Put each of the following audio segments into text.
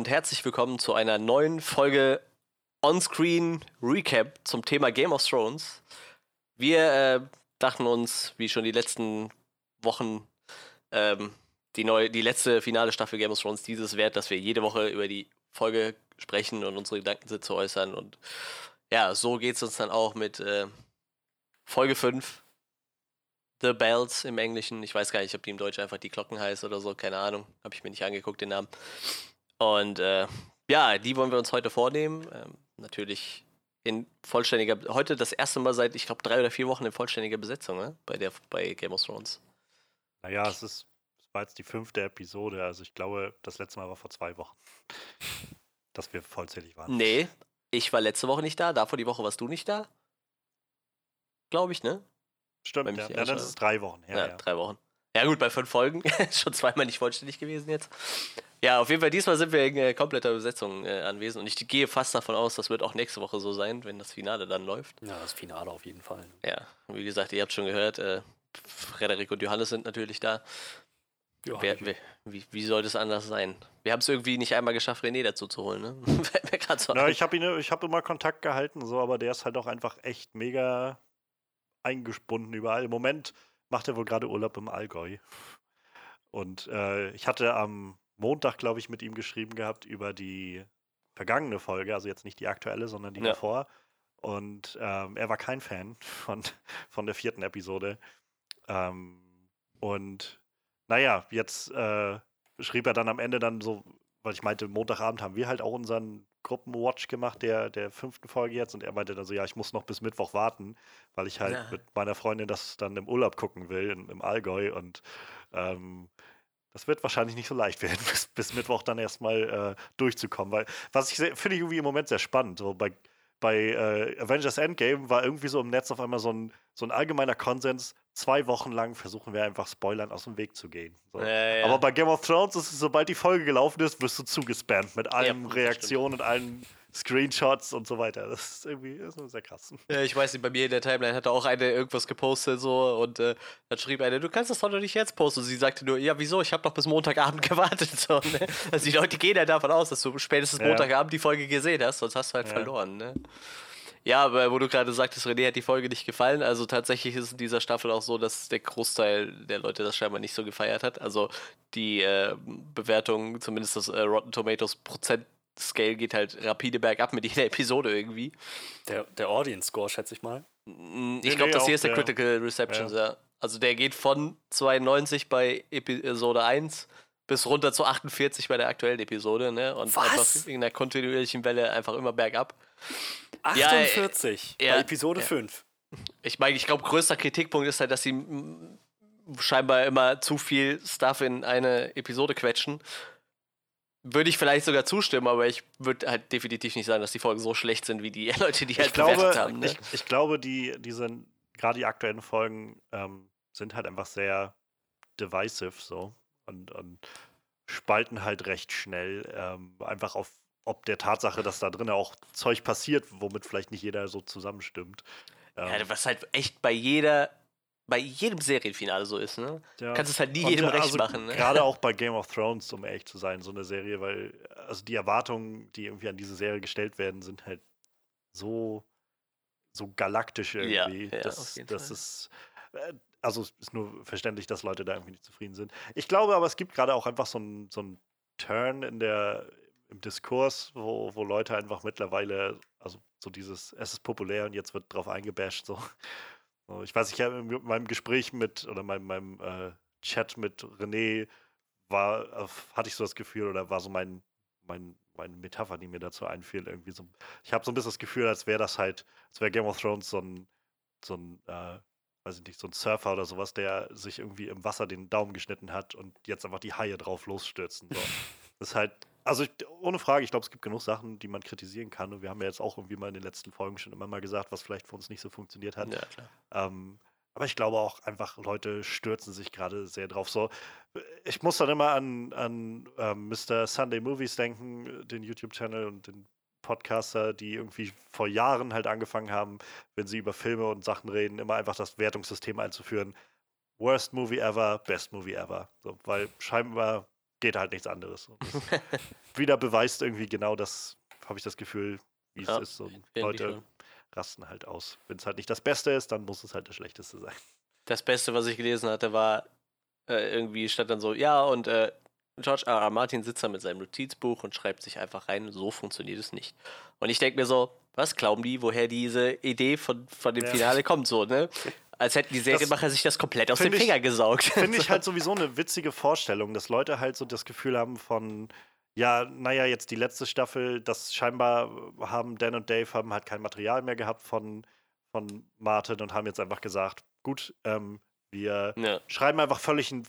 und herzlich willkommen zu einer neuen Folge Onscreen Recap zum Thema Game of Thrones. Wir äh, dachten uns, wie schon die letzten Wochen, ähm, die, neue, die letzte finale Staffel Game of Thrones dieses wert, dass wir jede Woche über die Folge sprechen und unsere Gedankensätze äußern. Und ja, so geht es uns dann auch mit äh, Folge 5. The Bells im Englischen. Ich weiß gar nicht, ob die im Deutschen einfach die Glocken heißt oder so. Keine Ahnung. Habe ich mir nicht angeguckt, den Namen. Und äh, ja, die wollen wir uns heute vornehmen. Ähm, natürlich in vollständiger, heute das erste Mal seit, ich glaube, drei oder vier Wochen in vollständiger Besetzung ne? bei, der, bei Game of Thrones. Naja, es ist, es war jetzt die fünfte Episode, also ich glaube, das letzte Mal war vor zwei Wochen, dass wir vollzählig waren. Nee, ich war letzte Woche nicht da, davor die Woche warst du nicht da. Glaube ich, ne? Stimmt, ja. ja dann ist es drei Wochen her. Ja, ja, drei Wochen. Ja gut, bei fünf Folgen schon zweimal nicht vollständig gewesen jetzt. Ja, auf jeden Fall, diesmal sind wir in äh, kompletter Besetzung äh, anwesend und ich gehe fast davon aus, das wird auch nächste Woche so sein, wenn das Finale dann läuft. Ja, das Finale auf jeden Fall. Ja, wie gesagt, ihr habt schon gehört, äh, Frederik und Johannes sind natürlich da. Ja, wer, wer, wie, wie soll das anders sein? Wir haben es irgendwie nicht einmal geschafft, René dazu zu holen, ne? so Na, ich habe hab immer Kontakt gehalten, so, aber der ist halt auch einfach echt mega eingebunden überall. Im Moment macht er wohl gerade Urlaub im Allgäu. Und äh, ich hatte am Montag, glaube ich, mit ihm geschrieben gehabt über die vergangene Folge, also jetzt nicht die aktuelle, sondern die ja. davor. Und ähm, er war kein Fan von, von der vierten Episode. Ähm, und naja, jetzt äh, schrieb er dann am Ende dann so, weil ich meinte, Montagabend haben wir halt auch unseren Gruppenwatch gemacht, der, der fünften Folge jetzt. Und er meinte dann so, ja, ich muss noch bis Mittwoch warten, weil ich halt ja. mit meiner Freundin das dann im Urlaub gucken will, in, im Allgäu. Und ähm, das wird wahrscheinlich nicht so leicht werden, bis, bis Mittwoch dann erstmal äh, durchzukommen. Weil, was ich finde ich irgendwie im Moment sehr spannend. So bei, bei äh, Avengers Endgame war irgendwie so im Netz auf einmal so ein, so ein allgemeiner Konsens, zwei Wochen lang versuchen wir einfach Spoilern aus dem Weg zu gehen. So. Ja, ja. Aber bei Game of Thrones ist es, sobald die Folge gelaufen ist, wirst du zugespammt mit allen ja, Reaktionen und allen Screenshots und so weiter. Das ist irgendwie das ist sehr krass. Ja, ich weiß nicht, bei mir in der Timeline hatte auch eine irgendwas gepostet so und äh, dann schrieb eine, du kannst das doch nicht jetzt posten. Und sie sagte nur, ja, wieso? Ich habe doch bis Montagabend gewartet. So, ne? Also die Leute gehen ja davon aus, dass du spätestens Montagabend die Folge gesehen hast, sonst hast du halt verloren. Ne? Ja, aber wo du gerade sagtest, René hat die Folge nicht gefallen. Also tatsächlich ist in dieser Staffel auch so, dass der Großteil der Leute das scheinbar nicht so gefeiert hat. Also die äh, Bewertung, zumindest das äh, Rotten Tomatoes Prozent Scale geht halt rapide bergab mit jeder Episode irgendwie. Der, der Audience Score, schätze ich mal. Ich glaube, das hier ist der Critical Reception, ja. ja. Also der geht von 92 bei Episode 1 bis runter zu 48 bei der aktuellen Episode, ne? Und Was? einfach in der kontinuierlichen Welle einfach immer bergab. 48 ja, bei Episode ja. 5. Ich meine, ich glaube, größter Kritikpunkt ist halt, dass sie scheinbar immer zu viel Stuff in eine Episode quetschen. Würde ich vielleicht sogar zustimmen, aber ich würde halt definitiv nicht sagen, dass die Folgen so schlecht sind wie die Leute, die halt glaube, haben. Ne? Ich, ich, glaube, die, die sind, gerade die aktuellen Folgen ähm, sind halt einfach sehr divisive so und, und spalten halt recht schnell. Ähm, einfach auf ob der Tatsache, dass da drin auch Zeug passiert, womit vielleicht nicht jeder so zusammenstimmt. Ähm, ja, was halt echt bei jeder, bei jedem Serienfinale so ist, ne? Ja. Kannst es halt nie jedem recht also machen. Ne? Gerade auch bei Game of Thrones, um ehrlich zu sein, so eine Serie, weil also die Erwartungen, die irgendwie an diese Serie gestellt werden, sind halt so so galaktisch irgendwie. Ja, ja, das, das ist also es ist nur verständlich, dass Leute da irgendwie nicht zufrieden sind. Ich glaube aber, es gibt gerade auch einfach so einen so Turn in der, im Diskurs, wo, wo Leute einfach mittlerweile, also so dieses, es ist populär und jetzt wird drauf eingebasht. So. Ich weiß, ich habe in meinem Gespräch mit, oder meinem, meinem äh, Chat mit René war, hatte ich so das Gefühl, oder war so mein, mein, meine Metapher, die mir dazu einfiel, irgendwie so. Ich habe so ein bisschen das Gefühl, als wäre das halt, als wäre Game of Thrones so ein, so ein, äh, weiß ich nicht, so ein Surfer oder sowas, der sich irgendwie im Wasser den Daumen geschnitten hat und jetzt einfach die Haie drauf losstürzen. So. Das ist halt also ich, ohne Frage, ich glaube, es gibt genug Sachen, die man kritisieren kann. Und wir haben ja jetzt auch irgendwie mal in den letzten Folgen schon immer mal gesagt, was vielleicht für uns nicht so funktioniert hat. Ja, klar. Ähm, aber ich glaube auch einfach, Leute stürzen sich gerade sehr drauf. So, ich muss dann immer an, an ähm, Mr. Sunday Movies denken, den YouTube-Channel und den Podcaster, die irgendwie vor Jahren halt angefangen haben, wenn sie über Filme und Sachen reden, immer einfach das Wertungssystem einzuführen. Worst Movie ever, best Movie ever. So, weil scheinbar geht halt nichts anderes. wieder beweist irgendwie genau das, habe ich das Gefühl, wie ja, es ist. Und Leute rasten halt aus. Wenn es halt nicht das Beste ist, dann muss es halt das Schlechteste sein. Das Beste, was ich gelesen hatte, war äh, irgendwie stand dann so, ja, und äh, George R. R. Martin sitzt da mit seinem Notizbuch und schreibt sich einfach rein, so funktioniert es nicht. Und ich denke mir so, was glauben die, woher diese Idee von, von dem ja. Finale kommt, so, ne? Als hätten die Serienmacher das sich das komplett aus den Finger gesaugt. Finde ich halt sowieso eine witzige Vorstellung, dass Leute halt so das Gefühl haben von, ja, naja, jetzt die letzte Staffel, das scheinbar haben Dan und Dave haben halt kein Material mehr gehabt von, von Martin und haben jetzt einfach gesagt, gut, ähm, wir ja. schreiben einfach völlig ein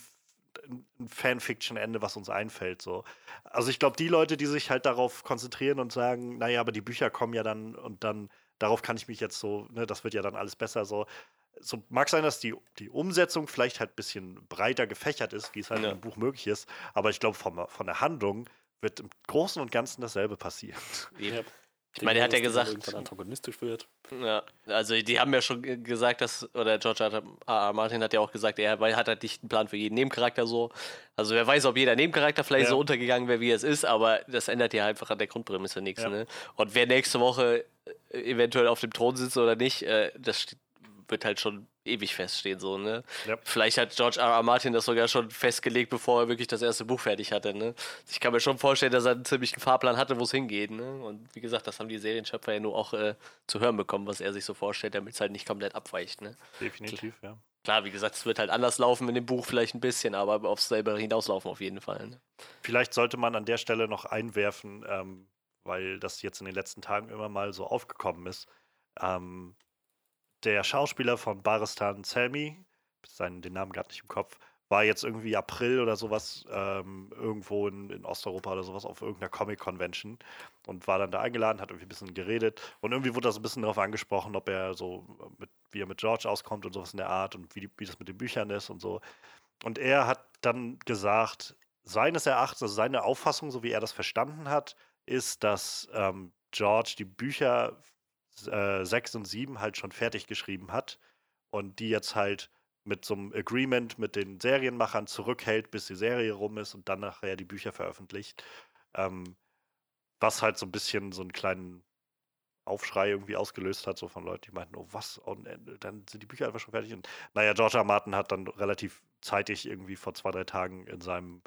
ein Fanfiction-Ende, was uns einfällt. So. Also ich glaube, die Leute, die sich halt darauf konzentrieren und sagen, naja, aber die Bücher kommen ja dann und dann, darauf kann ich mich jetzt so, ne, das wird ja dann alles besser. So, so mag sein, dass die, die Umsetzung vielleicht halt ein bisschen breiter gefächert ist, wie es halt ja. im Buch möglich ist, aber ich glaube, von, von der Handlung wird im Großen und Ganzen dasselbe passieren. Ja. Ich meine, er hat ja gesagt. Irgendwann antagonistisch wird. Ja, also die haben ja schon gesagt, dass, oder George R. R. Martin hat ja auch gesagt, er hat halt nicht einen Plan für jeden Nebencharakter so. Also wer weiß, ob jeder Nebencharakter vielleicht ja. so untergegangen wäre, wie es ist, aber das ändert ja einfach an der Grundprämisse nichts. Ja. Ne? Und wer nächste Woche eventuell auf dem Thron sitzt oder nicht, äh, das wird halt schon ewig feststehen, so, ne? Ja. Vielleicht hat George R. R. Martin das sogar schon festgelegt, bevor er wirklich das erste Buch fertig hatte, ne? Ich kann mir schon vorstellen, dass er einen ziemlichen Fahrplan hatte, wo es hingeht, ne? Und wie gesagt, das haben die Serienschöpfer ja nur auch äh, zu hören bekommen, was er sich so vorstellt, damit es halt nicht komplett abweicht, ne? Definitiv, ja. Klar, wie gesagt, es wird halt anders laufen in dem Buch vielleicht ein bisschen, aber aufs selber hinauslaufen auf jeden Fall. Ne? Vielleicht sollte man an der Stelle noch einwerfen, ähm, weil das jetzt in den letzten Tagen immer mal so aufgekommen ist. Ähm, der Schauspieler von Baristan Selmi, seinen, den Namen gerade nicht im Kopf, war jetzt irgendwie April oder sowas ähm, irgendwo in, in, Osteuropa oder sowas auf irgendeiner Comic-Convention und war dann da eingeladen, hat irgendwie ein bisschen geredet und irgendwie wurde da so ein bisschen darauf angesprochen, ob er so, mit, wie er mit George auskommt und sowas in der Art und wie, wie das mit den Büchern ist und so. Und er hat dann gesagt, seines Erachtens, also seine Auffassung, so wie er das verstanden hat, ist, dass ähm, George die Bücher äh, 6 und 7 halt schon fertig geschrieben hat und die jetzt halt mit so einem Agreement mit den Serienmachern zurückhält, bis die Serie rum ist und dann nachher die Bücher veröffentlicht. Ähm, was halt so ein bisschen so einen kleinen Aufschrei irgendwie ausgelöst hat, so von Leuten, die meinten, oh was, und äh, dann sind die Bücher einfach schon fertig. Und naja, George R. Martin hat dann relativ zeitig irgendwie vor zwei, drei Tagen in seinem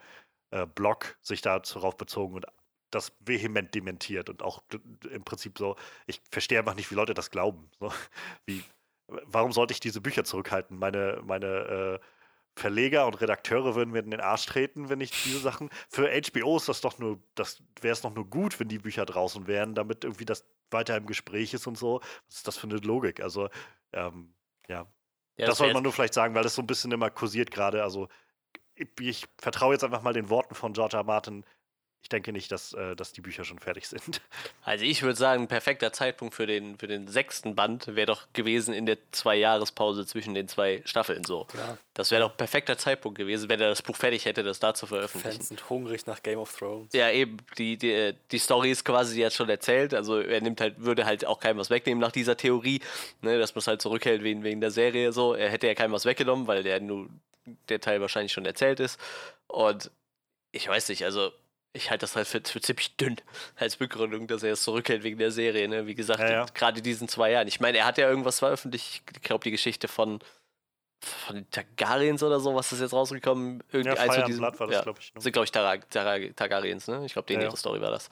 äh, Blog sich darauf bezogen und das vehement dementiert und auch im Prinzip so, ich verstehe einfach nicht, wie Leute das glauben. So, wie, warum sollte ich diese Bücher zurückhalten? Meine, meine äh, Verleger und Redakteure würden mir in den Arsch treten, wenn ich diese Sachen. Für HBO ist das doch nur, das wäre es doch nur gut, wenn die Bücher draußen wären, damit irgendwie das weiter im Gespräch ist und so. Was ist das für eine Logik? Also, ähm, ja. ja. Das, soll man nur vielleicht sagen, weil das so ein bisschen immer kursiert gerade. Also, ich, ich vertraue jetzt einfach mal den Worten von George R. Martin ich denke nicht, dass, äh, dass die Bücher schon fertig sind. Also ich würde sagen, ein perfekter Zeitpunkt für den, für den sechsten Band wäre doch gewesen in der Zwei-Jahres-Pause zwischen den zwei Staffeln so. Klar. Das wäre doch ein perfekter Zeitpunkt gewesen, wenn er das Buch fertig hätte, das da zu veröffentlichen. Fans sind hungrig nach Game of Thrones. Ja, eben. Die, die, die Story ist quasi jetzt schon erzählt. Also er nimmt halt, würde halt auch keinem was wegnehmen nach dieser Theorie, ne, dass man es halt zurückhält wegen, wegen der Serie so. Er hätte ja keinem was weggenommen, weil der nur der Teil wahrscheinlich schon erzählt ist. Und ich weiß nicht, also ich halte das halt für, für, ziemlich dünn als Begründung, dass er es zurückhält wegen der Serie. Ne? Wie gesagt, ja, ja. gerade diesen zwei Jahren. Ich meine, er hat ja irgendwas veröffentlicht. Ich glaube, die Geschichte von von den Targaryens oder so, was ist jetzt rausgekommen? Irgendwie ja, Fire diesen, war das, ja, glaube ich. Ne? Sind, glaube ich, Tar Tar Targaryens, ne? Ich glaube, denen ja, ihre Story war das.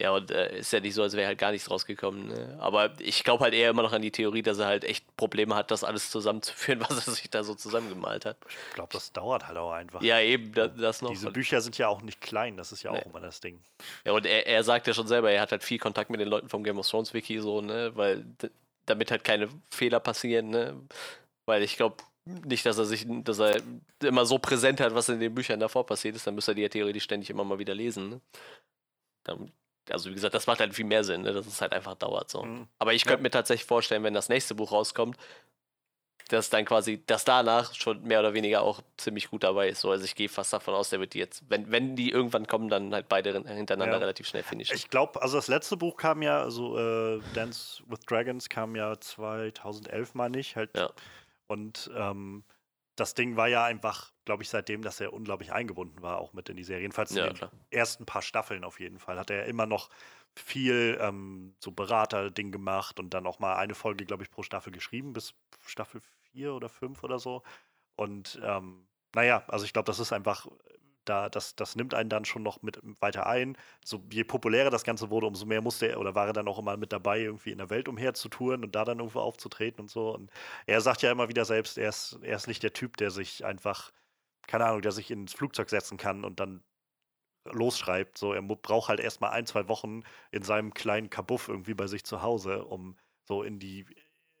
Ja, und äh, ist ja nicht so, als wäre halt gar nichts rausgekommen. Ne? Aber ich glaube halt eher immer noch an die Theorie, dass er halt echt Probleme hat, das alles zusammenzuführen, was er sich da so zusammengemalt hat. Ich glaube, das dauert halt auch einfach. Ja, eben, das, das noch. Diese Bücher sind ja auch nicht klein, das ist ja auch immer das Ding. Ja, und er, er sagt ja schon selber, er hat halt viel Kontakt mit den Leuten vom Game of Thrones Wiki, so, ne? Weil damit halt keine Fehler passieren, ne? Weil ich glaube, nicht, dass er sich, dass er immer so präsent hat, was in den Büchern davor passiert ist, dann müsste er die ja theoretisch ständig immer mal wieder lesen. Ne? Dann, also wie gesagt, das macht halt viel mehr Sinn, ne? dass es halt einfach dauert so. Mhm. Aber ich könnte ja. mir tatsächlich vorstellen, wenn das nächste Buch rauskommt, dass dann quasi, dass danach schon mehr oder weniger auch ziemlich gut dabei ist. So, also ich gehe fast davon aus, der wird die jetzt, wenn, wenn die irgendwann kommen, dann halt beide hintereinander ja. relativ schnell finishen. Ich glaube, also das letzte Buch kam ja, also äh, Dance with Dragons kam ja 2011, meine ich, halt. Ja. Und ähm, das Ding war ja einfach, glaube ich, seitdem, dass er unglaublich eingebunden war, auch mit in die Serie. Jedenfalls ja, in den klar. ersten paar Staffeln auf jeden Fall. Hat er immer noch viel ähm, so Berater-Ding gemacht und dann auch mal eine Folge, glaube ich, pro Staffel geschrieben, bis Staffel 4 oder 5 oder so. Und ähm, naja, also ich glaube, das ist einfach da, das, das nimmt einen dann schon noch mit weiter ein. So, je populärer das Ganze wurde, umso mehr musste er oder war er dann auch immer mit dabei, irgendwie in der Welt umher zu touren und da dann irgendwo aufzutreten und so. Und er sagt ja immer wieder selbst, er ist, er ist nicht der Typ, der sich einfach, keine Ahnung, der sich ins Flugzeug setzen kann und dann losschreibt. So, er braucht halt erstmal ein, zwei Wochen in seinem kleinen Kabuff irgendwie bei sich zu Hause, um so in die,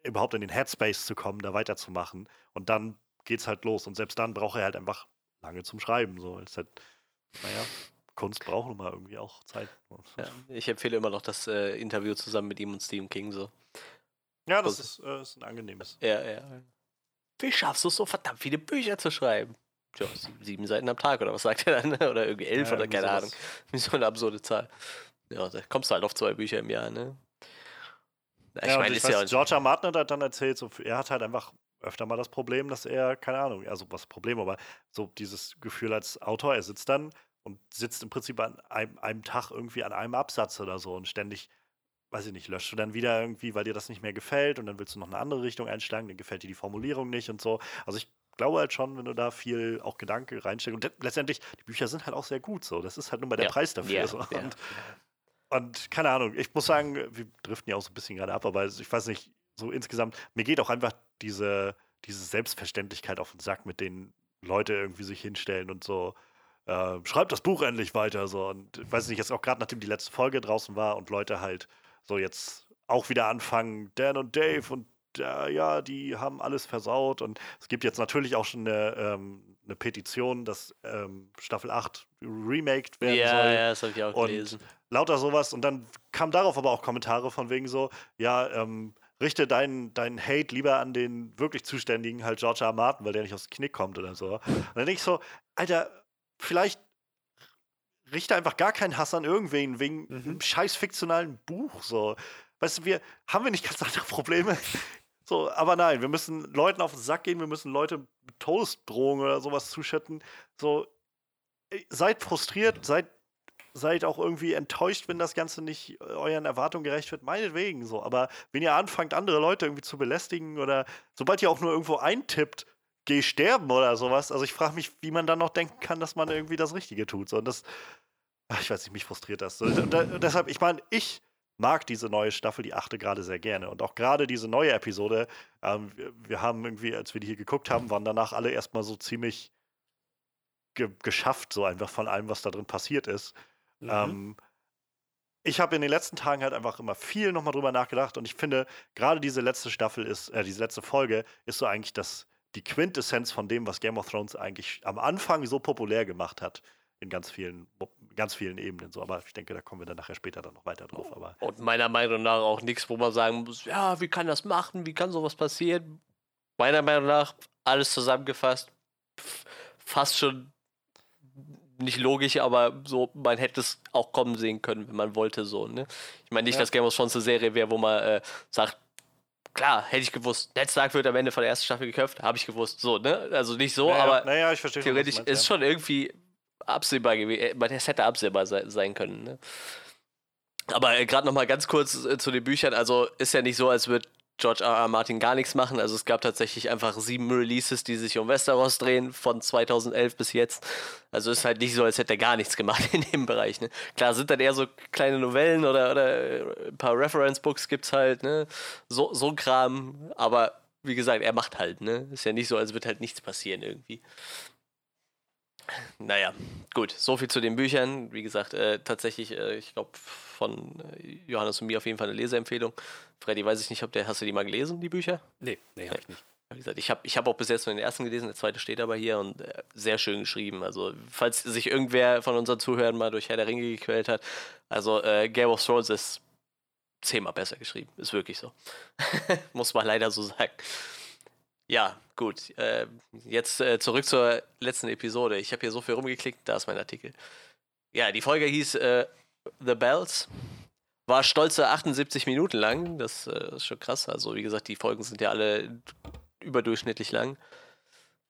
überhaupt in den Headspace zu kommen, da weiterzumachen. Und dann geht's halt los. Und selbst dann braucht er halt einfach lange zum Schreiben. So. Ist halt, naja, Kunst braucht nun mal irgendwie auch Zeit. Ja, ich empfehle immer noch das äh, Interview zusammen mit ihm und Stephen King. So. Ja, das ist, äh, ist ein angenehmes. Ja, ja. Wie schaffst du es so verdammt viele Bücher zu schreiben? Tja, sieben Seiten am Tag oder was sagt er dann? Oder irgendwie elf ja, oder keine sowas. Ahnung. Wie so eine absurde Zahl. Ja, da kommst du halt auf zwei Bücher im Jahr, ne? Ich ja, meine, ist weiß, ja George R. Martin hat dann erzählt, so, er hat halt einfach öfter mal das Problem, dass er, keine Ahnung, also was Problem, aber so dieses Gefühl als Autor, er sitzt dann und sitzt im Prinzip an einem, einem Tag irgendwie an einem Absatz oder so und ständig, weiß ich nicht, löscht du dann wieder irgendwie, weil dir das nicht mehr gefällt und dann willst du noch eine andere Richtung einschlagen, dann gefällt dir die Formulierung nicht und so. Also ich glaube halt schon, wenn du da viel auch Gedanke reinsteckst und letztendlich, die Bücher sind halt auch sehr gut so. Das ist halt nun mal der ja. Preis dafür. Ja, so. ja. Und, und keine Ahnung, ich muss sagen, wir driften ja auch so ein bisschen gerade ab, aber ich weiß nicht, so insgesamt, mir geht auch einfach diese, diese Selbstverständlichkeit auf den Sack, mit denen Leute irgendwie sich hinstellen und so, äh, schreibt das Buch endlich weiter. So. Und ich weiß nicht, jetzt auch gerade nachdem die letzte Folge draußen war und Leute halt so jetzt auch wieder anfangen, Dan und Dave und äh, ja, die haben alles versaut. Und es gibt jetzt natürlich auch schon eine, ähm, eine Petition, dass ähm, Staffel 8 remaked werden ja, soll. Ja, das habe ich auch und gelesen. Lauter sowas. Und dann kamen darauf aber auch Kommentare von wegen so, ja, ähm, richte deinen dein Hate lieber an den wirklich Zuständigen, halt George R. Martin, weil der nicht aufs Knick kommt oder so. Und dann denke ich so, Alter, vielleicht richte einfach gar keinen Hass an irgendwen wegen mhm. einem scheiß fiktionalen Buch. So. Weißt du, wir haben wir nicht ganz andere Probleme. So, aber nein, wir müssen Leuten auf den Sack gehen, wir müssen Leute mit Todesdrohungen oder sowas zuschütten. So, seid frustriert, seid seid auch irgendwie enttäuscht, wenn das Ganze nicht äh, euren Erwartungen gerecht wird, meinetwegen so. Aber wenn ihr anfangt, andere Leute irgendwie zu belästigen oder sobald ihr auch nur irgendwo eintippt, geh sterben oder sowas, also ich frage mich, wie man dann noch denken kann, dass man irgendwie das Richtige tut. So, und das, ach, ich weiß nicht, mich frustriert das. Und, und deshalb, ich meine, ich mag diese neue Staffel, die achte gerade sehr gerne. Und auch gerade diese neue Episode, ähm, wir, wir, haben irgendwie, als wir die hier geguckt haben, waren danach alle erstmal so ziemlich ge geschafft, so einfach von allem, was da drin passiert ist. Mhm. Ähm, ich habe in den letzten Tagen halt einfach immer viel nochmal drüber nachgedacht und ich finde, gerade diese letzte Staffel ist, äh, diese letzte Folge ist so eigentlich das, die Quintessenz von dem, was Game of Thrones eigentlich am Anfang so populär gemacht hat. In ganz vielen, ganz vielen Ebenen so. Aber ich denke, da kommen wir dann nachher später dann noch weiter drauf. Aber und meiner Meinung nach auch nichts, wo man sagen muss, ja, wie kann das machen? Wie kann sowas passieren? Meiner Meinung nach, alles zusammengefasst, fast schon nicht logisch, aber so, man hätte es auch kommen sehen können, wenn man wollte, so, ne? Ich meine nicht, ja. dass Game of Thrones eine Serie wäre, wo man äh, sagt, klar, hätte ich gewusst, Ned Stark wird am Ende von der ersten Staffel geköpft, habe ich gewusst, so, ne? Also nicht so, naja, aber naja, ich verstehe theoretisch meinst, ist ja. schon irgendwie absehbar gewesen, es hätte absehbar sein können, ne? Aber äh, gerade noch mal ganz kurz äh, zu den Büchern, also ist ja nicht so, als würde George R. R. Martin gar nichts machen. Also es gab tatsächlich einfach sieben Releases, die sich um Westeros drehen, von 2011 bis jetzt. Also ist halt nicht so, als hätte er gar nichts gemacht in dem Bereich. Ne? Klar, sind dann eher so kleine Novellen oder, oder ein paar Reference-Books gibt es halt, ne? So, so Kram. Aber wie gesagt, er macht halt, ne? Ist ja nicht so, als würde halt nichts passieren irgendwie. Naja, gut, so viel zu den Büchern. Wie gesagt, äh, tatsächlich, äh, ich glaube, von äh, Johannes und mir auf jeden Fall eine Leseempfehlung. Freddy, weiß ich nicht, ob der, hast du die mal gelesen, die Bücher? Nee, nee, habe ich nicht. Wie gesagt, ich habe ich hab auch bis jetzt nur den ersten gelesen, der zweite steht aber hier und äh, sehr schön geschrieben. Also, falls sich irgendwer von unseren Zuhörern mal durch Herr der Ringe gequält hat, also äh, Game of Thrones ist zehnmal besser geschrieben. Ist wirklich so. Muss man leider so sagen. Ja, gut. Äh, jetzt äh, zurück zur letzten Episode. Ich habe hier so viel rumgeklickt, da ist mein Artikel. Ja, die Folge hieß äh, The Bells. War stolze 78 Minuten lang. Das äh, ist schon krass. Also, wie gesagt, die Folgen sind ja alle überdurchschnittlich lang.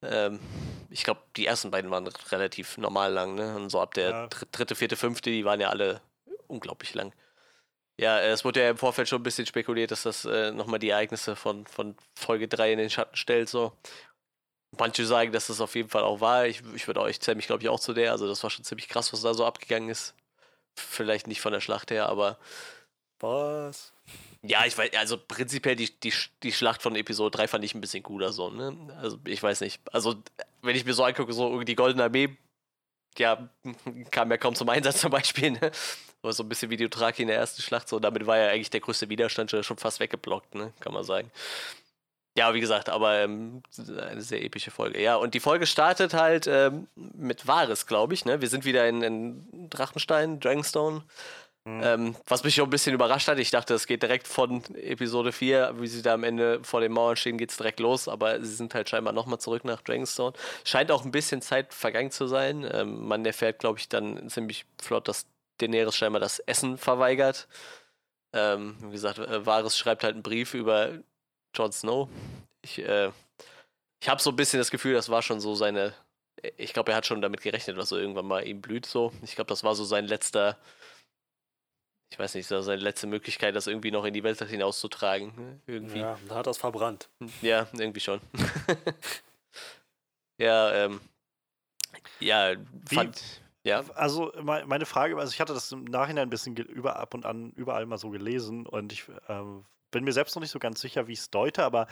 Ähm, ich glaube, die ersten beiden waren relativ normal lang, ne? Und so ab der ja. dritte, vierte, fünfte, die waren ja alle unglaublich lang. Ja, es wurde ja im Vorfeld schon ein bisschen spekuliert, dass das äh, nochmal die Ereignisse von, von Folge 3 in den Schatten stellt. So. Manche sagen, dass das auf jeden Fall auch war. Ich, ich würde euch zähle mich, glaube ich, auch zu der. Also, das war schon ziemlich krass, was da so abgegangen ist. Vielleicht nicht von der Schlacht her, aber. Was? Ja, ich weiß, also prinzipiell die, die, die Schlacht von Episode 3 fand ich ein bisschen cooler so, ne? Also ich weiß nicht. Also, wenn ich mir so angucke, so die Goldene Armee, ja, kam ja kaum zum Einsatz zum Beispiel, ne? Aber so ein bisschen wie die Utraki in der ersten Schlacht, so damit war ja eigentlich der größte Widerstand schon fast weggeblockt, ne? Kann man sagen. Ja, wie gesagt, aber ähm, eine sehr epische Folge. Ja, und die Folge startet halt ähm, mit Wahres, glaube ich. Ne? Wir sind wieder in, in Drachenstein, Dragonstone. Mhm. Ähm, was mich auch ein bisschen überrascht hat. Ich dachte, es geht direkt von Episode 4, wie sie da am Ende vor den Mauern stehen, geht es direkt los. Aber sie sind halt scheinbar nochmal zurück nach Dragonstone. Scheint auch ein bisschen Zeit vergangen zu sein. Ähm, man erfährt, glaube ich, dann ziemlich flott, dass Daenerys scheinbar das Essen verweigert. Ähm, wie gesagt, äh, Varys schreibt halt einen Brief über Jon Snow. Ich, äh, ich habe so ein bisschen das Gefühl, das war schon so seine. Ich glaube, er hat schon damit gerechnet, was so irgendwann mal ihm blüht. So, ich glaube, das war so sein letzter. Ich weiß nicht, so seine letzte Möglichkeit, das irgendwie noch in die Welt hinauszutragen. Ne? Irgendwie. Ja, da hat es verbrannt. Ja, irgendwie schon. ja, ähm. Ja, fand. Ja. Also meine Frage, also ich hatte das im Nachhinein ein bisschen über ab und an überall mal so gelesen und ich ähm, bin mir selbst noch nicht so ganz sicher, wie ich es deute, aber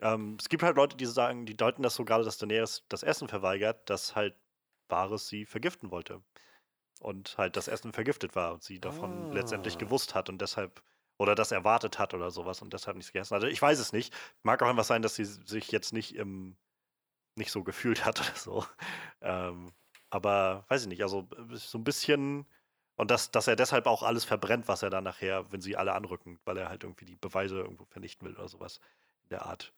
ähm, es gibt halt Leute, die sagen, die deuten das so gerade, dass Daenerys das Essen verweigert, dass halt Varys sie vergiften wollte. Und halt das Essen vergiftet war und sie davon ah. letztendlich gewusst hat und deshalb oder das erwartet hat oder sowas und deshalb nichts gegessen hat. Also ich weiß es nicht. Mag auch einfach sein, dass sie sich jetzt nicht im nicht so gefühlt hat oder so. Ähm, aber weiß ich nicht, also so ein bisschen und dass, dass er deshalb auch alles verbrennt, was er dann nachher, wenn sie alle anrücken, weil er halt irgendwie die Beweise irgendwo vernichten will oder sowas in der Art.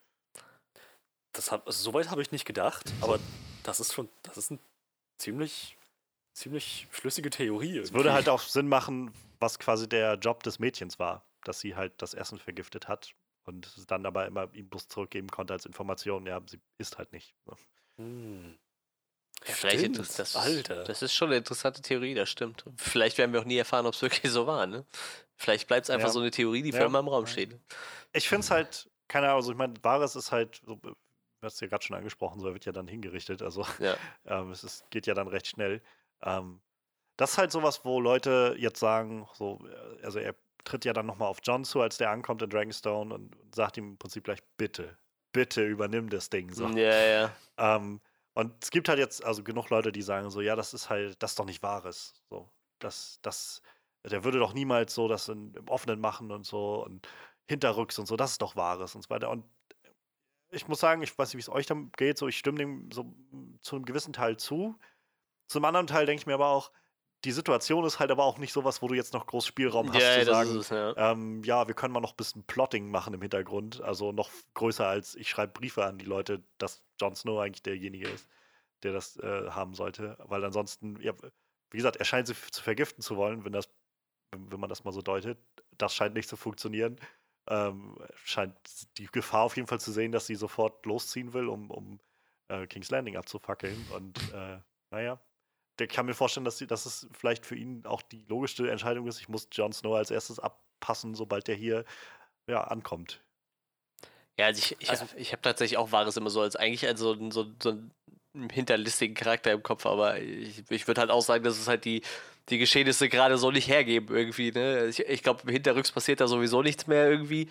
Das hab, also Soweit habe ich nicht gedacht, aber das ist schon, das ist eine ziemlich, ziemlich schlüssige Theorie. Es würde halt auch Sinn machen, was quasi der Job des Mädchens war, dass sie halt das Essen vergiftet hat und es dann aber immer ihm bloß zurückgeben konnte als Information, ja, sie isst halt nicht. So. Hm. Ja, vielleicht das, das, Alter. das ist schon eine interessante Theorie, das stimmt. Vielleicht werden wir auch nie erfahren, ob es wirklich so war, ne? Vielleicht bleibt es einfach ja. so eine Theorie, die für ja. immer im Raum steht. Ich finde es halt, keine Ahnung, also ich meine, Wahres ist halt, so, du hast ja gerade schon angesprochen, so er wird ja dann hingerichtet, also ja. ähm, es ist, geht ja dann recht schnell. Ähm, das ist halt sowas, wo Leute jetzt sagen, so, äh, also er tritt ja dann nochmal auf John zu, als der ankommt in Dragonstone und, und sagt ihm im Prinzip gleich, bitte, bitte übernimm das Ding. So. Ja, ja. Ähm, und es gibt halt jetzt also genug Leute, die sagen so, ja, das ist halt, das ist doch nicht Wahres. So, das, das, der würde doch niemals so das in, im Offenen machen und so und hinterrücks und so, das ist doch Wahres und so weiter. Und ich muss sagen, ich weiß nicht, wie es euch dann geht, so ich stimme dem so zu einem gewissen Teil zu. Zum anderen Teil denke ich mir aber auch, die Situation ist halt aber auch nicht sowas, wo du jetzt noch groß Spielraum hast yeah, zu sagen, es, ja. Ähm, ja. wir können mal noch ein bisschen Plotting machen im Hintergrund, also noch größer als ich schreibe Briefe an die Leute, dass Jon Snow eigentlich derjenige ist, der das äh, haben sollte, weil ansonsten, ja, wie gesagt, er scheint sie zu vergiften zu wollen, wenn das, wenn man das mal so deutet. Das scheint nicht zu funktionieren. Ähm, scheint die Gefahr auf jeden Fall zu sehen, dass sie sofort losziehen will, um, um äh, King's Landing abzufackeln. Und äh, naja, der kann mir vorstellen, dass, sie, dass es vielleicht für ihn auch die logischste Entscheidung ist. Ich muss Jon Snow als erstes abpassen, sobald der hier ja, ankommt. Ja, also ich, ich, also, ich habe tatsächlich auch Wahres immer so als eigentlich als so, so, so einen hinterlistigen Charakter im Kopf, aber ich, ich würde halt auch sagen, dass es halt die, die Geschehnisse gerade so nicht hergeben irgendwie. Ne? Ich, ich glaube, hinterrücks passiert da sowieso nichts mehr irgendwie.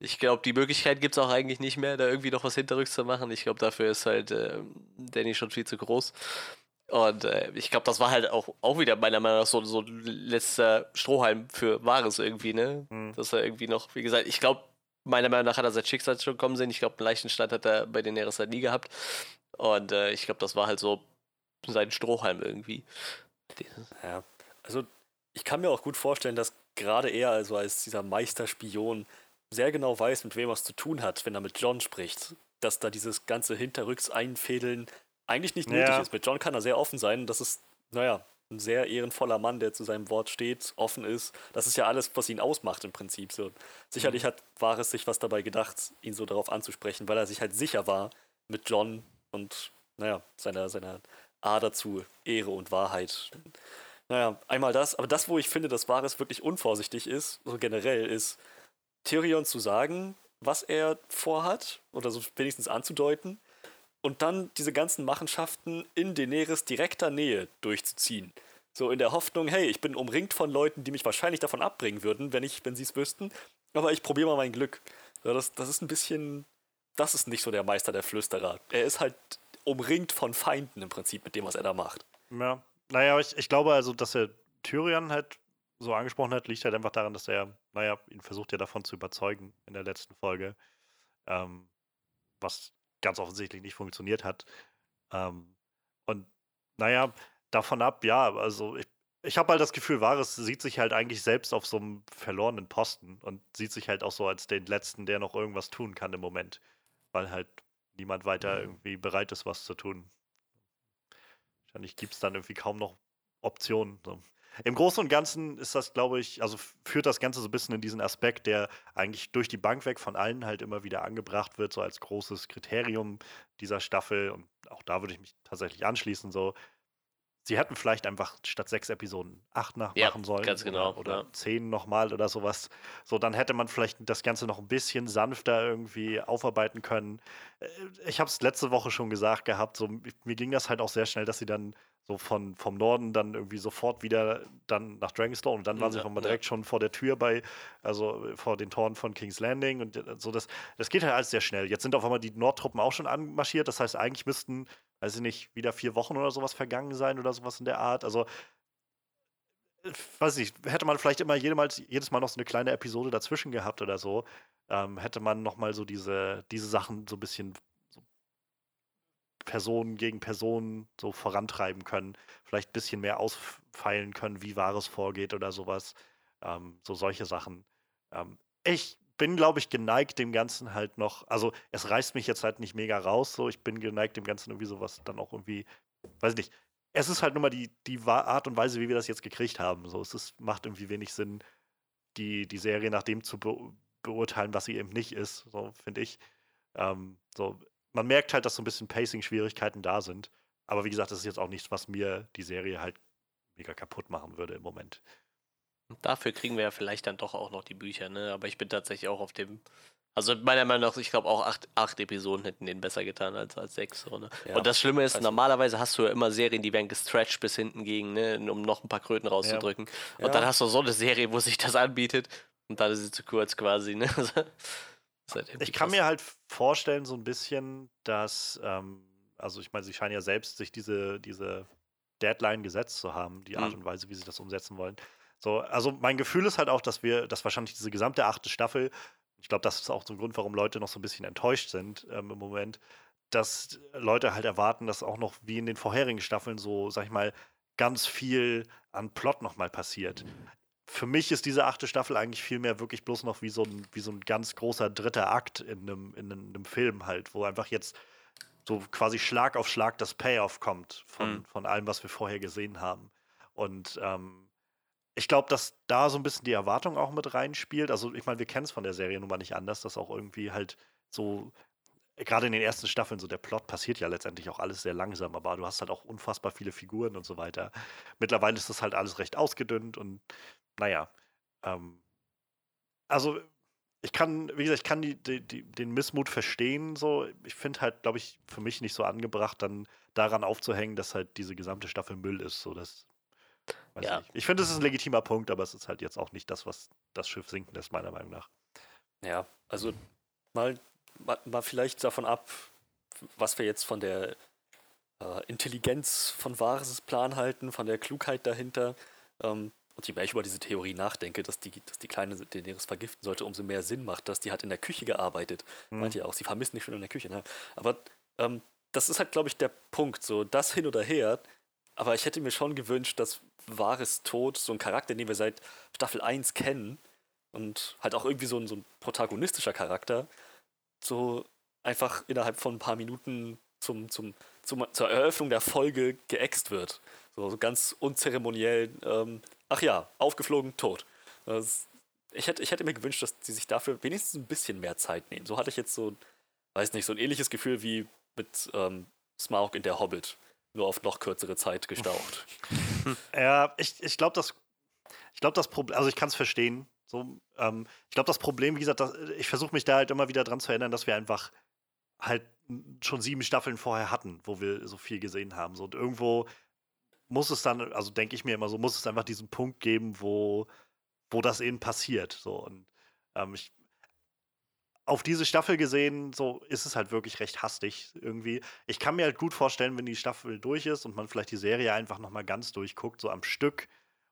Ich glaube, die Möglichkeit gibt es auch eigentlich nicht mehr, da irgendwie noch was hinterrücks zu machen. Ich glaube, dafür ist halt äh, Danny schon viel zu groß. Und äh, ich glaube, das war halt auch, auch wieder meiner Meinung nach so, so letzter Strohhalm für Wahres irgendwie, ne? Mhm. Dass er irgendwie noch, wie gesagt, ich glaube, meiner Meinung nach hat er sein Schicksal schon kommen sehen. Ich glaube, einen leichten Stand hat er bei den Neres halt nie gehabt. Und äh, ich glaube, das war halt so sein Strohhalm irgendwie. Ja, also ich kann mir auch gut vorstellen, dass gerade er, also als dieser Meisterspion, sehr genau weiß, mit wem er es zu tun hat, wenn er mit John spricht. Dass da dieses ganze Hinterrücks einfädeln eigentlich nicht nötig ja. ist. Mit John kann er sehr offen sein. Das ist, naja, ein sehr ehrenvoller Mann, der zu seinem Wort steht, offen ist. Das ist ja alles, was ihn ausmacht im Prinzip. So. Sicherlich mhm. hat Vares sich was dabei gedacht, ihn so darauf anzusprechen, weil er sich halt sicher war, mit John und, naja, seiner, seiner Ader zu Ehre und Wahrheit. Naja, einmal das, aber das, wo ich finde, dass Varys wirklich unvorsichtig ist, so generell, ist Tyrion zu sagen, was er vorhat, oder so wenigstens anzudeuten, und dann diese ganzen Machenschaften in Daenerys direkter Nähe durchzuziehen. So in der Hoffnung, hey, ich bin umringt von Leuten, die mich wahrscheinlich davon abbringen würden, wenn ich, wenn sie es wüssten, aber ich probiere mal mein Glück. Ja, das, das ist ein bisschen, das ist nicht so der Meister der Flüsterer. Er ist halt umringt von Feinden im Prinzip mit dem, was er da macht. Ja, naja, ich, ich glaube also, dass er Tyrion halt so angesprochen hat, liegt halt einfach daran, dass er, naja, ihn versucht ja davon zu überzeugen in der letzten Folge. Ähm, was ganz offensichtlich nicht funktioniert hat. Ähm, und naja, davon ab, ja, also ich, ich habe halt das Gefühl, Varys sieht sich halt eigentlich selbst auf so einem verlorenen Posten und sieht sich halt auch so als den Letzten, der noch irgendwas tun kann im Moment. Weil halt niemand weiter mhm. irgendwie bereit ist, was zu tun. Wahrscheinlich gibt es dann irgendwie kaum noch Optionen. So. Im Großen und Ganzen ist das, glaube ich, also führt das Ganze so ein bisschen in diesen Aspekt, der eigentlich durch die Bank weg von allen halt immer wieder angebracht wird, so als großes Kriterium dieser Staffel. Und auch da würde ich mich tatsächlich anschließen, so. Sie hätten vielleicht einfach statt sechs Episoden acht nachmachen ja, sollen. Ganz genau. Oder, oder ja. zehn nochmal oder sowas. So, dann hätte man vielleicht das Ganze noch ein bisschen sanfter irgendwie aufarbeiten können. Äh, ich habe es letzte Woche schon gesagt gehabt, so, mir ging das halt auch sehr schnell, dass sie dann so von, vom Norden dann irgendwie sofort wieder dann nach Dragonstone und dann waren ja, sie nochmal direkt ja. schon vor der Tür bei, also vor den Toren von King's Landing und äh, so, das, das geht halt alles sehr schnell. Jetzt sind auf einmal die Nordtruppen auch schon anmarschiert, das heißt, eigentlich müssten, weiß ich nicht, wieder vier Wochen oder sowas vergangen sein oder sowas in der Art. Also, weiß ich, hätte man vielleicht immer jedes jedes Mal noch so eine kleine Episode dazwischen gehabt oder so, ähm, hätte man nochmal so diese, diese Sachen so ein bisschen Personen gegen Personen so vorantreiben können, vielleicht ein bisschen mehr ausfeilen können, wie Wahres vorgeht oder sowas. Ähm, so solche Sachen. Ähm, ich bin, glaube ich, geneigt, dem Ganzen halt noch, also es reißt mich jetzt halt nicht mega raus, so ich bin geneigt, dem Ganzen irgendwie sowas dann auch irgendwie, weiß nicht, es ist halt nur mal die, die Art und Weise, wie wir das jetzt gekriegt haben. So, es ist, macht irgendwie wenig Sinn, die, die Serie nach dem zu be beurteilen, was sie eben nicht ist, so finde ich. Ähm, so, man merkt halt, dass so ein bisschen Pacing-Schwierigkeiten da sind. Aber wie gesagt, das ist jetzt auch nichts, was mir die Serie halt mega kaputt machen würde im Moment. Dafür kriegen wir ja vielleicht dann doch auch noch die Bücher, ne? Aber ich bin tatsächlich auch auf dem. Also meiner Meinung nach, ich glaube auch acht, acht Episoden hätten den besser getan als, als sechs. So, ne? ja, und das Schlimme ist, also normalerweise hast du ja immer Serien, die werden gestretched bis hinten gegen, ne? um noch ein paar Kröten rauszudrücken. Ja. Und ja. dann hast du so eine Serie, wo sich das anbietet und dann ist sie zu kurz quasi. Ne? ich kann mir halt vorstellen, so ein bisschen, dass, ähm, also ich meine, sie scheinen ja selbst sich diese, diese Deadline gesetzt zu haben, die Art mhm. und Weise, wie sie das umsetzen wollen. So, also mein Gefühl ist halt auch, dass wir, dass wahrscheinlich diese gesamte achte Staffel, ich glaube, das ist auch so ein Grund, warum Leute noch so ein bisschen enttäuscht sind ähm, im Moment, dass Leute halt erwarten, dass auch noch wie in den vorherigen Staffeln so, sag ich mal, ganz viel an Plot nochmal passiert für mich ist diese achte Staffel eigentlich vielmehr wirklich bloß noch wie so ein, wie so ein ganz großer dritter Akt in einem, in einem Film halt, wo einfach jetzt so quasi Schlag auf Schlag das Payoff kommt von, mhm. von allem, was wir vorher gesehen haben. Und ähm, ich glaube, dass da so ein bisschen die Erwartung auch mit reinspielt. Also, ich meine, wir kennen es von der Serie nun mal nicht anders, dass auch irgendwie halt so, gerade in den ersten Staffeln, so der Plot passiert ja letztendlich auch alles sehr langsam, aber du hast halt auch unfassbar viele Figuren und so weiter. Mittlerweile ist das halt alles recht ausgedünnt und naja, ähm, also ich kann, wie gesagt, ich kann die, die, die, den Missmut verstehen. So, ich finde halt, glaube ich, für mich nicht so angebracht, dann daran aufzuhängen, dass halt diese gesamte Staffel Müll ist. So, das, ja. ich, ich finde, es ist ein legitimer Punkt, aber es ist halt jetzt auch nicht das, was das Schiff sinken lässt, meiner Meinung nach. Ja, also mal, mal, vielleicht davon ab, was wir jetzt von der äh, Intelligenz von Wahres Plan halten, von der Klugheit dahinter. Ähm, und je mehr ich über diese Theorie nachdenke, dass die, dass die Kleine Daenerys vergiften sollte, umso mehr Sinn macht, dass die hat in der Küche gearbeitet. Mhm. Meint ihr auch, sie vermisst nicht schon in der Küche. Ne? Aber ähm, das ist halt, glaube ich, der Punkt. So, das hin oder her. Aber ich hätte mir schon gewünscht, dass Wahres Tod, so ein Charakter, den wir seit Staffel 1 kennen, und halt auch irgendwie so ein, so ein protagonistischer Charakter, so einfach innerhalb von ein paar Minuten zum, zum, zum, zur Eröffnung der Folge geäxt wird. So, so ganz unzeremoniell ähm, ach ja, aufgeflogen, tot. Das, ich, hätte, ich hätte mir gewünscht, dass sie sich dafür wenigstens ein bisschen mehr Zeit nehmen. So hatte ich jetzt so, weiß nicht, so ein ähnliches Gefühl wie mit ähm, Smaug in der Hobbit. Nur auf noch kürzere Zeit gestaucht. ja, ich, ich glaube, das, ich glaube, das Problem, also ich kann es verstehen. So, ähm, ich glaube, das Problem, wie gesagt, das, ich versuche mich da halt immer wieder dran zu erinnern, dass wir einfach halt schon sieben Staffeln vorher hatten, wo wir so viel gesehen haben. So, und irgendwo muss es dann, also denke ich mir immer so, muss es einfach diesen Punkt geben, wo, wo das eben passiert. So, und ähm, ich, auf diese Staffel gesehen, so ist es halt wirklich recht hastig irgendwie. Ich kann mir halt gut vorstellen, wenn die Staffel durch ist und man vielleicht die Serie einfach nochmal ganz durchguckt, so am Stück,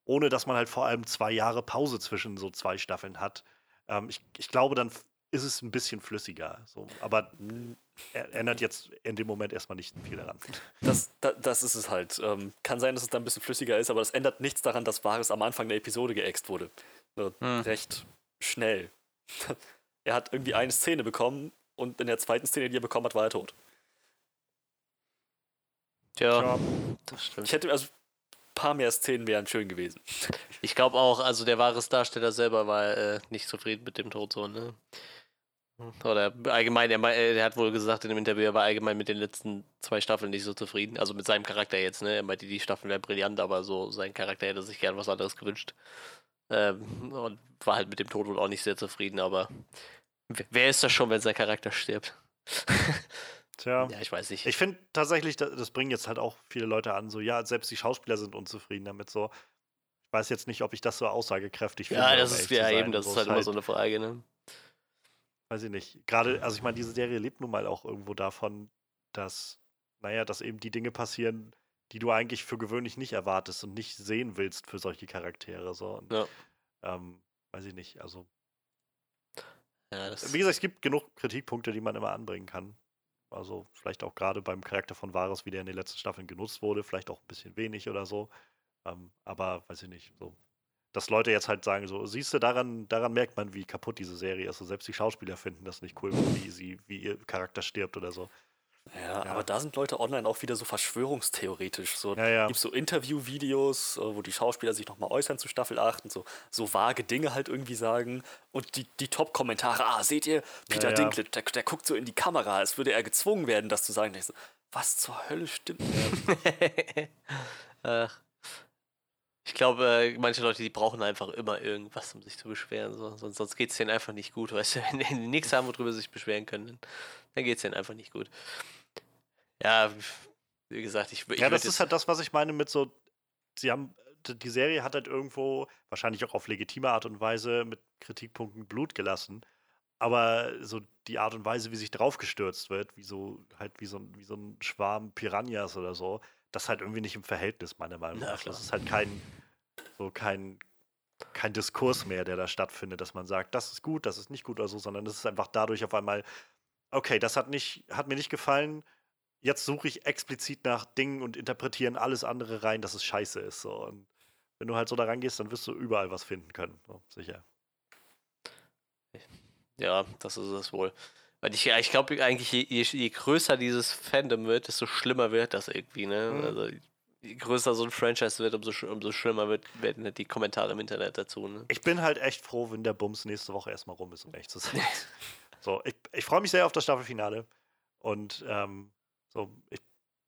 ohne dass man halt vor allem zwei Jahre Pause zwischen so zwei Staffeln hat. Ähm, ich, ich glaube, dann ist es ein bisschen flüssiger. So. Aber er ändert jetzt in dem Moment erstmal nicht viel daran. Das, das, das ist es halt. Ähm, kann sein, dass es dann ein bisschen flüssiger ist, aber das ändert nichts daran, dass Varys am Anfang der Episode geäxt wurde. So, hm. Recht schnell. er hat irgendwie eine Szene bekommen und in der zweiten Szene, die er bekommen hat, war er tot. Ja, das stimmt. Ich hätte, also paar mehr Szenen wären schön gewesen. Ich glaube auch, also der wahre Darsteller selber war äh, nicht zufrieden mit dem Tod so, ne? Oder allgemein, er, er, hat wohl gesagt in dem Interview, er war allgemein mit den letzten zwei Staffeln nicht so zufrieden. Also mit seinem Charakter jetzt, ne? Er meinte, die Staffeln wären brillant, aber so sein Charakter hätte sich gern was anderes gewünscht. Ähm, und war halt mit dem Tod wohl auch nicht sehr zufrieden, aber wer ist das schon, wenn sein Charakter stirbt? Tja. Ja, ich weiß nicht. Ich finde tatsächlich, das bringen jetzt halt auch viele Leute an, so, ja, selbst die Schauspieler sind unzufrieden damit, so. Ich weiß jetzt nicht, ob ich das so aussagekräftig finde. Ja, das ist ja eben, das ist halt, halt immer so eine Frage, ne? weiß ich nicht. Gerade, also ich meine, diese Serie lebt nun mal auch irgendwo davon, dass, naja, dass eben die Dinge passieren, die du eigentlich für gewöhnlich nicht erwartest und nicht sehen willst für solche Charaktere. So. Und, ja. ähm, weiß ich nicht, also. Ja, wie gesagt, es gibt genug Kritikpunkte, die man immer anbringen kann. Also vielleicht auch gerade beim Charakter von Varus, wie der in den letzten Staffeln genutzt wurde, vielleicht auch ein bisschen wenig oder so. Ähm, aber weiß ich nicht, so dass Leute jetzt halt sagen, so, siehst du, daran, daran merkt man, wie kaputt diese Serie ist. Und selbst die Schauspieler finden das nicht cool, wie sie, wie ihr Charakter stirbt oder so. Ja, ja, aber da sind Leute online auch wieder so verschwörungstheoretisch. So ja, ja. gibt so Interview-Videos, äh, wo die Schauspieler sich nochmal äußern zu Staffel 8 und so, so vage Dinge halt irgendwie sagen. Und die, die Top-Kommentare, ah, seht ihr, Peter ja, Dinklage, der, der, guckt so in die Kamera, als würde er gezwungen werden, das zu sagen. So, was zur Hölle stimmt? Ach. Ich glaube, äh, manche Leute, die brauchen einfach immer irgendwas, um sich zu beschweren. So. Sonst, sonst geht es denen einfach nicht gut. Weißt du, wenn die nichts haben, worüber sie sich beschweren können, dann geht es denen einfach nicht gut. Ja, wie gesagt, ich, ich Ja, das ist halt das, was ich meine mit so, sie haben, die Serie hat halt irgendwo, wahrscheinlich auch auf legitime Art und Weise, mit Kritikpunkten Blut gelassen. Aber so die Art und Weise, wie sich draufgestürzt wird, wie so, halt wie so, wie so ein Schwarm Piranhas oder so, das halt irgendwie nicht im Verhältnis, meiner Meinung nach. Das ist halt kein, so kein, kein Diskurs mehr, der da stattfindet, dass man sagt, das ist gut, das ist nicht gut oder so, sondern es ist einfach dadurch auf einmal, okay, das hat, nicht, hat mir nicht gefallen, jetzt suche ich explizit nach Dingen und interpretieren alles andere rein, dass es scheiße ist. So. Und wenn du halt so da rangehst, dann wirst du überall was finden können, so, sicher. Ja, das ist es wohl. Weil ich, ich glaube eigentlich, je, je, je, größer dieses Fandom wird, desto schlimmer wird das irgendwie, ne? Mhm. Also je größer so ein Franchise wird, umso, umso schlimmer wird, werden halt die Kommentare im Internet dazu. Ne? Ich bin halt echt froh, wenn der Bums nächste Woche erstmal rum ist, um echt zu sein. so, ich, ich freue mich sehr auf das Staffelfinale. Und ähm, so, ich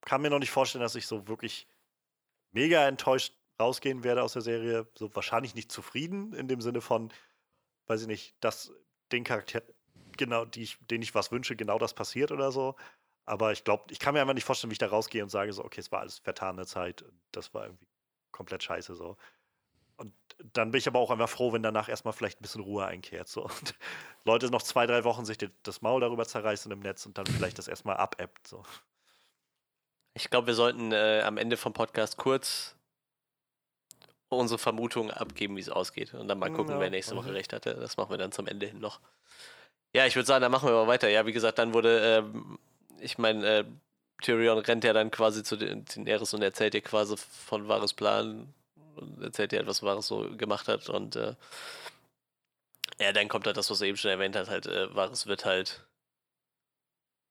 kann mir noch nicht vorstellen, dass ich so wirklich mega enttäuscht rausgehen werde aus der Serie. So wahrscheinlich nicht zufrieden in dem Sinne von, weiß ich nicht, dass den Charakter, genau, die ich, denen ich was wünsche, genau das passiert oder so. Aber ich glaube, ich kann mir einfach nicht vorstellen, wie ich da rausgehe und sage so, okay, es war alles vertane Zeit. Das war irgendwie komplett scheiße so. Und dann bin ich aber auch einfach froh, wenn danach erstmal vielleicht ein bisschen Ruhe einkehrt. So. Und Leute noch zwei, drei Wochen sich das Maul darüber zerreißen im Netz und dann vielleicht das erstmal abebbt. So. Ich glaube, wir sollten äh, am Ende vom Podcast kurz unsere Vermutungen abgeben, wie es ausgeht. Und dann mal hm, gucken, ja, wer nächste Woche recht hatte. Das machen wir dann zum Ende hin noch. Ja, ich würde sagen, dann machen wir mal weiter. Ja, wie gesagt, dann wurde, ähm, ich meine, äh, Tyrion rennt ja dann quasi zu den Daenerys und erzählt ihr quasi von Varys Plan und erzählt ihr halt, was Varys so gemacht hat und äh, ja, dann kommt halt das, was er eben schon erwähnt hat, halt, äh, Varys wird halt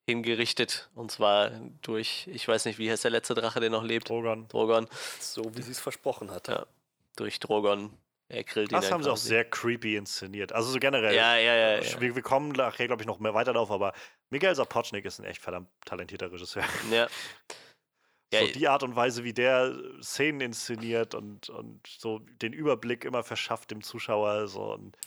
hingerichtet und zwar durch, ich weiß nicht, wie heißt der letzte Drache, der noch lebt? Drogon. Drogon. So wie sie es versprochen hat. Ja, durch Drogon Er grillt ihn Das haben quasi. sie auch sehr creepy inszeniert. Also so generell. Ja, ja, ja. ja. Wir, wir, kommen nachher, glaube ich, noch mehr weiter drauf, aber Miguel Sapochnik ist ein echt verdammt talentierter Regisseur. Ja. so die Art und Weise, wie der Szenen inszeniert und, und so den Überblick immer verschafft dem Zuschauer. So und,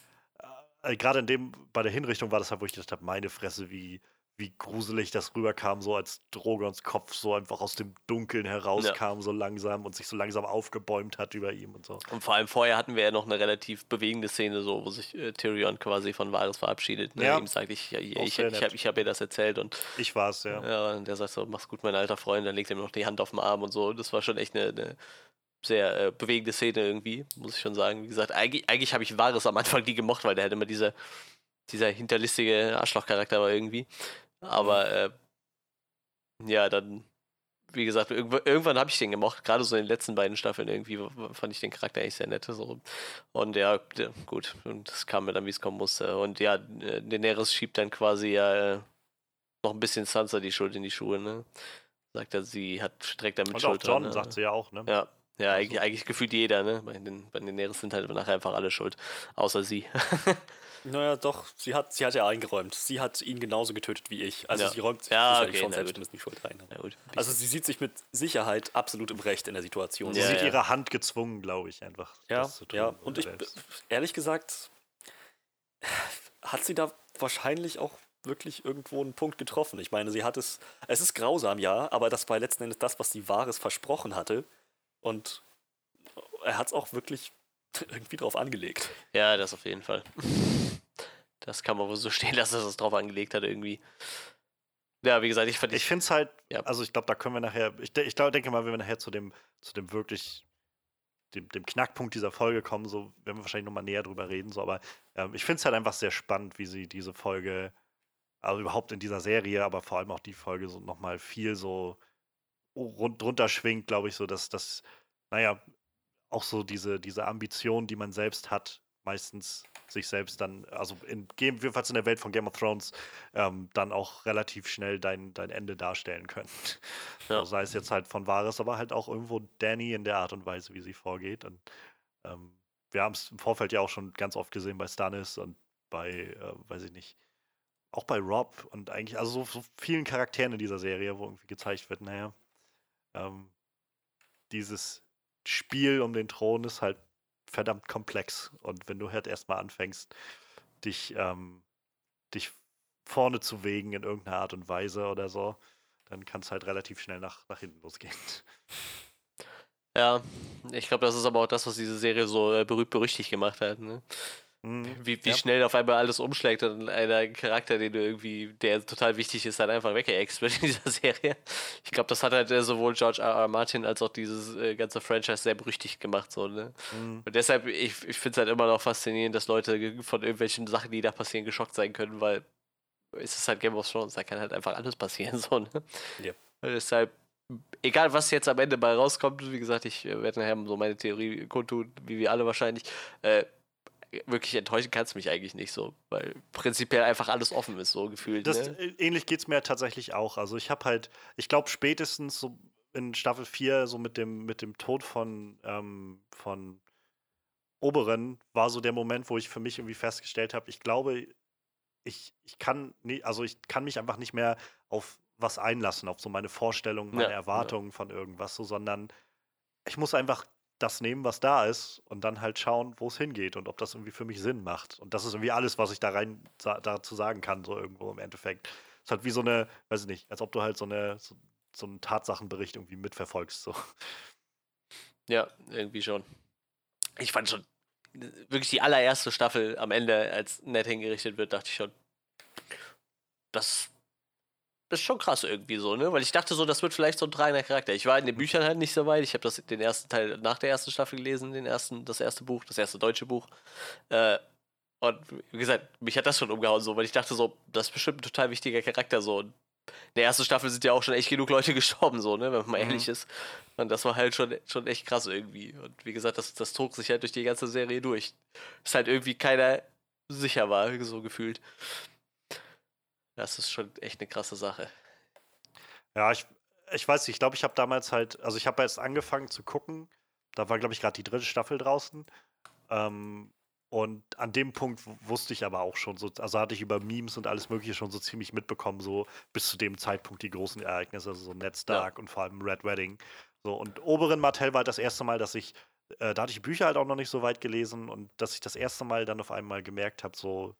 äh, gerade in dem, bei der Hinrichtung war das halt, wo ich gedacht habe, meine Fresse, wie, wie gruselig das rüberkam, so als Drogons Kopf so einfach aus dem Dunkeln herauskam, ja. so langsam und sich so langsam aufgebäumt hat über ihm und so. Und vor allem vorher hatten wir ja noch eine relativ bewegende Szene, so, wo sich äh, Tyrion quasi von Varys verabschiedet. Ne? Ja. Ihm sagt, ich, ich, ich, ich habe hab ihr das erzählt und. Ich war's, ja. Ja, und der sagt so, mach's gut, mein alter Freund, dann legt er mir noch die Hand auf den Arm und so. Das war schon echt eine, eine sehr äh, bewegende Szene irgendwie, muss ich schon sagen. Wie gesagt, eigentlich, eigentlich habe ich Varys am Anfang nie gemocht, weil der hat immer diese dieser hinterlistige Arschlochcharakter war irgendwie. Aber äh, ja, dann, wie gesagt, irgendwann, habe ich den gemocht. Gerade so in den letzten beiden Staffeln irgendwie fand ich den Charakter eigentlich sehr nett. So. Und ja, gut, und das kam mir dann, wie es kommen musste. Und ja, Daenerys schiebt dann quasi ja äh, noch ein bisschen Sansa die Schuld in die Schuhe, ne? Sagt er, sie hat streckt damit und Schuld auch John dran, sagt ne? sie ja auch, ne? Ja. Ja, also. eigentlich, eigentlich gefühlt jeder, ne? Bei den, bei den Daenerys sind halt nachher einfach alle schuld. Außer sie. Naja, doch, sie hat, sie hat ja eingeräumt. Sie hat ihn genauso getötet wie ich. Also ja. sie räumt ja, okay, schon selbst die Schuld rein. Also sie sieht sich mit Sicherheit absolut im Recht in der Situation. Sie ja, sieht ihre Hand gezwungen, glaube ich, einfach. Ja, das zu tun, ja. Und ich, ehrlich gesagt, hat sie da wahrscheinlich auch wirklich irgendwo einen Punkt getroffen. Ich meine, sie hat es, es ist grausam, ja, aber das war letzten Endes das, was sie Wahres versprochen hatte. Und er hat es auch wirklich irgendwie drauf angelegt. Ja, das auf jeden Fall. Das kann man wohl so stehen lassen, dass es drauf angelegt hat irgendwie. Ja, wie gesagt, ich fand Ich, ich finde es halt, ja. also ich glaube, da können wir nachher, ich, ich glaub, denke mal, wenn wir nachher zu dem, zu dem wirklich, dem, dem Knackpunkt dieser Folge kommen, so werden wir wahrscheinlich nochmal näher drüber reden, so, aber ähm, ich finde es halt einfach sehr spannend, wie sie diese Folge, also überhaupt in dieser Serie, aber vor allem auch die Folge so nochmal viel so rund, drunter schwingt, glaube ich, so, dass das, naja, auch so diese, diese Ambition, die man selbst hat, meistens sich selbst dann, also in, jedenfalls in der Welt von Game of Thrones, ähm, dann auch relativ schnell dein, dein Ende darstellen können. Ja. Also sei es jetzt halt von Varys, aber halt auch irgendwo Danny in der Art und Weise, wie sie vorgeht. Und ähm, wir haben es im Vorfeld ja auch schon ganz oft gesehen bei Stannis und bei, äh, weiß ich nicht, auch bei Rob und eigentlich, also so, so, vielen Charakteren in dieser Serie, wo irgendwie gezeigt wird, naja, ähm, dieses Spiel um den Thron ist halt verdammt komplex. Und wenn du halt erstmal anfängst, dich, ähm, dich vorne zu wägen in irgendeiner Art und Weise oder so, dann kann es halt relativ schnell nach, nach hinten losgehen. Ja, ich glaube, das ist aber auch das, was diese Serie so äh, berühmt berüchtigt gemacht hat. Ne? Mhm. Wie, wie ja. schnell auf einmal alles umschlägt und einer Charakter, den du irgendwie, der total wichtig ist, dann einfach weggeext wird in dieser Serie. Ich glaube, das hat halt äh, sowohl George R. R. Martin als auch dieses äh, ganze Franchise sehr berüchtigt gemacht. So, ne? Mhm. Und deshalb, ich, ich finde es halt immer noch faszinierend, dass Leute von irgendwelchen Sachen, die da passieren, geschockt sein können, weil es ist halt Game of Thrones, da kann halt einfach alles passieren. So, ne? Ja. Deshalb egal was jetzt am Ende bei rauskommt, wie gesagt, ich äh, werde nachher so meine Theorie kundtun, wie wir alle wahrscheinlich. Äh, wirklich enttäuschen kannst du mich eigentlich nicht so, weil prinzipiell einfach alles offen ist, so gefühlt. Das, ne? Äh, ähnlich geht es mir tatsächlich auch. Also ich habe halt, ich glaube spätestens so in Staffel 4, so mit dem, mit dem Tod von, ähm, von Oberen, war so der Moment, wo ich für mich irgendwie festgestellt habe, ich glaube, ich, ich kann nie, also ich kann mich einfach nicht mehr auf was einlassen, auf so meine Vorstellungen, meine ja, Erwartungen ja. von irgendwas, so, sondern ich muss einfach das nehmen, was da ist und dann halt schauen, wo es hingeht und ob das irgendwie für mich Sinn macht. Und das ist irgendwie alles, was ich da rein sa dazu sagen kann, so irgendwo im Endeffekt. Es ist halt wie so eine, weiß ich nicht, als ob du halt so eine so, so einen Tatsachenbericht irgendwie mitverfolgst. So. Ja, irgendwie schon. Ich fand schon wirklich die allererste Staffel am Ende, als Ned hingerichtet wird, dachte ich schon, das das ist schon krass irgendwie so, ne? Weil ich dachte so, das wird vielleicht so ein tragender Charakter. Ich war in den Büchern halt nicht so weit. Ich habe das den ersten Teil nach der ersten Staffel gelesen, den ersten, das erste Buch, das erste deutsche Buch. Äh, und wie gesagt, mich hat das schon umgehauen, so, weil ich dachte so, das ist bestimmt ein total wichtiger Charakter so. Und in der ersten Staffel sind ja auch schon echt genug Leute gestorben, so, ne, wenn man mal mhm. ehrlich ist. Und das war halt schon, schon echt krass irgendwie. Und wie gesagt, das, das trug sich halt durch die ganze Serie durch. Ist halt irgendwie keiner sicher war, so gefühlt. Das ist schon echt eine krasse Sache. Ja, ich, ich weiß nicht, ich glaube, ich habe damals halt, also ich habe jetzt angefangen zu gucken, da war, glaube ich, gerade die dritte Staffel draußen. Ähm, und an dem Punkt wusste ich aber auch schon so, also hatte ich über Memes und alles Mögliche schon so ziemlich mitbekommen, so bis zu dem Zeitpunkt die großen Ereignisse, also so Ned Stark ja. und vor allem Red Wedding. So, und Oberin Martell war das erste Mal, dass ich, äh, da hatte ich Bücher halt auch noch nicht so weit gelesen und dass ich das erste Mal dann auf einmal gemerkt habe, so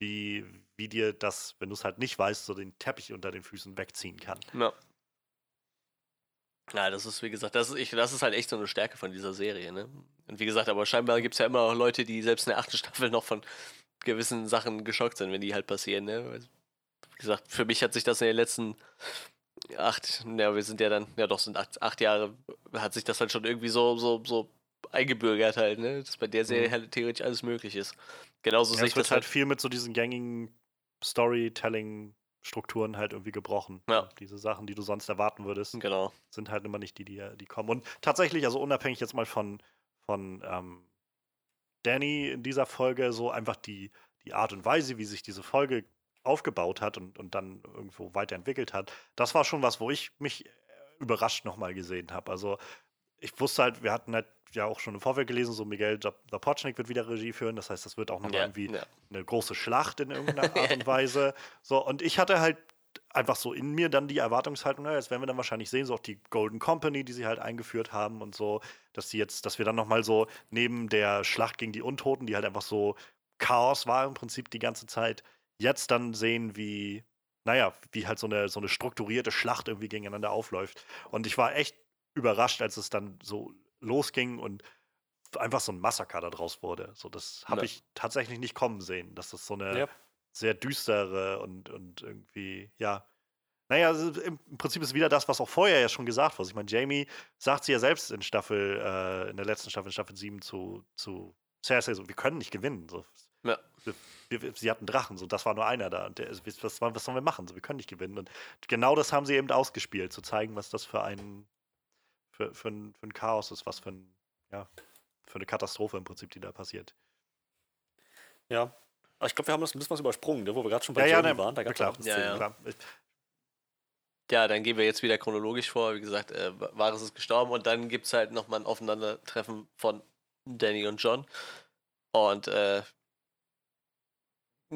wie, wie dir das, wenn du es halt nicht weißt, so den Teppich unter den Füßen wegziehen kann. Ja. Ja, das ist, wie gesagt, das ist, ich, das ist halt echt so eine Stärke von dieser Serie, ne? Und wie gesagt, aber scheinbar gibt es ja immer auch Leute, die selbst in der achten Staffel noch von gewissen Sachen geschockt sind, wenn die halt passieren, ne? Wie gesagt, für mich hat sich das in den letzten acht, ja, wir sind ja dann, ja doch, sind acht, acht Jahre, hat sich das halt schon irgendwie so, so, so eingebürgert halt, ne? Dass bei der Serie mhm. halt theoretisch alles möglich ist. Genauso ja, sehe ich das halt, halt viel mit so diesen gängigen Storytelling Strukturen halt irgendwie gebrochen. Ja. Diese Sachen, die du sonst erwarten würdest, genau. sind halt immer nicht die, die, die kommen. Und tatsächlich, also unabhängig jetzt mal von, von ähm, Danny in dieser Folge, so einfach die, die Art und Weise, wie sich diese Folge aufgebaut hat und, und dann irgendwo weiterentwickelt hat, das war schon was, wo ich mich überrascht nochmal gesehen habe. Also ich wusste halt, wir hatten halt ja auch schon im Vorfeld gelesen, so Miguel Zapochnik wird wieder Regie führen. Das heißt, das wird auch nochmal ja, irgendwie ja. eine große Schlacht in irgendeiner Art und Weise. So, und ich hatte halt einfach so in mir dann die Erwartungshaltung, naja, jetzt werden wir dann wahrscheinlich sehen, so auch die Golden Company, die sie halt eingeführt haben und so, dass sie jetzt, dass wir dann nochmal so neben der Schlacht gegen die Untoten, die halt einfach so Chaos war im Prinzip die ganze Zeit, jetzt dann sehen, wie, naja, wie halt so eine, so eine strukturierte Schlacht irgendwie gegeneinander aufläuft. Und ich war echt überrascht, als es dann so losging und einfach so ein Massaker daraus wurde. So, das habe ja. ich tatsächlich nicht kommen sehen, dass das so eine ja. sehr düstere und, und irgendwie, ja. Naja, also im Prinzip ist wieder das, was auch vorher ja schon gesagt wurde. Ich meine, Jamie sagt sie ja selbst in Staffel, äh, in der letzten Staffel, in Staffel 7 zu, zu Cersei, so, wir können nicht gewinnen. So. Ja. Wir, wir, sie hatten Drachen, so, das war nur einer da. Und der, was, was sollen wir machen? So, wir können nicht gewinnen. Und genau das haben sie eben ausgespielt, zu zeigen, was das für ein, für, für, ein, für ein Chaos ist, was für, ein, ja, für eine Katastrophe im Prinzip, die da passiert. Ja, aber ich glaube, wir haben das ein bisschen was übersprungen, ne? wo wir gerade schon bei ja, Johnny ja, ne, waren. Da gab es ja, ja. Klar. Ja, dann gehen wir jetzt wieder chronologisch vor. Wie gesagt, äh, Varys ist gestorben und dann gibt es halt nochmal ein Aufeinandertreffen von Danny und John. Und äh,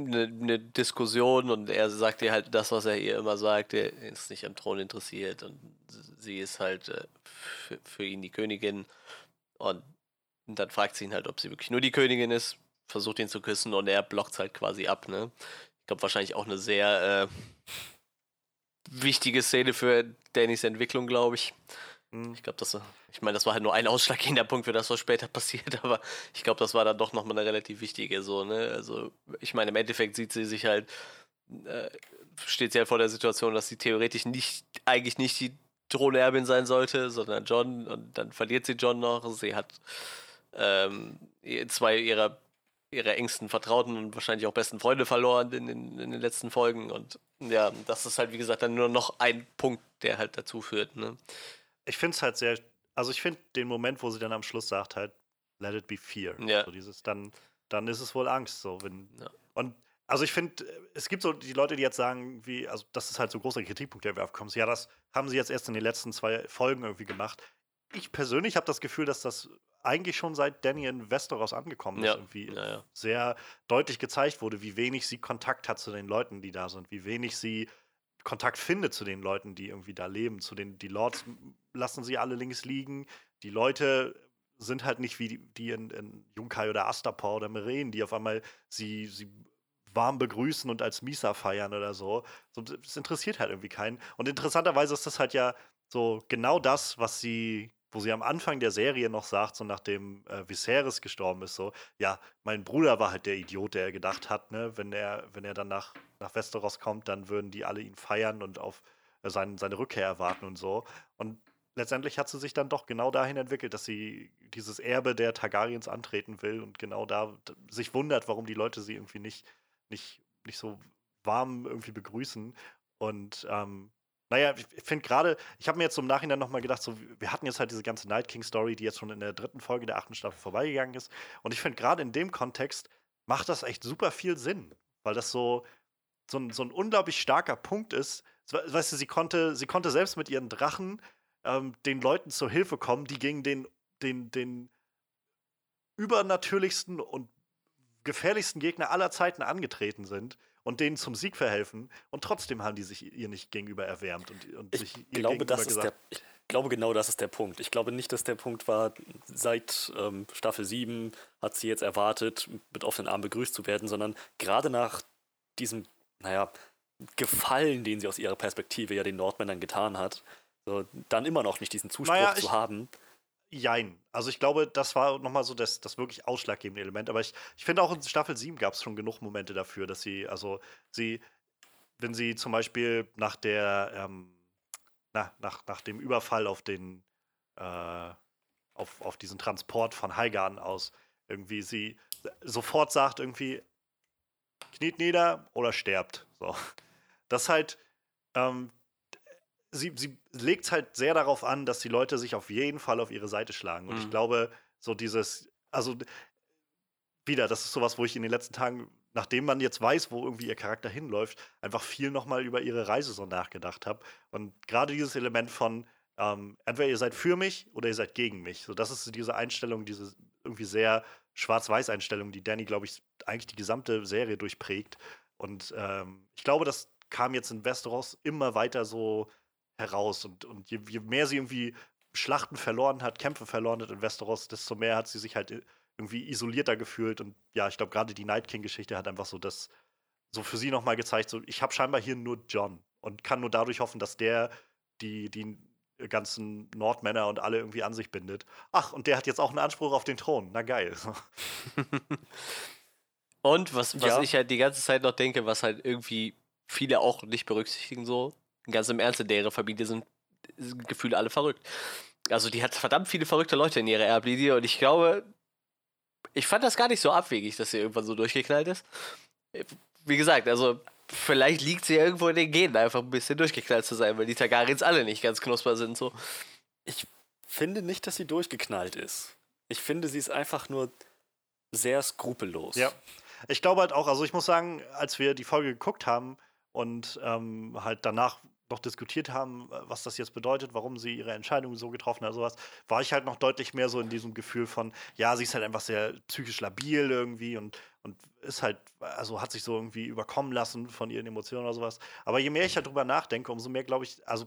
eine, eine, Diskussion und er sagt ihr halt das, was er ihr immer sagt, er ist nicht am Thron interessiert und sie ist halt äh, für, für, ihn die Königin und, dann fragt sie ihn halt, ob sie wirklich nur die Königin ist, versucht ihn zu küssen und er blockt halt quasi ab, ne? Ich glaube wahrscheinlich auch eine sehr äh, wichtige Szene für Dannys Entwicklung, glaube ich. Mhm. Ich glaube, das, ich meine, das war halt nur ein ausschlaggebender Punkt für das, was später passiert, aber ich glaube, das war dann doch nochmal eine relativ wichtige, so, ne? Also, ich meine, im Endeffekt sieht sie sich halt, äh, steht sie halt vor der Situation, dass sie theoretisch nicht, eigentlich nicht die Thronerbin sein sollte, sondern John, und dann verliert sie John noch. Sie hat ähm, zwei ihrer, ihrer engsten Vertrauten und wahrscheinlich auch besten Freunde verloren in, in, in den letzten Folgen. Und ja, das ist halt, wie gesagt, dann nur noch ein Punkt, der halt dazu führt, ne? Ich finde es halt sehr, also ich finde den Moment, wo sie dann am Schluss sagt halt, let it be fear. Ja. So dieses, dann, dann ist es wohl Angst, so, wenn, ja. und also ich finde, es gibt so die Leute, die jetzt sagen, wie, also das ist halt so ein großer Kritikpunkt, der wir aufkommen. Ja, das haben sie jetzt erst in den letzten zwei Folgen irgendwie gemacht. Ich persönlich habe das Gefühl, dass das eigentlich schon seit Danny in Westeros angekommen ist, ja. irgendwie ja, ja. sehr deutlich gezeigt wurde, wie wenig sie Kontakt hat zu den Leuten, die da sind, wie wenig sie Kontakt findet zu den Leuten, die irgendwie da leben. Zu den, die Lords lassen sie alle links liegen. Die Leute sind halt nicht wie die, die in, in Junkai oder Astapor oder Meren, die auf einmal sie, sie warm begrüßen und als Misa feiern oder so. so. Das interessiert halt irgendwie keinen. Und interessanterweise ist das halt ja so genau das, was sie wo sie am Anfang der Serie noch sagt, so nachdem äh, Viserys gestorben ist, so, ja, mein Bruder war halt der Idiot, der gedacht hat, ne, wenn er, wenn er dann nach, nach Westeros kommt, dann würden die alle ihn feiern und auf äh, sein, seine Rückkehr erwarten und so. Und letztendlich hat sie sich dann doch genau dahin entwickelt, dass sie dieses Erbe der Targaryens antreten will und genau da sich wundert, warum die Leute sie irgendwie nicht, nicht, nicht so warm irgendwie begrüßen. Und ähm, naja, ich finde gerade, ich habe mir jetzt im Nachhinein nochmal gedacht, so, wir hatten jetzt halt diese ganze Night King-Story, die jetzt schon in der dritten Folge der achten Staffel vorbeigegangen ist. Und ich finde gerade in dem Kontext macht das echt super viel Sinn, weil das so, so, ein, so ein unglaublich starker Punkt ist. Weißt du, sie konnte, sie konnte selbst mit ihren Drachen ähm, den Leuten zur Hilfe kommen, die gegen den, den, den übernatürlichsten und gefährlichsten Gegner aller Zeiten angetreten sind und denen zum Sieg verhelfen. Und trotzdem haben die sich ihr nicht gegenüber erwärmt und, und ich sich ihr glaube, das ist der, ich glaube, genau das ist der Punkt. Ich glaube nicht, dass der Punkt war, seit ähm, Staffel 7 hat sie jetzt erwartet, mit offenen Armen begrüßt zu werden, sondern gerade nach diesem, naja, Gefallen, den sie aus ihrer Perspektive ja den Nordmännern getan hat, so, dann immer noch nicht diesen Zuspruch naja, zu haben. Jein. Also ich glaube, das war nochmal so das, das wirklich ausschlaggebende Element. Aber ich, ich finde auch in Staffel 7 gab es schon genug Momente dafür, dass sie, also sie, wenn sie zum Beispiel nach der, ähm, na, nach, nach dem Überfall auf den, äh, auf, auf diesen Transport von Heigarden aus, irgendwie sie sofort sagt, irgendwie, kniet nieder oder sterbt. So. Das halt, ähm, sie, sie legt es halt sehr darauf an, dass die Leute sich auf jeden Fall auf ihre Seite schlagen. Und mhm. ich glaube, so dieses, also wieder, das ist sowas, wo ich in den letzten Tagen, nachdem man jetzt weiß, wo irgendwie ihr Charakter hinläuft, einfach viel nochmal über ihre Reise so nachgedacht habe. Und gerade dieses Element von, ähm, entweder ihr seid für mich oder ihr seid gegen mich. So, das ist diese Einstellung, diese irgendwie sehr Schwarz-Weiß-Einstellung, die Danny, glaube ich, eigentlich die gesamte Serie durchprägt. Und ähm, ich glaube, das kam jetzt in Westeros immer weiter so heraus. Und, und je, je, mehr sie irgendwie Schlachten verloren hat, Kämpfe verloren hat in Westeros, desto mehr hat sie sich halt irgendwie isolierter gefühlt. Und ja, ich glaube, gerade die Night King-Geschichte hat einfach so das, so für sie nochmal gezeigt, so ich habe scheinbar hier nur John und kann nur dadurch hoffen, dass der die, die ganzen Nordmänner und alle irgendwie an sich bindet. Ach, und der hat jetzt auch einen Anspruch auf den Thron. Na geil. und was, was ja. ich halt die ganze Zeit noch denke, was halt irgendwie viele auch nicht berücksichtigen, so, ganz im Ernst, in deren Familie sind, sind gefühlt alle verrückt. Also die hat verdammt viele verrückte Leute in ihrer Erblinie und ich glaube, ich fand das gar nicht so abwegig, dass sie irgendwann so durchgeknallt ist. Wie gesagt, also vielleicht liegt sie ja irgendwo in den Genen, einfach ein bisschen durchgeknallt zu sein, weil die Targaryens alle nicht ganz knusper sind. So. Ich finde nicht, dass sie durchgeknallt ist. Ich finde, sie ist einfach nur sehr skrupellos. Ja. Ich glaube halt auch, also ich muss sagen, als wir die Folge geguckt haben, und ähm, halt danach noch diskutiert haben, was das jetzt bedeutet, warum sie ihre Entscheidung so getroffen hat, sowas, war ich halt noch deutlich mehr so in diesem Gefühl von, ja, sie ist halt einfach sehr psychisch labil irgendwie und, und ist halt, also hat sich so irgendwie überkommen lassen von ihren Emotionen oder sowas. Aber je mehr ich halt drüber nachdenke, umso mehr glaube ich, also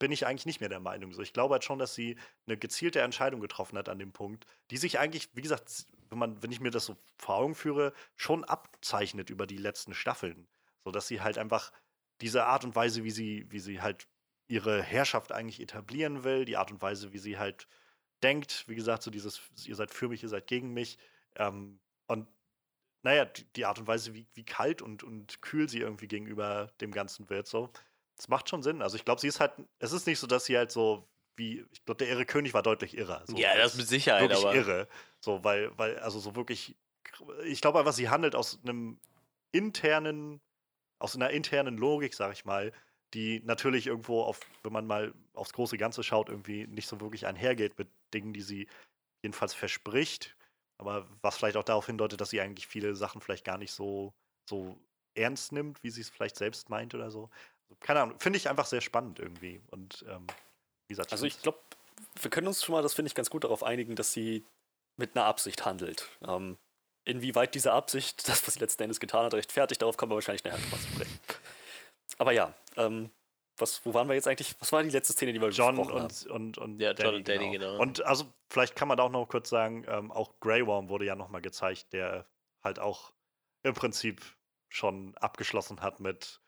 bin ich eigentlich nicht mehr der Meinung. So, ich glaube halt schon, dass sie eine gezielte Entscheidung getroffen hat an dem Punkt, die sich eigentlich, wie gesagt, wenn man, wenn ich mir das so vor Augen führe, schon abzeichnet über die letzten Staffeln. So dass sie halt einfach diese Art und Weise, wie sie, wie sie halt ihre Herrschaft eigentlich etablieren will, die Art und Weise, wie sie halt denkt, wie gesagt, so dieses, ihr seid für mich, ihr seid gegen mich. Ähm, und naja, die, die, Art und Weise, wie, wie kalt und, und kühl sie irgendwie gegenüber dem Ganzen wird, so. Das macht schon Sinn. Also ich glaube, sie ist halt, es ist nicht so, dass sie halt so wie, ich glaube, der irre König war deutlich irrer. So, ja, das mit Sicherheit, wirklich aber. irre. So, weil, weil, also so wirklich, ich glaube einfach, sie handelt aus einem internen aus einer internen Logik, sag ich mal, die natürlich irgendwo auf, wenn man mal aufs große Ganze schaut, irgendwie nicht so wirklich einhergeht mit Dingen, die sie jedenfalls verspricht. Aber was vielleicht auch darauf hindeutet, dass sie eigentlich viele Sachen vielleicht gar nicht so, so ernst nimmt, wie sie es vielleicht selbst meint oder so. Also, keine Ahnung, finde ich einfach sehr spannend irgendwie. Und ähm, wie gesagt, also ich glaube, wir können uns schon mal, das finde ich ganz gut, darauf einigen, dass sie mit einer Absicht handelt. Ähm, Inwieweit diese Absicht, das, was sie letzten Endes getan hat, rechtfertigt, darauf kommen wir wahrscheinlich nachher nochmal zu sprechen. Aber ja, ähm, was, wo waren wir jetzt eigentlich? Was war die letzte Szene, die wir John und, haben? Und, und ja, Danny, John und Danny, genau. genau. Und also, vielleicht kann man da auch noch kurz sagen, ähm, auch Grey Worm wurde ja nochmal gezeigt, der halt auch im Prinzip schon abgeschlossen hat mit,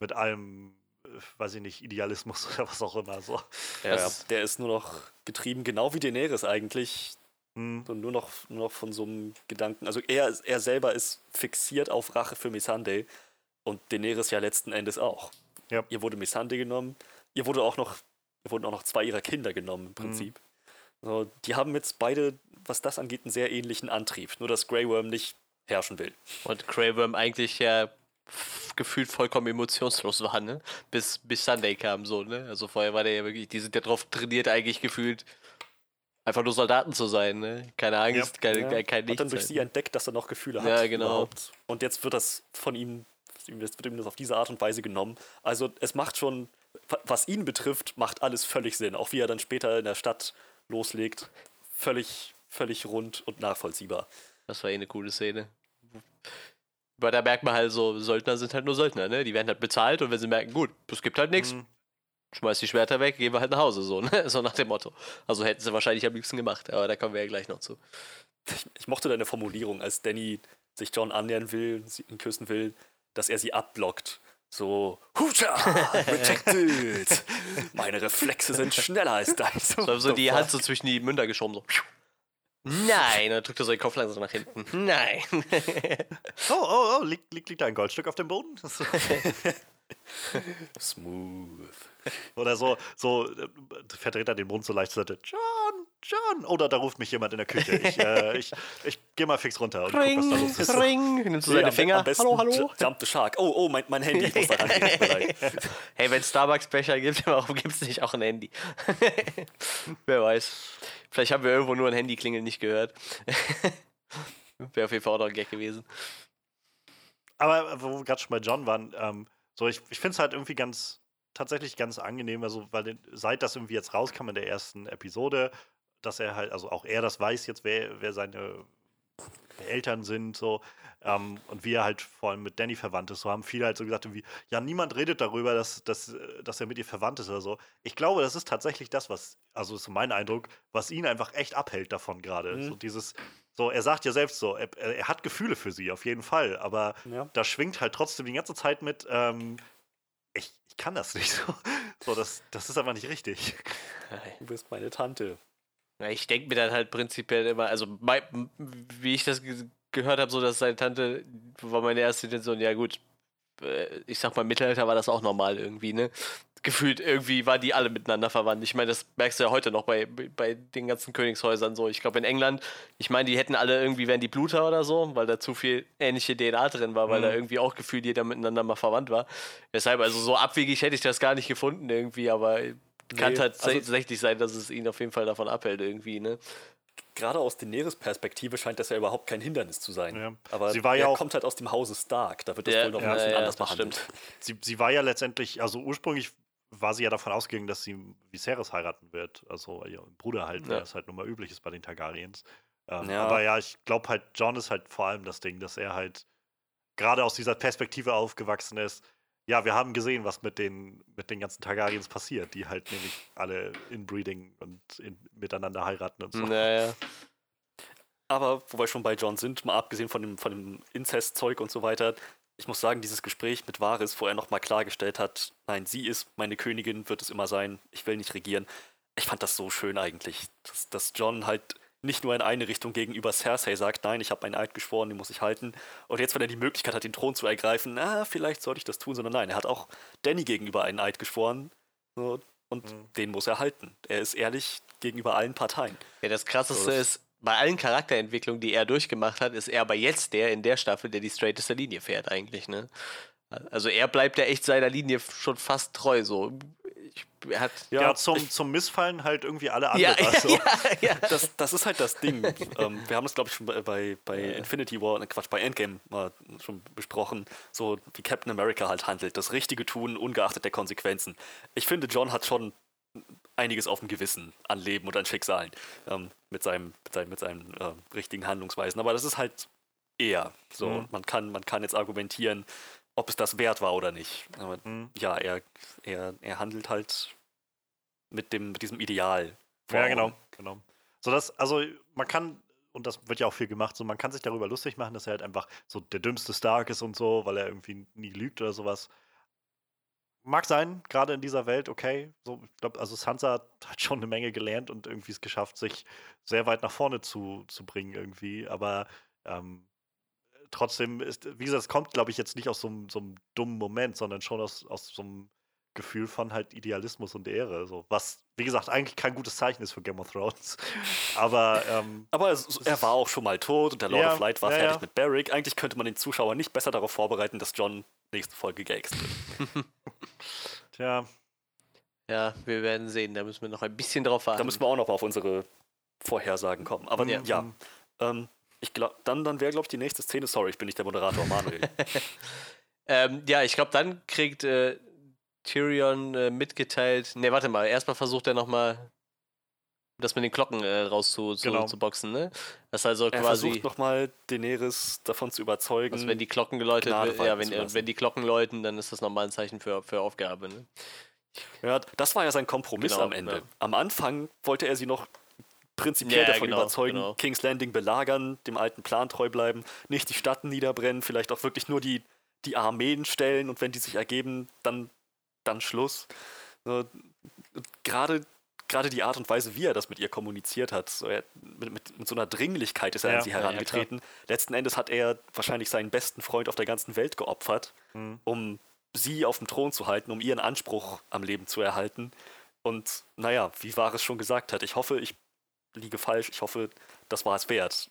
mit allem, äh, weiß ich nicht, Idealismus oder was auch immer. So. Ja, ja, der ist nur noch getrieben, genau wie Daenerys eigentlich, hm. So nur noch, nur noch von so einem Gedanken. Also er, er selber ist fixiert auf Rache für Missandei und Daenerys ja letzten Endes auch. Ja. Ihr wurde Missandei genommen, ihr wurde auch noch, ihr wurden auch noch zwei ihrer Kinder genommen im. Prinzip. Hm. So, die haben jetzt beide, was das angeht, einen sehr ähnlichen Antrieb. Nur dass Grey Worm nicht herrschen will. Und Grey Worm eigentlich ja gefühlt vollkommen emotionslos war, ne? Bis, bis Sunday kam so, ne? Also vorher war der ja wirklich, die sind ja drauf trainiert, eigentlich gefühlt Einfach nur Soldaten zu sein, ne? Keine Angst, ja. keine, ja. kein Nichts. Hat dann durch sie entdeckt, dass er noch Gefühle hat. Ja, genau. Überhaupt. Und jetzt wird das von ihm, wird ihm das auf diese Art und Weise genommen. Also es macht schon, was ihn betrifft, macht alles völlig Sinn. Auch wie er dann später in der Stadt loslegt, völlig, völlig rund und nachvollziehbar. Das war eh eine coole Szene. Weil da merkt man halt so, Söldner sind halt nur Söldner, ne? Die werden halt bezahlt und wenn sie merken, gut, es gibt halt nichts, mhm. Schmeiß die Schwerter weg, gehen wir halt nach Hause, so, ne? So nach dem Motto. Also hätten sie wahrscheinlich am liebsten gemacht, aber da kommen wir ja gleich noch zu. Ich, ich mochte deine Formulierung, als Danny sich John annähern will, ihn küssen will, dass er sie abblockt. So, Hucha, rejected. Meine Reflexe sind schneller als dein. So, so die Hand so zwischen die Münder geschoben, so. Nein, dann drückt er so den Kopf langsam nach hinten. Nein. oh, oh, oh, liegt, liegt, liegt da ein Goldstück auf dem Boden? Smooth. Oder so, so äh, verdreht er den Mund so leicht Seite. John, John. Oder da ruft mich jemand in der Küche. Ich, äh, ich, ich gehe mal fix runter und ring, guck, was da los ist. Ring, nimmst du seine nee, Finger. Hallo, hallo. Jump the Shark. Oh, oh, mein, mein Handy. Ich muss da hey, wenn Starbucks-Becher gibt, warum gibt es nicht auch ein Handy? Wer weiß. Vielleicht haben wir irgendwo nur ein Handyklingeln nicht gehört. Wäre auf jeden Fall auch noch ein Gag gewesen. Aber wo wir gerade schon bei John waren, ähm, so ich, ich finde es halt irgendwie ganz, tatsächlich ganz angenehm, also weil seit das irgendwie jetzt rauskam in der ersten Episode, dass er halt, also auch er das weiß jetzt, wer, wer seine Eltern sind, so, ähm, und wie er halt vor allem mit Danny verwandt ist. So haben viele halt so gesagt, irgendwie, ja, niemand redet darüber, dass, dass, dass er mit ihr verwandt ist oder so. Ich glaube, das ist tatsächlich das, was, also ist so mein Eindruck, was ihn einfach echt abhält davon gerade. Mhm. So dieses, so, er sagt ja selbst so, er, er, hat Gefühle für sie, auf jeden Fall, aber ja. da schwingt halt trotzdem die ganze Zeit mit, ähm, kann das nicht so. So, das, das ist einfach nicht richtig. Du bist meine Tante. Ja, ich denke mir dann halt prinzipiell immer, also wie ich das gehört habe, so dass seine Tante war meine erste Intention, ja gut, äh, ich sag mal, Mittelalter war das auch normal irgendwie, ne? Gefühlt irgendwie waren die alle miteinander verwandt. Ich meine, das merkst du ja heute noch bei, bei den ganzen Königshäusern so. Ich glaube, in England, ich meine, die hätten alle irgendwie, wären die Bluter oder so, weil da zu viel ähnliche DNA drin war, weil mhm. da irgendwie auch gefühlt jeder miteinander mal verwandt war. Deshalb, also so abwegig hätte ich das gar nicht gefunden irgendwie, aber kann nee, tatsächlich also, sein, dass es ihn auf jeden Fall davon abhält, irgendwie, ne? Gerade aus Daenerys-Perspektive scheint das ja überhaupt kein Hindernis zu sein. Ja. Aber sie war ja er auch, kommt halt aus dem Hause Stark, da wird das ja, wohl noch ein bisschen ja, anders behandelt. Sie, sie war ja letztendlich, also ursprünglich war sie ja davon ausgegangen, dass sie Viserys heiraten wird. Also ihr Bruder halt, ja. es halt nun mal üblich ist bei den Targaryens. Ähm, ja. Aber ja, ich glaube halt, John ist halt vor allem das Ding, dass er halt gerade aus dieser Perspektive aufgewachsen ist, ja, wir haben gesehen, was mit den, mit den ganzen Targaryens passiert, die halt nämlich alle inbreeding und in, miteinander heiraten und so. Naja. Aber wo wir schon bei John sind, mal abgesehen von dem, von dem Inzestzeug und so weiter, ich muss sagen, dieses Gespräch mit Varys, wo er nochmal klargestellt hat, nein, sie ist meine Königin, wird es immer sein, ich will nicht regieren. Ich fand das so schön eigentlich, dass, dass John halt nicht nur in eine Richtung gegenüber Cersei sagt, nein, ich habe meinen Eid geschworen, den muss ich halten. Und jetzt, wenn er die Möglichkeit hat, den Thron zu ergreifen, na, vielleicht sollte ich das tun, sondern nein, er hat auch Danny gegenüber einen Eid geschworen so, und mhm. den muss er halten. Er ist ehrlich gegenüber allen Parteien. Ja, das Krasseste so, das ist, bei allen Charakterentwicklungen, die er durchgemacht hat, ist er aber jetzt der in der Staffel, der die straighteste Linie fährt eigentlich, ne? Also er bleibt ja echt seiner Linie schon fast treu, so hat, ja, ja, zum, zum Missfallen halt irgendwie alle anderen. Ja, also. ja, ja, Das, das ist halt das Ding. ähm, wir haben das, glaube ich, schon bei, bei, bei Infinity War, ne, Quatsch, bei Endgame mal schon besprochen, so wie Captain America halt handelt. Das Richtige tun, ungeachtet der Konsequenzen. Ich finde, John hat schon einiges auf dem Gewissen an Leben und an Schicksalen ähm, mit seinem, mit seinen, mit seinen äh, richtigen Handlungsweisen. Aber das ist halt eher so. Mhm. Man, kann, man kann jetzt argumentieren, ob es das wert war oder nicht. Aber mhm. ja, er, er, er handelt halt mit, dem, mit diesem Ideal. Ja, genau, genau. So dass, also man kann, und das wird ja auch viel gemacht, so man kann sich darüber lustig machen, dass er halt einfach so der dümmste Stark ist und so, weil er irgendwie nie lügt oder sowas. Mag sein, gerade in dieser Welt, okay. So, ich glaube, also Sansa hat schon eine Menge gelernt und irgendwie es geschafft, sich sehr weit nach vorne zu, zu bringen, irgendwie. Aber ähm, trotzdem ist, wie gesagt, es kommt, glaube ich, jetzt nicht aus so, so einem dummen Moment, sondern schon aus, aus so einem Gefühl von halt Idealismus und Ehre. So. Was, wie gesagt, eigentlich kein gutes Zeichen ist für Game of Thrones. Aber, ähm, Aber es, er war auch schon mal tot und der Lord ja, of Light war ja, fertig ja. mit Barrick. Eigentlich könnte man den Zuschauer nicht besser darauf vorbereiten, dass John nächste Folge geäxt wird. Tja. Ja, wir werden sehen. Da müssen wir noch ein bisschen drauf warten. Da müssen wir auch noch mal auf unsere Vorhersagen kommen. Aber ja, ja ähm, ich glaube, dann, dann wäre, glaube ich, die nächste Szene. Sorry, ich bin nicht der Moderator, Manuel. ähm, ja, ich glaube, dann kriegt äh, Tyrion äh, mitgeteilt. Ne, warte mal. Erstmal versucht er nochmal das mit den Glocken äh, raus zu, zu, genau. zu, boxen, ne? Das also er quasi. versucht nochmal Daenerys davon zu überzeugen. Also wenn die Glocken geläutet werden, ja, wenn, wenn die Glocken läuten, dann ist das nochmal ein Zeichen für, für Aufgabe, ne? Ja, das war ja sein Kompromiss genau, am Ende. Ja. Am Anfang wollte er sie noch prinzipiell ja, davon genau, überzeugen, genau. King's Landing belagern, dem alten Plan treu bleiben, nicht die Stadt niederbrennen, vielleicht auch wirklich nur die, die Armeen stellen und wenn die sich ergeben, dann, dann Schluss. Gerade gerade die Art und Weise, wie er das mit ihr kommuniziert hat, so er, mit, mit, mit, so einer Dringlichkeit ist er ja, an sie herangetreten. Ja, Letzten Endes hat er wahrscheinlich seinen besten Freund auf der ganzen Welt geopfert, mhm. um sie auf dem Thron zu halten, um ihren Anspruch am Leben zu erhalten. Und naja, wie Vares schon gesagt hat, ich hoffe, ich liege falsch, ich hoffe, das war es wert.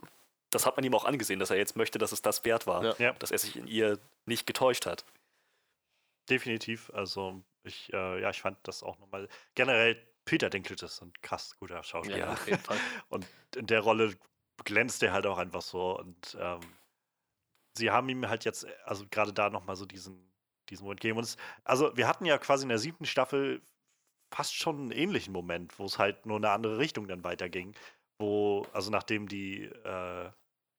Das hat man ihm auch angesehen, dass er jetzt möchte, dass es das wert war, ja. dass er sich in ihr nicht getäuscht hat. Definitiv. Also ich, äh, ja, ich fand das auch nochmal generell Peter Dinklage ist ein krass guter Schauspieler. Ja, auf jeden Fall. und in der Rolle glänzt er halt auch einfach so. Und ähm, sie haben ihm halt jetzt, also gerade da nochmal so diesen, diesen Moment gegeben. Und also wir hatten ja quasi in der siebten Staffel fast schon einen ähnlichen Moment, wo es halt nur in eine andere Richtung dann weiterging. Wo, also nachdem die, äh,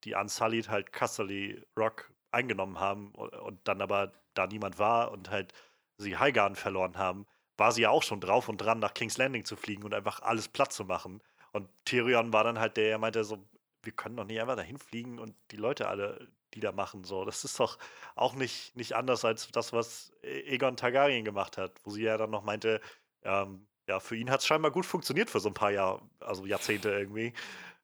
die Unsullied halt Casterly Rock eingenommen haben und, und, dann aber da niemand war und halt sie Highgarden verloren haben, war sie ja auch schon drauf und dran, nach King's Landing zu fliegen und einfach alles platt zu machen. Und Tyrion war dann halt der, der meinte so, wir können doch nicht einfach dahin fliegen und die Leute alle, die da machen, so. Das ist doch auch nicht, nicht anders als das, was e-, Egon Targaryen gemacht hat, wo sie ja dann noch meinte, ähm, ja, für ihn hat es scheinbar gut funktioniert für so ein paar Jahre, also Jahrzehnte irgendwie.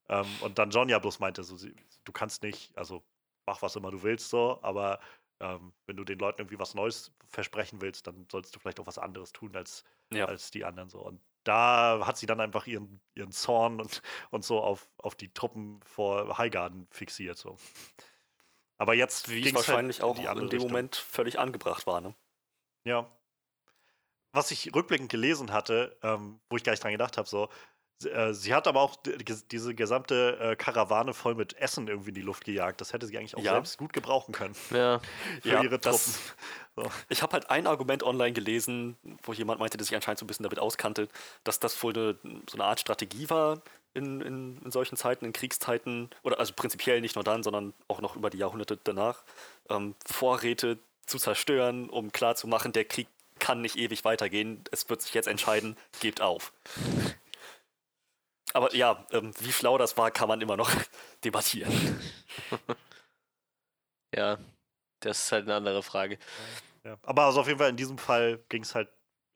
Ähm, und dann John ja bloß meinte, so, du kannst nicht, also mach was immer du willst, so, aber ähm, wenn du den Leuten irgendwie was Neues versprechen willst, dann sollst du vielleicht auch was anderes tun als, ja. als die anderen so. Und da hat sie dann einfach ihren, ihren Zorn und, und so auf, auf die Truppen vor Highgarden fixiert. So. Aber jetzt wie es halt wahrscheinlich halt auch in, dem Richtung. Moment völlig angebracht war, ne? Ja. Was ich rückblickend gelesen hatte, ähm, wo ich gar nicht dran gedacht habe, so, sie hat aber auch diese gesamte äh, Karawane voll mit Essen irgendwie in die Luft gejagt. Das hätte sie eigentlich auch ja. selbst gut gebrauchen können. Ja, für ja, ihre Truppen. So. Ich habe halt ein Argument online gelesen, wo jemand meinte, der sich anscheinend so ein bisschen damit auskannte, dass das wohl eine, so eine Art Strategie war in, in, in, solchen Zeiten, in Kriegszeiten, oder also prinzipiell nicht nur dann, sondern auch noch über die Jahrhunderte danach, ähm, Vorräte zu zerstören, um klarzumachen, der Krieg kann nicht ewig weitergehen. Es wird sich jetzt entscheiden, gebt auf. Aber ja, ähm, wie schlau das war, kann man immer noch debattieren. ja, das ist halt eine andere Frage. Ja. Aber also auf jeden Fall in diesem Fall ging es halt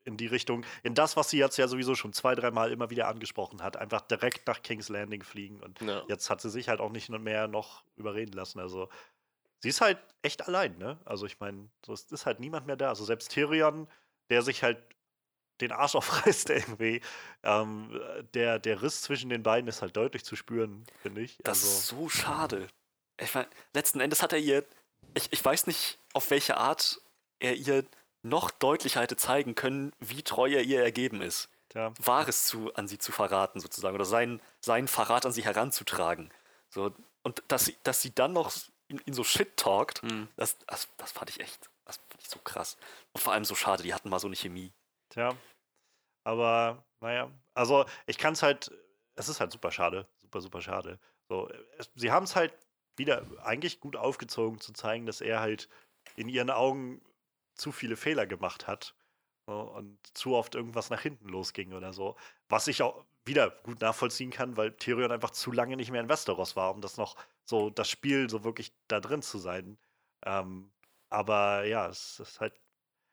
in die Richtung, in das, was sie jetzt ja sowieso schon zwei, dreimal immer wieder angesprochen hat, einfach direkt nach King's Landing fliegen. Und ja. jetzt hat sie sich halt auch nicht mehr noch überreden lassen. Also sie ist halt echt allein, ne? Also ich meine, so ist halt niemand mehr da. Also selbst Tyrion, der sich halt den Arsch aufreißt irgendwie. Ähm, der, der Riss zwischen den beiden ist halt deutlich zu spüren, finde ich. Das also. ist so schade. Ich meine, letzten Endes hat er ihr, ich, ich weiß nicht, auf welche Art er ihr noch deutlicher hätte zeigen können, wie treu er ihr ergeben ist. Ja. Wahres zu, an sie zu verraten, sozusagen, oder seinen, seinen Verrat an sie heranzutragen. So, und dass sie, dass sie dann noch ihn, ihn so shit talkt, mhm. das, das, das fand ich echt, das fand ich so krass. Und vor allem so schade, die hatten mal so eine Chemie. Tja, aber naja, also ich kann es halt, es ist halt super schade, super, super schade. So, es, sie haben es halt wieder eigentlich gut aufgezogen zu zeigen, dass er halt in ihren Augen zu viele Fehler gemacht hat so, und zu oft irgendwas nach hinten losging oder so. Was ich auch wieder gut nachvollziehen kann, weil Tyrion einfach zu lange nicht mehr in Westeros war, um das noch so, das Spiel so wirklich da drin zu sein. Ähm, aber ja, es ist halt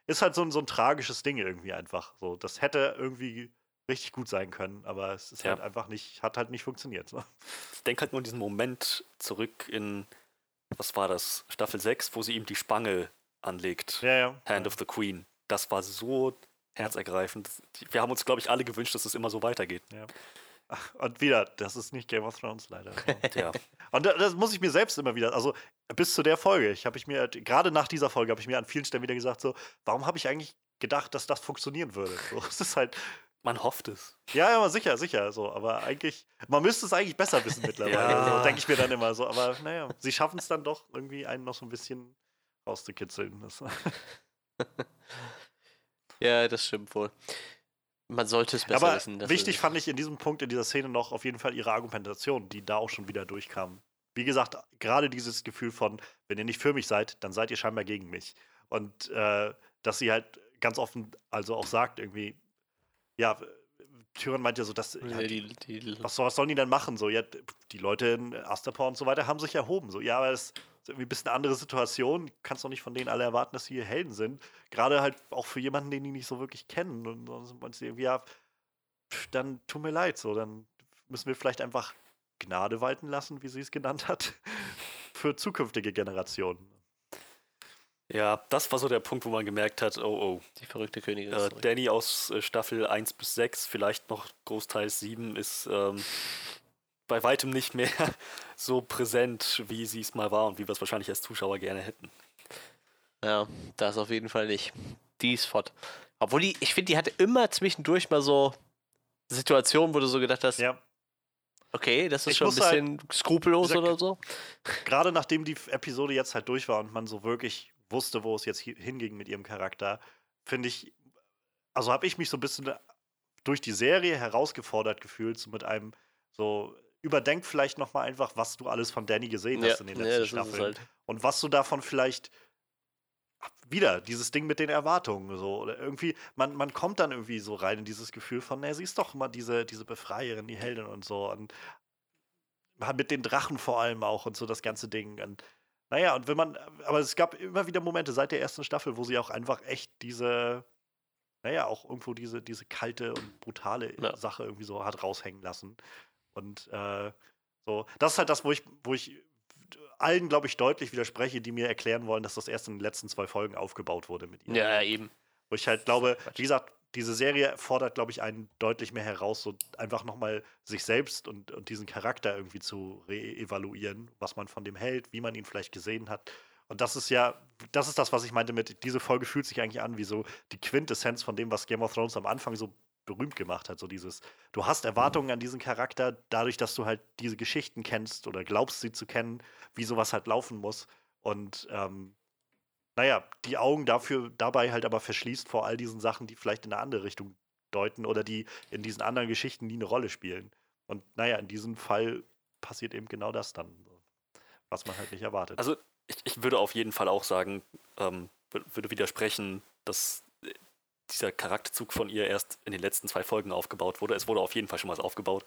ist halt so ein, so ein tragisches Ding irgendwie einfach. So, das hätte irgendwie richtig gut sein können, aber es ist ja. halt einfach nicht, hat halt nicht funktioniert. So. Ich denke halt nur an diesen Moment zurück in, was war das, Staffel 6, wo sie ihm die Spange anlegt. Ja, ja. Hand of the Queen. Das war so herzergreifend. Wir haben uns, glaube ich, alle gewünscht, dass es immer so weitergeht. Ja. Und wieder, das ist nicht Game of Thrones leider. ja. Und das muss ich mir selbst immer wieder, also bis zu der Folge, ich habe ich mir, gerade nach dieser Folge habe ich mir an vielen Stellen wieder gesagt, so, warum habe ich eigentlich gedacht, dass das funktionieren würde? So, es ist halt. Man hofft es. Ja, ja, sicher, sicher. So, aber eigentlich, man müsste es eigentlich besser wissen mittlerweile. ja. so, denke ich mir dann immer so. Aber naja, sie schaffen es dann doch irgendwie einen noch so ein bisschen rauszukitzeln. ja, das stimmt wohl. Man sollte es besser Aber wissen. Wichtig fand ich in diesem Punkt in dieser Szene noch auf jeden Fall ihre Argumentation, die da auch schon wieder durchkam. Wie gesagt, gerade dieses Gefühl von, wenn ihr nicht für mich seid, dann seid ihr scheinbar gegen mich. Und äh, dass sie halt ganz offen also auch sagt, irgendwie, ja, Tyrion meint ja so, dass. Ja, die, die, was, was, sollen die denn machen? So, ja, die Leute in Astapor und so weiter haben sich erhoben. So, ja, aber das ist irgendwie ein bisschen eine andere Situation. Kannst doch nicht von denen alle erwarten, dass sie hier Helden sind. Gerade halt auch für jemanden, den die nicht so wirklich kennen. Und, sie irgendwie, ja, dann tut mir leid, so, dann müssen wir vielleicht einfach Gnade walten lassen, wie sie es genannt hat, für zukünftige Generationen. Ja, das war so der Punkt, wo man gemerkt hat, oh oh. Die verrückte Königin. Äh, Danny aus äh, Staffel 1 bis 6, vielleicht noch großteils 7, ist ähm, bei weitem nicht mehr so präsent, wie sie es mal war und wie wir es wahrscheinlich als Zuschauer gerne hätten. Ja, das auf jeden Fall nicht. Die ist fort. Obwohl die, ich finde, die hatte immer zwischendurch mal so Situationen, wo du so gedacht hast, ja. okay, das ist ich schon ein bisschen halt, skrupellos oder so. Gerade nachdem die Episode jetzt halt durch war und man so wirklich wusste, wo es jetzt hinging mit ihrem Charakter, finde ich, also habe ich mich so ein bisschen durch die Serie herausgefordert gefühlt, so mit einem so überdenk vielleicht noch mal einfach, was du alles von Danny gesehen hast ja, in den letzten ja, Staffeln halt. und was du davon vielleicht wieder dieses Ding mit den Erwartungen so oder irgendwie man, man kommt dann irgendwie so rein in dieses Gefühl von, ne, sie ist doch mal diese diese Befreierin, die Heldin und so und mit den Drachen vor allem auch und so das ganze Ding und naja, und wenn man, aber es gab immer wieder Momente seit der ersten Staffel, wo sie auch einfach echt diese, naja, auch irgendwo diese, diese kalte und brutale ja. Sache irgendwie so hat raushängen lassen. Und äh, so, das ist halt das, wo ich, wo ich allen, glaube ich, deutlich widerspreche, die mir erklären wollen, dass das erst in den letzten zwei Folgen aufgebaut wurde mit ihr. Ja, eben. Wo ich halt glaube, wie gesagt, diese Serie fordert, glaube ich, einen deutlich mehr heraus, so einfach nochmal sich selbst und, und diesen Charakter irgendwie zu re-evaluieren, was man von dem hält, wie man ihn vielleicht gesehen hat. Und das ist ja, das ist das, was ich meinte mit, diese Folge fühlt sich eigentlich an wie so die Quintessenz von dem, was Game of Thrones am Anfang so berühmt gemacht hat. So dieses, du hast Erwartungen an diesen Charakter, dadurch, dass du halt diese Geschichten kennst oder glaubst, sie zu kennen, wie sowas halt laufen muss. Und ähm, naja, die Augen dafür dabei halt aber verschließt vor all diesen Sachen, die vielleicht in eine andere Richtung deuten oder die in diesen anderen Geschichten nie eine Rolle spielen. Und naja, in diesem Fall passiert eben genau das dann, was man halt nicht erwartet. Also ich, ich würde auf jeden Fall auch sagen, ähm, würde widersprechen, dass dieser Charakterzug von ihr erst in den letzten zwei Folgen aufgebaut wurde. Es wurde auf jeden Fall schon mal aufgebaut.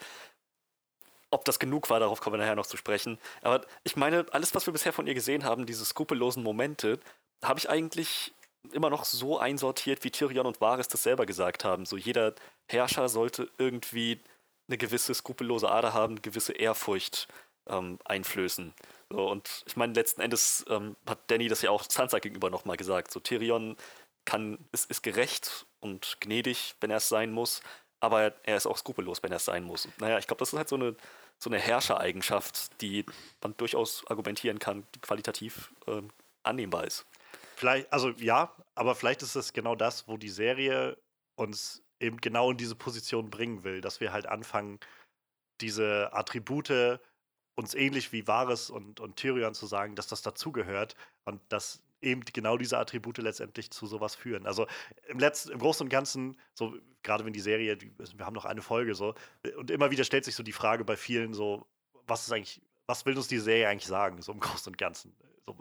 Ob das genug war, darauf kommen wir nachher noch zu sprechen. Aber ich meine, alles, was wir bisher von ihr gesehen haben, diese skrupellosen Momente, habe ich eigentlich immer noch so einsortiert, wie Tyrion und Varys das selber gesagt haben. So jeder Herrscher sollte irgendwie eine gewisse skrupellose Ader haben, gewisse Ehrfurcht ähm, einflößen. So, und ich meine, letzten Endes ähm, hat Danny das ja auch Sansa gegenüber nochmal gesagt. So Tyrion kann, ist, ist gerecht und gnädig, wenn er es sein muss, aber er ist auch skrupellos, wenn er es sein muss. Naja, ich glaube, das ist halt so eine, so eine Herrschereigenschaft, die man durchaus argumentieren kann, die qualitativ äh, annehmbar ist. Vielleicht, also ja, aber vielleicht ist es genau das, wo die Serie uns eben genau in diese Position bringen will, dass wir halt anfangen, diese Attribute uns ähnlich wie Varys und, und Tyrion zu sagen, dass das dazugehört und dass eben genau diese Attribute letztendlich zu sowas führen. Also im letzten, im Großen und Ganzen, so gerade wenn die Serie, die, wir haben noch eine Folge so, und immer wieder stellt sich so die Frage bei vielen so, was ist eigentlich, was will uns die Serie eigentlich sagen, so im Großen und Ganzen? So,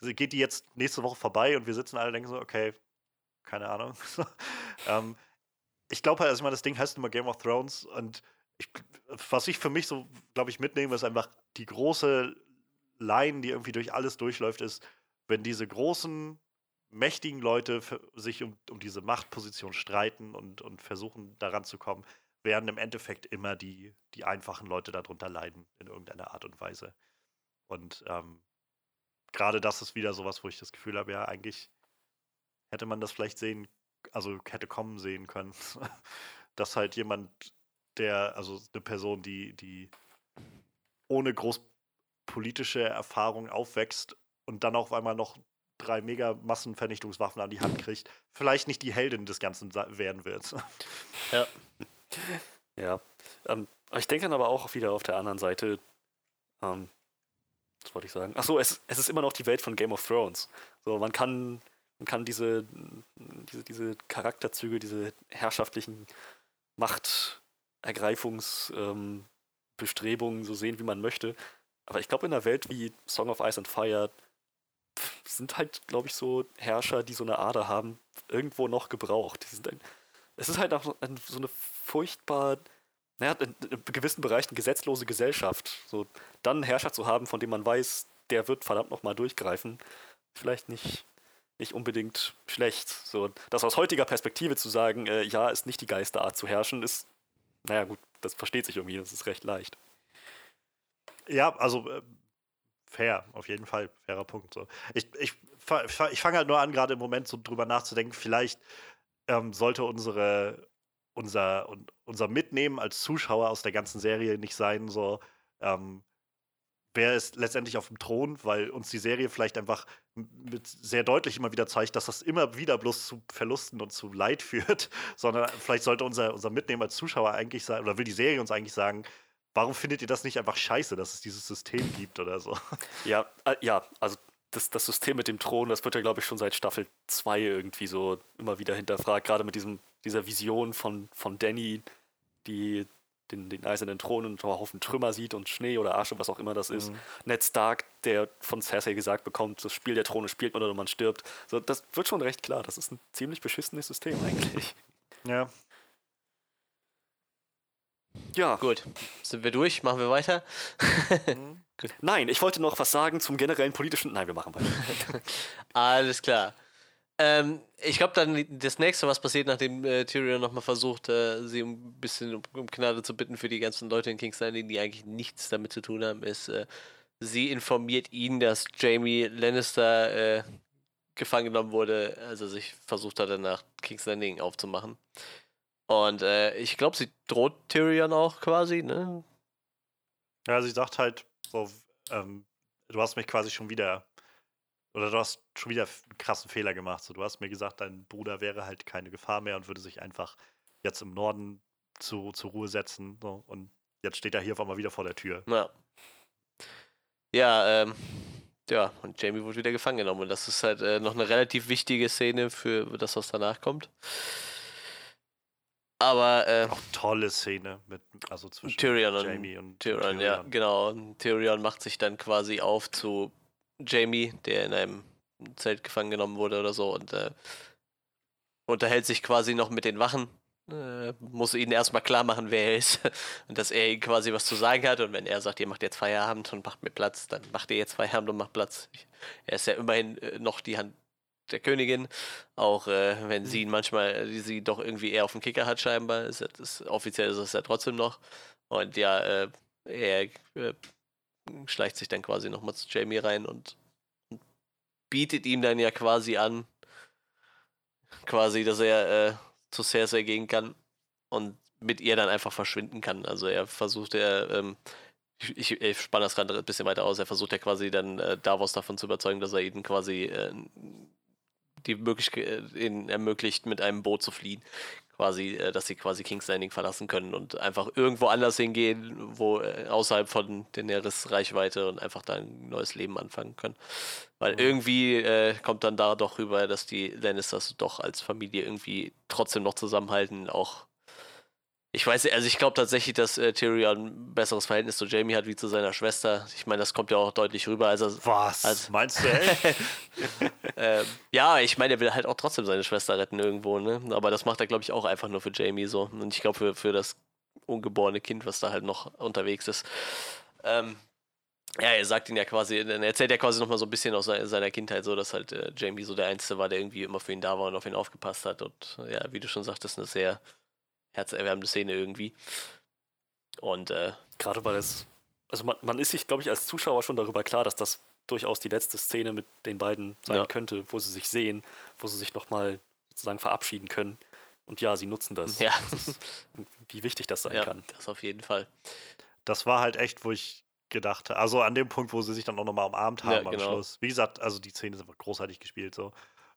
also geht die jetzt nächste Woche vorbei und wir sitzen alle und denken so, okay, keine Ahnung. ähm, ich glaube halt, also ich meine, das Ding heißt immer Game of Thrones und ich, was ich für mich so, glaube ich, mitnehme, ist einfach die große Line, die irgendwie durch alles durchläuft, ist, wenn diese großen, mächtigen Leute sich um, um diese Machtposition streiten und, und versuchen daran zu kommen, werden im Endeffekt immer die, die einfachen Leute darunter leiden, in irgendeiner Art und Weise. Und ähm, gerade das ist wieder sowas, wo ich das Gefühl habe, ja, eigentlich hätte man das vielleicht sehen, also hätte kommen sehen können, dass halt jemand, der, also eine Person, die, die ohne groß politische Erfahrung aufwächst und dann auf einmal noch drei Mega-Massenvernichtungswaffen an die Hand kriegt, vielleicht nicht die Heldin des Ganzen werden wird. Ja. Ja. Ähm, ich denke dann aber auch wieder auf der anderen Seite, ähm, was wollte ich sagen? Achso, es, es ist immer noch die Welt von Game of Thrones. So, man kann, man kann diese, diese, diese Charakterzüge, diese herrschaftlichen Machtergreifungsbestrebungen ähm, so sehen, wie man möchte. Aber ich glaube, in einer Welt wie Song of Ice and Fire sind halt, glaube ich, so Herrscher, die so eine Ader haben, irgendwo noch gebraucht. Ein, es ist halt auch so eine furchtbar, naja, in, in gewissen Bereichen gesetzlose Gesellschaft. So, dann einen Herrscher zu haben, von dem man weiß, der wird verdammt nochmal durchgreifen, vielleicht nicht, nicht unbedingt schlecht. So, das aus heutiger Perspektive zu sagen, äh, ja, ist nicht die geilste Art zu herrschen, ist, naja, gut, das versteht sich irgendwie, das ist recht leicht. Ja, also äh, fair, auf jeden Fall, fairer Punkt. So. Ich, ich, ich fange halt nur an, gerade im Moment so drüber nachzudenken, vielleicht ähm, sollte unsere, unser, unser Mitnehmen als Zuschauer aus der ganzen Serie nicht sein, so, ähm, wer ist letztendlich auf dem Thron, weil uns die Serie vielleicht einfach sehr deutlich immer wieder zeigt, dass das immer wieder bloß zu Verlusten und zu Leid führt, sondern vielleicht sollte unser, unser Mitnehmen als Zuschauer eigentlich sein, oder will die Serie uns eigentlich sagen, warum findet ihr das nicht einfach scheiße, dass es dieses System gibt oder so? Ja, äh, ja, also das, das System mit dem Thron, das wird ja, glaube ich, schon seit Staffel 2 irgendwie so immer wieder hinterfragt, gerade mit diesem, dieser Vision von, von Danny, die den, den eisernen Thron und einen Haufen Trümmer sieht und Schnee oder Asche, was auch immer das ist. Mhm. Ned Stark, der von Cersei gesagt bekommt, das Spiel der Throne spielt man oder man stirbt. So, das wird schon recht klar. Das ist ein ziemlich beschissenes System eigentlich. Ja. Ja. Gut. Sind wir durch? Machen wir weiter? Nein, ich wollte noch was sagen zum generellen politischen. Nein, wir machen weiter. Alles klar. Ähm, ich glaube, dann das nächste, was passiert, nachdem äh, Tyrion nochmal versucht, äh, sie ein bisschen um, um, Gnade zu bitten für die ganzen Leute in King's Landing, die eigentlich nichts damit zu tun haben, ist, äh, sie informiert ihn, dass Jamie Lannister äh, gefangen genommen wurde, also sich versucht hat, nach King's Landing aufzumachen. Und äh, ich glaube, sie droht Tyrion auch quasi, ne? Ja, sie sagt halt so, ähm, du hast mich quasi schon wieder oder du hast schon wieder einen krassen Fehler gemacht. So, du hast mir gesagt, dein Bruder wäre halt keine Gefahr mehr und würde sich einfach jetzt im Norden zu, zur Ruhe setzen. So, und jetzt steht er hier auf einmal wieder vor der Tür. Ja. Ja, ähm, ja, und Jamie wurde wieder gefangen genommen. Und das ist halt äh, noch eine relativ wichtige Szene für das, was danach kommt. Aber äh, auch tolle Szene mit also zwischen Tyrion und Jamie und Tyrion, Tyrion. ja, genau. Und Tyrion macht sich dann quasi auf zu Jamie, der in einem Zelt gefangen genommen wurde oder so und äh, unterhält sich quasi noch mit den Wachen. Äh, muss ihnen erstmal klar machen, wer er ist und dass er ihnen quasi was zu sagen hat. Und wenn er sagt, ihr macht jetzt Feierabend und macht mir Platz, dann macht ihr jetzt Feierabend und macht Platz. Er ist ja immerhin äh, noch die Hand der Königin, auch äh, wenn mhm. sie ihn manchmal, äh, sie doch irgendwie eher auf dem Kicker hat, scheinbar. Ist, ist, offiziell ist es ja trotzdem noch. Und ja, äh, er äh, schleicht sich dann quasi nochmal zu Jamie rein und, bietet ihm dann ja quasi an, quasi, dass er äh, zu Cersei gehen kann und mit ihr dann einfach verschwinden kann. Also er versucht er, ähm, ich, ich spanne das gerade ein bisschen weiter aus, er versucht ja quasi dann äh, Davos davon zu überzeugen, dass er ihn quasi äh, die Möglichkeit äh, ermöglicht, mit einem Boot zu fliehen quasi, äh, dass sie quasi King's Landing verlassen können und einfach irgendwo anders hingehen, wo äh, außerhalb von Daenerys Reichweite und einfach da ein neues Leben anfangen können. Weil mhm. irgendwie äh, kommt dann da doch rüber, dass die Lannisters doch als Familie irgendwie trotzdem noch zusammenhalten, auch ich weiß, also ich glaube tatsächlich, dass äh, Tyrion ein besseres Verhältnis zu Jamie hat wie zu seiner Schwester. Ich meine, das kommt ja auch deutlich rüber. Also, Was? Als, Meinst du, ey? ähm, ja, ich meine, er will halt auch trotzdem seine Schwester retten irgendwo, ne? Aber das macht er, glaube ich, auch einfach nur für Jamie so. Und ich glaube, für, für das ungeborene Kind, was da halt noch unterwegs ist. Ähm, ja, er sagt ihn ja quasi, er erzählt ja quasi nochmal so ein bisschen aus seiner Kindheit so, dass halt äh, Jamie so der Einzige war, der irgendwie immer für ihn da war und auf ihn aufgepasst hat. Und ja, wie du schon sagtest, eine sehr herzerwärmende Szene irgendwie. Und äh, gerade weil es, also man, man ist sich, glaube ich, als Zuschauer schon darüber klar, dass das durchaus die letzte Szene mit den beiden sein ja. könnte, wo sie sich sehen, wo sie sich nochmal sozusagen verabschieden können. Und ja, sie nutzen das. Ja. Das ist, wie wichtig das sein ja, kann. Das auf jeden Fall. Das war halt echt, wo ich gedacht habe, also an dem Punkt, wo sie sich dann auch nochmal umarmt haben ja, genau. am Schluss. Wie gesagt, also die Szene ist einfach großartig gespielt so.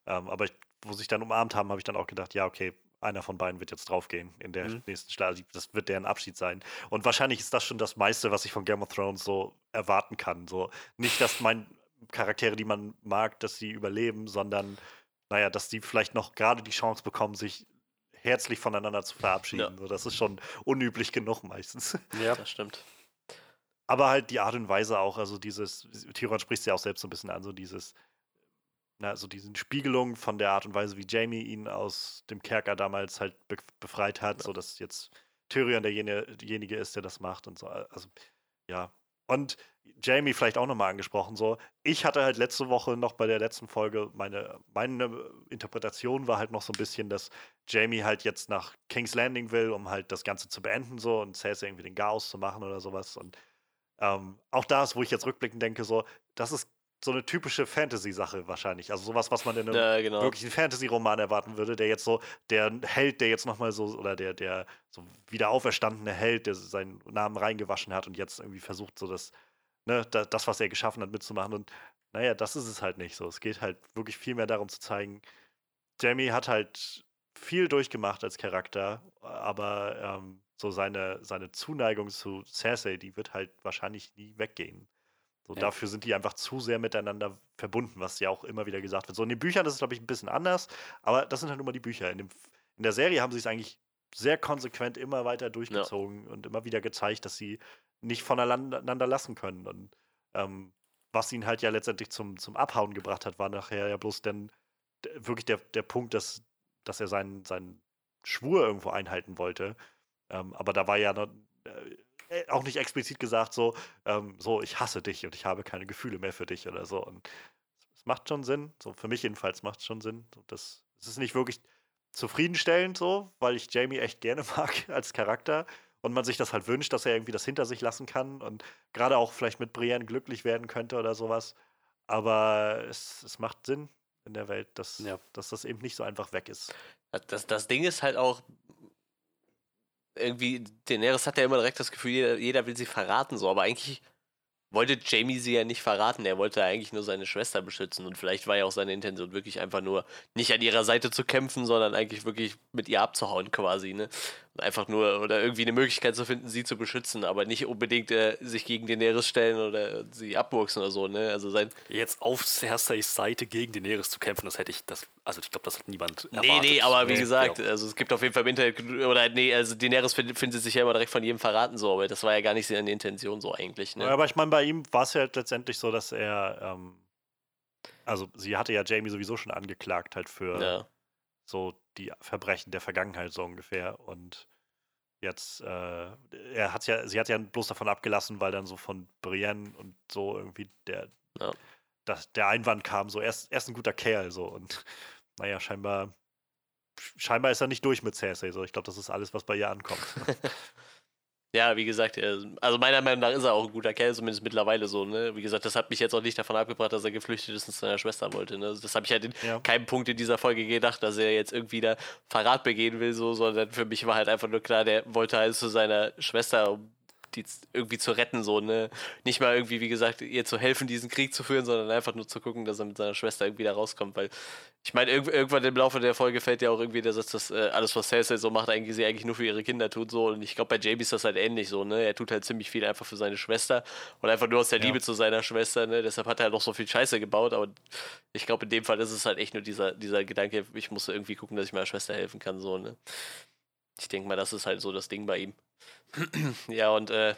Ähm, aber ich, wo sie sich dann umarmt haben, habe ich dann auch gedacht, ja, okay, einer von beiden wird jetzt draufgehen in der mhm. nächsten Schlacht. Also, das wird deren Abschied sein. Und wahrscheinlich ist das schon das meiste, was ich von Game of Thrones so erwarten kann. So nicht, dass mein Charaktere, die man mag, dass sie überleben, sondern naja, dass die vielleicht noch gerade die Chance bekommen, sich herzlich voneinander zu verabschieden. Ja. So, das ist schon unüblich genug meistens. Ja, das stimmt. Aber halt die Art und Weise auch, also dieses, Tyron spricht es ja auch selbst so ein bisschen an, so dieses, na, so diesen Spiegelung von der Art und Weise, wie Jamie ihn aus dem Kerker damals halt be befreit hat, ja. so dass jetzt Tyrion derjenige ist, der das macht und so. Also, ja. Und Jamie vielleicht auch nochmal angesprochen, so. Ich hatte halt letzte Woche noch bei der letzten Folge, meine, meine Interpretation war halt noch so ein bisschen, dass Jamie halt jetzt nach King's Landing will, um halt das Ganze zu beenden, so und Cersei irgendwie den Chaos zu machen oder sowas. Und ähm, auch da ist, wo ich jetzt rückblickend denke, so, das ist so eine typische Fantasy-Sache wahrscheinlich. Also sowas, was man in einem ja, genau. wirklichen Fantasy-Roman erwarten würde, der jetzt so, der Held, der jetzt nochmal so, oder der, der so wieder auferstandene Held, der seinen Namen reingewaschen hat und jetzt irgendwie versucht, so das, ne, das, was er geschaffen hat, mitzumachen. Und naja, das ist es halt nicht so. Es geht halt wirklich viel mehr darum zu zeigen, Jamie hat halt viel durchgemacht als Charakter, aber ähm, so seine, seine Zuneigung zu Cersei, die wird halt wahrscheinlich nie weggehen. So, ja. Dafür sind die einfach zu sehr miteinander verbunden, was ja auch immer wieder gesagt wird. So in den Büchern ist es, glaube ich, ein bisschen anders, aber das sind halt immer die Bücher. In, dem, in der Serie haben sie es eigentlich sehr konsequent immer weiter durchgezogen ja. und immer wieder gezeigt, dass sie nicht voneinander lassen können. Und ähm, was ihn halt ja letztendlich zum, zum Abhauen gebracht hat, war nachher ja bloß dann wirklich der, der Punkt, dass, dass er seinen, seinen Schwur irgendwo einhalten wollte. Ähm, aber da war ja noch, äh, auch nicht explizit gesagt, so, ähm, so, ich hasse dich und ich habe keine Gefühle mehr für dich oder so. Und es macht schon Sinn. So, für mich jedenfalls macht es schon Sinn. Das, das ist nicht wirklich zufriedenstellend so, weil ich Jamie echt gerne mag als Charakter und man sich das halt wünscht, dass er irgendwie das hinter sich lassen kann und gerade auch vielleicht mit Brienne glücklich werden könnte oder sowas. Aber es, es macht Sinn in der Welt, dass, ja. dass das eben nicht so einfach weg ist. Das, das Ding ist halt auch, irgendwie, Daenerys hat ja immer direkt das Gefühl, jeder, jeder will sie verraten, so, aber eigentlich wollte Jamie sie ja nicht verraten. Er wollte eigentlich nur seine Schwester beschützen. Und vielleicht war ja auch seine Intention wirklich einfach nur, nicht an ihrer Seite zu kämpfen, sondern eigentlich wirklich mit ihr abzuhauen quasi. Ne? einfach nur oder irgendwie eine Möglichkeit zu finden, sie zu beschützen, aber nicht unbedingt äh, sich gegen Daenerys stellen oder sie abwurksen oder so, ne? Also sein jetzt auf Cerseis Seite gegen Daenerys zu kämpfen, das hätte ich das also ich glaube, das hat niemand erwartet. Nee, nee, aber wie nee, gesagt, ja. also es gibt auf jeden Fall im Internet oder nee, also Daenerys findet, findet sich ja immer direkt von jedem verraten so, aber das war ja gar nicht seine Intention so eigentlich, ne? Ja, aber ich meine, bei ihm war es ja letztendlich so, dass er ähm, also sie hatte ja Jamie sowieso schon angeklagt halt für ja. so die Verbrechen der Vergangenheit so ungefähr und jetzt, äh, er hat ja, sie hat ja bloß davon abgelassen, weil dann so von Brienne und so irgendwie der, ja. das, der Einwand kam, so er ist, er ist ein guter Kerl, so und naja, scheinbar, scheinbar ist er nicht durch mit Cersei, so ich glaube, das ist alles, was bei ihr ankommt. Ja, wie gesagt, also meiner Meinung nach ist er auch ein guter Kerl, zumindest mittlerweile so, ne? Wie gesagt, das hat mich jetzt auch nicht davon abgebracht, dass er geflüchtet ist und zu seiner Schwester wollte, ne? Das habe ich halt in ja. keinem Punkt in dieser Folge gedacht, dass er jetzt irgendwie da Verrat begehen will, so, sondern für mich war halt einfach nur klar, der wollte halt zu seiner Schwester, um die irgendwie zu retten, so, ne? Nicht mal irgendwie, wie gesagt, ihr zu helfen, diesen Krieg zu führen, sondern einfach nur zu gucken, dass er mit seiner Schwester irgendwie da rauskommt, weil ich meine, irgendwann im Laufe der Folge fällt ja auch irgendwie der Satz, dass äh, alles, was Cersei so macht, eigentlich sie eigentlich nur für ihre Kinder tut, so. Und ich glaube, bei Jamie ist das halt ähnlich so, ne? Er tut halt ziemlich viel einfach für seine Schwester und einfach nur aus der ja. Liebe zu seiner Schwester, ne? Deshalb hat er halt auch so viel Scheiße gebaut, aber ich glaube, in dem Fall ist es halt echt nur dieser, dieser Gedanke, ich muss irgendwie gucken, dass ich meiner Schwester helfen kann, so, ne? Ich denke mal, das ist halt so das Ding bei ihm. ja, und äh,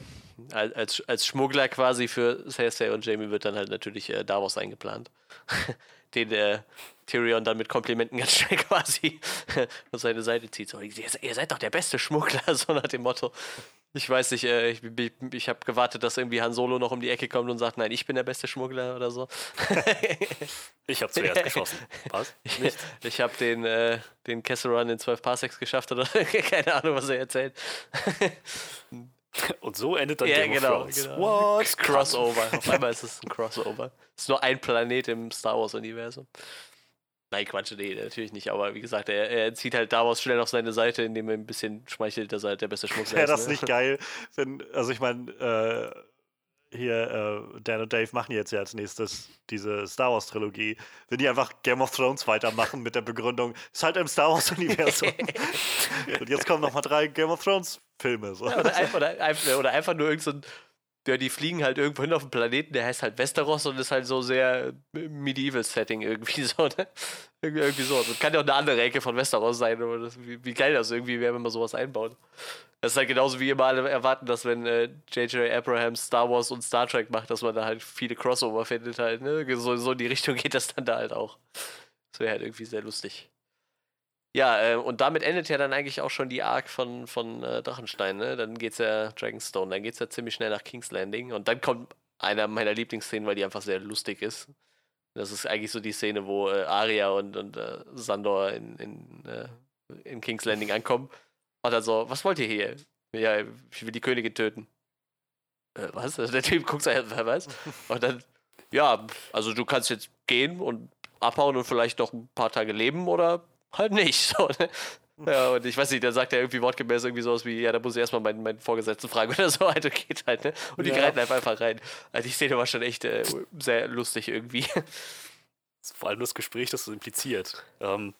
als, als Schmuggler quasi für Cersei und Jamie wird dann halt natürlich äh, Davos eingeplant. Den äh, Tyrion dann mit Komplimenten ganz schnell quasi auf seine Seite zieht. So, ihr, ihr seid doch der beste Schmuggler, so nach dem Motto. Ich weiß nicht, äh, ich, ich, ich habe gewartet, dass irgendwie Han Solo noch um die Ecke kommt und sagt, nein, ich bin der beste Schmuggler oder so. ich habe zuerst geschossen. Was? Ich, ich habe den, äh, den Kessel Run in 12 Parsecs geschafft oder keine Ahnung, was er erzählt. Und so endet dann ja, Game genau, of Thrones. Genau. What? Crossover. Auf einmal ist es ein Crossover. Es ist nur ein Planet im Star Wars-Universum. Nein, Quatsch, nee, natürlich nicht. Aber wie gesagt, er, er zieht halt Davos schnell auf seine Seite, indem er ein bisschen schmeichelt, dass er halt der beste Schmuggler ist. Wäre das ne? nicht geil, wenn, also ich meine, äh, hier, äh, Dan und Dave machen jetzt ja als nächstes diese Star Wars Trilogie, wenn die einfach Game of Thrones weitermachen mit der Begründung, ist halt im Star Wars Universum. und jetzt kommen nochmal drei Game of Thrones Filme. So. Ja, oder, oder, oder, einfach nur irgendein so ja, die fliegen halt irgendwo hin auf den Planeten, der heißt halt Westeros und ist halt so sehr Medieval-Setting irgendwie so, ne? Irgendwie so. Das kann ja auch eine andere Ecke von Westeros sein, aber das, wie, wie, geil das irgendwie wäre, wenn man sowas einbaut. Das ist halt genauso wie immer alle erwarten, dass wenn J.J. Äh, Abrahams Star Wars und Star Trek macht, dass man da halt viele Crossover findet halt, ne? So, so in die Richtung geht das dann da halt auch. Das wäre halt irgendwie sehr lustig. Ja, äh, und damit endet ja dann eigentlich auch schon die Arc von, von äh, Drachenstein, ne? Dann geht's ja Dragonstone, dann geht's ja ziemlich schnell nach King's Landing und dann kommt einer meiner Lieblingsszenen, weil die einfach sehr lustig ist. Das ist eigentlich so die Szene, wo äh, Arya und, und äh, Sandor in, in, äh, in King's Landing ankommen. Und dann so, was wollt ihr hier? Ja, ich will die Königin töten. Äh, was? Der Typ guckt so, was? Und dann, ja, also du kannst jetzt gehen und abhauen und vielleicht noch ein paar Tage leben oder halt nicht. So, ne? Ja, und ich weiß nicht, da sagt er irgendwie wortgemäß irgendwie sowas wie, ja, da muss ich erstmal meinen, meinen Vorgesetzten fragen oder so, halt, geht halt, ne? Und die ja. reiten einfach rein. Also die Szene war schon echt äh, sehr lustig irgendwie. Vor allem das Gespräch, das so impliziert. Ähm,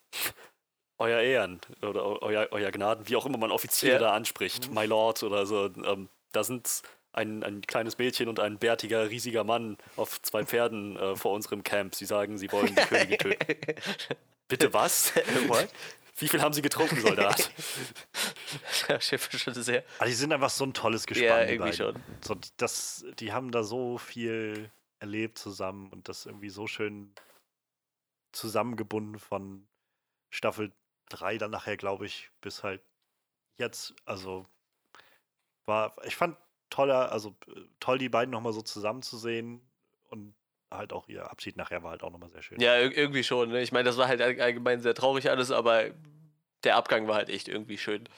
euer Ehren oder euer, euer Gnaden, wie auch immer man Offiziere ja. da anspricht, My Lord oder so, ähm, da sind ein, ein kleines Mädchen und ein bärtiger, riesiger Mann auf zwei Pferden äh, vor unserem Camp. Sie sagen, sie wollen die Königin töten. Bitte was? What? Wie viel haben sie getrunken, Soldat? ja, schon sehr. Aber die sind einfach so ein tolles Gespann. Ja, irgendwie schon. So, das, die haben da so viel erlebt zusammen und das irgendwie so schön zusammengebunden von Staffel 3 dann nachher, glaube ich, bis halt jetzt. Also war, ich fand toller, also toll, die beiden nochmal so zusammenzusehen und halt auch ihr Abschied nachher war halt auch nochmal sehr schön. Ja, irgendwie schon. Ne? Ich meine, das war halt allgemein sehr traurig alles, aber der Abgang war halt echt irgendwie schön.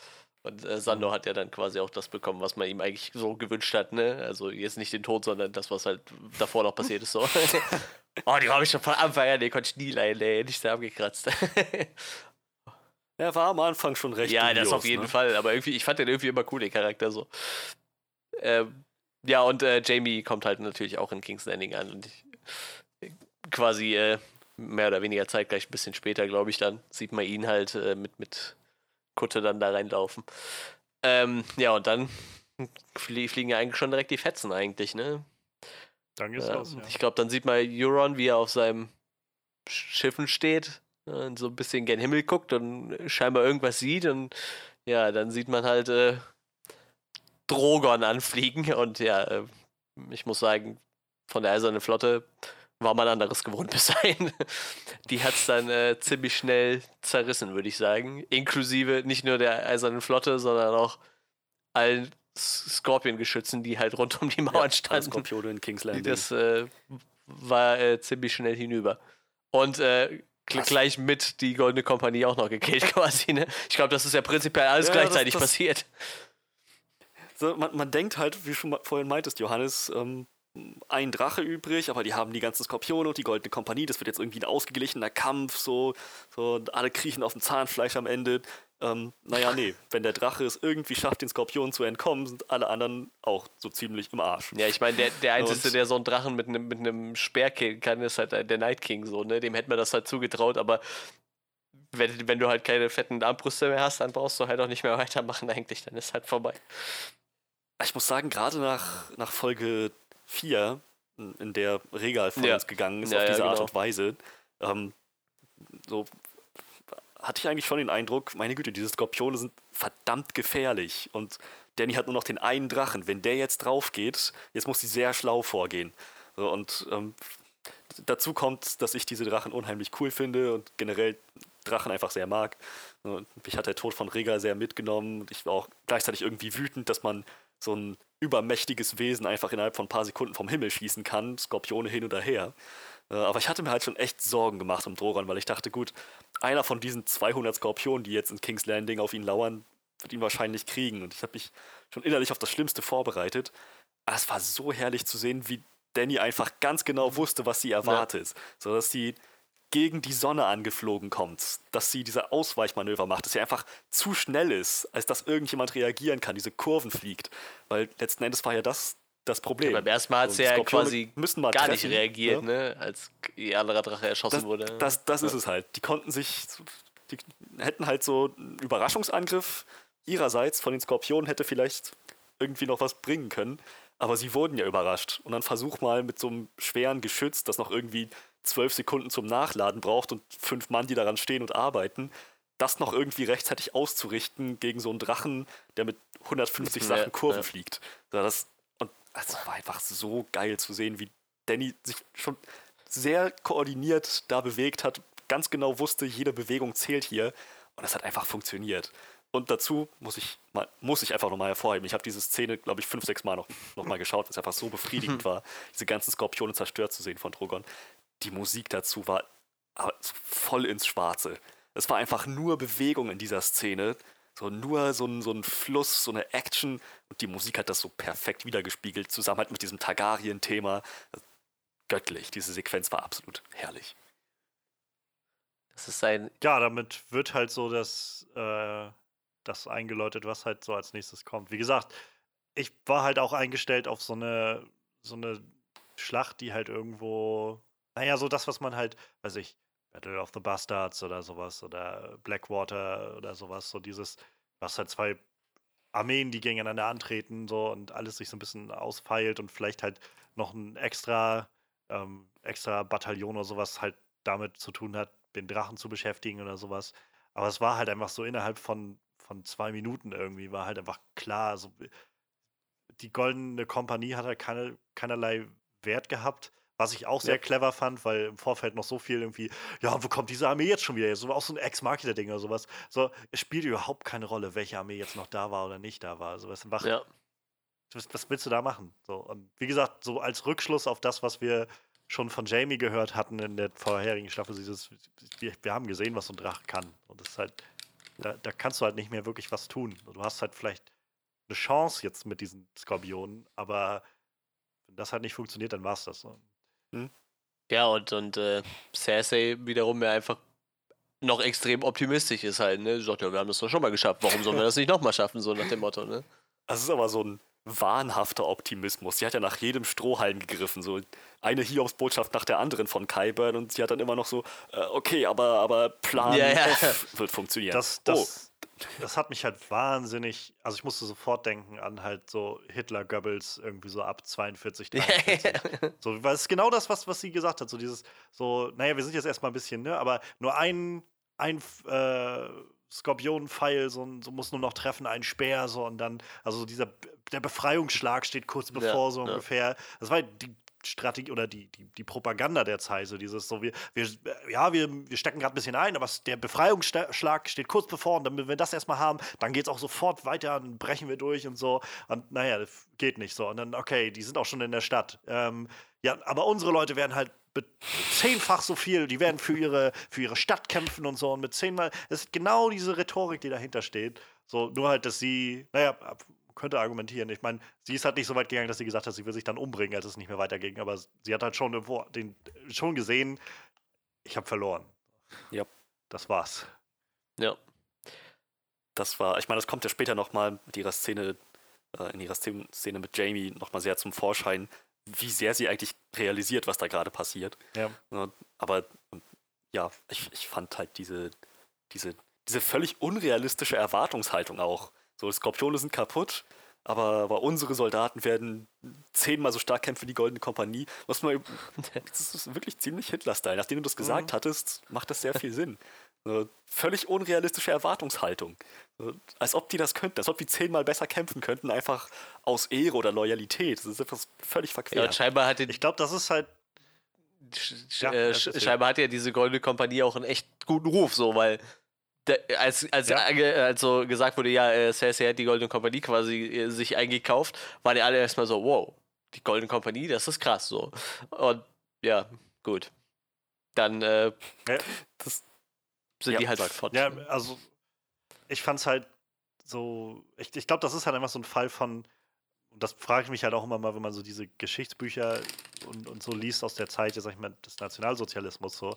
Und äh, Sando mhm. hat ja dann quasi auch das bekommen, was man ihm eigentlich so gewünscht hat, ne? Also jetzt nicht den Tod, sondern das, was halt davor noch passiert ist. So. oh, die habe ich schon von Anfang an, den konnte ich nie leiden, ey, nicht sehr abgekratzt. er war am Anfang schon recht. Ja, dubios, das auf jeden ne? Fall, aber irgendwie, ich fand den irgendwie immer cool, den Charakter so. Ähm, ja, und äh, Jamie kommt halt natürlich auch in King's Landing an und ich, quasi äh, mehr oder weniger zeitgleich, ein bisschen später, glaube ich, dann sieht man ihn halt äh, mit, mit Kutte dann da reinlaufen. Ähm, ja, und dann flie fliegen ja eigentlich schon direkt die Fetzen eigentlich, ne? Dann geht's ähm, los, ja. Ich glaube, dann sieht man Euron, wie er auf seinem Schiffen steht und so ein bisschen gen Himmel guckt und scheinbar irgendwas sieht und ja, dann sieht man halt äh, Drogon anfliegen und ja, äh, ich muss sagen, von der Eisernen Flotte war man anderes gewohnt bis dahin. Die hat es dann äh, ziemlich schnell zerrissen, würde ich sagen. Inklusive nicht nur der Eisernen Flotte, sondern auch allen Scorpion-Geschützen, die halt rund um die Mauern ja, standen. Skorpione in King's Landing. Das äh, war äh, ziemlich schnell hinüber. Und äh, gleich mit die Goldene Kompanie auch noch gekillt quasi. Ne? Ich glaube, das ist ja prinzipiell alles ja, gleichzeitig das, das passiert. So, man, man denkt halt, wie du schon vorhin meintest, Johannes, ähm, ein Drache übrig, aber die haben die ganzen Skorpione und die Goldene Kompanie. Das wird jetzt irgendwie ein ausgeglichener Kampf, so, so alle kriechen auf dem Zahnfleisch am Ende. Ähm, naja, nee, wenn der Drache es irgendwie schafft, den Skorpionen zu entkommen, sind alle anderen auch so ziemlich im Arsch. Ja, ich meine, der, der Einzige, der so einen Drachen mit einem mit Speer killen kann, ist halt der Night King so, ne? Dem hätte man das halt zugetraut, aber wenn, wenn du halt keine fetten Armbrüste mehr hast, dann brauchst du halt auch nicht mehr weitermachen eigentlich, dann ist halt vorbei. Ich muss sagen, gerade nach, nach Folge 4, in der Regal von ja. uns gegangen ist, ja, auf diese genau. Art und Weise, ähm, so hatte ich eigentlich schon den Eindruck, meine Güte, diese Skorpione sind verdammt gefährlich und Danny hat nur noch den einen Drachen. Wenn der jetzt drauf geht, jetzt muss sie sehr schlau vorgehen. So, und ähm, dazu kommt, dass ich diese Drachen unheimlich cool finde und generell Drachen einfach sehr mag. Und mich hat der Tod von Regal sehr mitgenommen. Ich war auch gleichzeitig irgendwie wütend, dass man so ein übermächtiges Wesen einfach innerhalb von ein paar Sekunden vom Himmel schießen kann, Skorpione hin oder her. Äh, aber ich hatte mir halt schon echt Sorgen gemacht um Drogon, weil ich dachte, gut, einer von diesen 200 Skorpionen, die jetzt in King's Landing auf ihn lauern, wird ihn wahrscheinlich kriegen. Und ich habe mich schon innerlich auf das Schlimmste vorbereitet. Aber es war so herrlich zu sehen, wie Danny einfach ganz genau wusste, was sie erwartet. Ja. So dass sie gegen die Sonne angeflogen kommt, dass sie diese Ausweichmanöver macht, dass sie einfach zu schnell ist, als dass irgendjemand reagieren kann, diese Kurven fliegt. Weil letzten Endes war ja das das Problem. Ja, beim ersten Mal hat sie ja quasi gar treffen, nicht reagiert, ja? ne? als ihr anderer Drache erschossen das, wurde. Das, das ja. ist es halt. Die konnten sich, die hätten halt so einen Überraschungsangriff ihrerseits von den Skorpionen hätte vielleicht irgendwie noch was bringen können. aber sie wurden ja überrascht. Und dann versuch mal mit so einem schweren Geschütz, das noch irgendwie zwölf Sekunden zum Nachladen braucht und fünf Mann, die daran stehen und arbeiten, das noch irgendwie rechtzeitig auszurichten gegen so einen Drachen, der mit 150 Sachen ja, Kurven ja. fliegt. Das, und es war einfach so geil zu sehen, wie Danny sich schon sehr koordiniert da bewegt hat, ganz genau wusste, jede Bewegung zählt hier. Und es hat einfach funktioniert. Und dazu muss ich, mal, muss ich einfach nochmal hervorheben. Ich habe diese Szene, glaube ich, fünf, sechs Mal noch, noch mal geschaut, weil es einfach so befriedigend war, diese ganzen Skorpione zerstört zu sehen von Drogon. Die Musik dazu war voll ins Schwarze. Es war einfach nur Bewegung in dieser Szene. So nur so ein, so ein Fluss, so eine Action. Und die Musik hat das so perfekt wiedergespiegelt, zusammen halt mit diesem Targaryen-Thema. Göttlich. Diese Sequenz war absolut herrlich. Das ist ein. Ja, damit wird halt so das, äh, das eingeläutet, was halt so als nächstes kommt. Wie gesagt, ich war halt auch eingestellt auf so eine, so eine Schlacht, die halt irgendwo, naja, so das, was man halt, weiß ich, Battle of the Bastards oder sowas oder Blackwater oder sowas, so dieses, was halt zwei Armeen, die gegeneinander antreten, so und alles sich so ein bisschen ausfeilt und vielleicht halt noch ein extra, ähm, extra Bataillon oder sowas halt damit zu tun hat, den Drachen zu beschäftigen oder sowas. Aber es war halt einfach so innerhalb von, von zwei Minuten irgendwie, war halt einfach klar, so, die Goldene Kompanie hat halt keine, keinerlei Wert gehabt. Was ich auch sehr ja. clever fand, weil im Vorfeld noch so viel irgendwie, ja, wo kommt diese Armee jetzt schon wieder? So auch so ein Ex-Marketer-Ding oder sowas. So, es spielt überhaupt keine Rolle, welche Armee jetzt noch da war oder nicht da war. Also, was, ja. was, was willst du da machen? So, und wie gesagt, so als Rückschluss auf das, was wir schon von Jamie gehört hatten in der vorherigen Staffel, dieses, wir, wir haben gesehen, was so ein Drache kann. Und das ist halt, da, da, kannst du halt nicht mehr wirklich was tun. Du hast halt vielleicht eine Chance jetzt mit diesen Skorpionen, aber wenn das halt nicht funktioniert, dann war es das. So. Hm? Ja, und, und äh, Cersei wiederum ja einfach noch extrem optimistisch ist halt, ne? Sie sagt, ja, wir haben das doch schon mal geschafft, warum sollen wir das nicht nochmal schaffen, so nach dem Motto, ne? Das ist aber so ein wahnhafter Optimismus. Sie hat ja nach jedem Strohhalm gegriffen, so eine Hiobsbotschaft nach der anderen von Kyburn und sie hat dann immer noch so, äh, okay, aber, aber Plan ja, ja. wird funktionieren. Das, das, oh. Das hat mich halt wahnsinnig, also ich musste sofort denken an halt so Hitler, Goebbels irgendwie so ab 42, 43. so, weil es ist genau das, was, was sie gesagt hat, so dieses, so, naja, wir sind jetzt erstmal ein bisschen, ne, aber nur ein, ein, äh, Skorpionenpfeil, so, so muss nur noch treffen, ein Speer, so und dann, also dieser, der Befreiungsschlag steht kurz bevor, ja, so ja. ungefähr. Das war die Strategie oder die, die, die Propaganda der Zeit, so dieses, so wir, wir ja, wir, wir stecken gerade ein bisschen ein, aber der Befreiungsschlag steht kurz bevor und wenn wir das erstmal haben, dann geht es auch sofort weiter und brechen wir durch und so. Und naja, das geht nicht so. Und dann, okay, die sind auch schon in der Stadt. Ähm, ja, aber unsere Leute werden halt zehnfach so viel, die werden für ihre, für ihre Stadt kämpfen und so und mit zehnmal, es ist genau diese Rhetorik, die dahinter steht. So, nur halt, dass sie, naja, könnte argumentieren. Ich meine, sie ist halt nicht so weit gegangen, dass sie gesagt hat, sie will sich dann umbringen, als es nicht mehr weiterging, aber sie hat halt schon, den, schon gesehen, ich habe verloren. Ja. Das war's. Ja. Das war, ich meine, das kommt ja später nochmal mit ihrer Szene, äh, in ihrer Szene mit Jamie nochmal sehr zum Vorschein, wie sehr sie eigentlich realisiert, was da gerade passiert. Ja. Aber ja, ich, ich fand halt diese, diese, diese völlig unrealistische Erwartungshaltung auch. So, Skorpione sind kaputt, aber, aber unsere Soldaten werden zehnmal so stark kämpfen wie die Goldene Kompanie. Was man, das ist wirklich ziemlich Hitler-Style. Nachdem du das gesagt mhm. hattest, macht das sehr viel Sinn. So, völlig unrealistische Erwartungshaltung. So, als ob die das könnten, als ob die zehnmal besser kämpfen könnten, einfach aus Ehre oder Loyalität. Das ist etwas völlig verquer. Ja, scheinbar hatte ich glaube, das ist halt. Ja, äh, scheinbar hat ja diese Goldene Kompanie auch einen echt guten Ruf, so, weil der, als, als ja. also gesagt wurde, ja, äh, Cersei hat die Goldene Kompanie quasi äh, sich eingekauft, waren die alle erstmal so, wow, die Goldene Kompanie, das ist krass so. Und ja, gut. Dann äh, ja. das sind ja. die halt fort. Ja, also ich fand's halt so, ich, ich glaube, das ist halt einfach so ein Fall von, und das frage ich mich halt auch immer mal, wenn man so diese Geschichtsbücher und, und so liest aus der Zeit, sag ich mal, des Nationalsozialismus, so,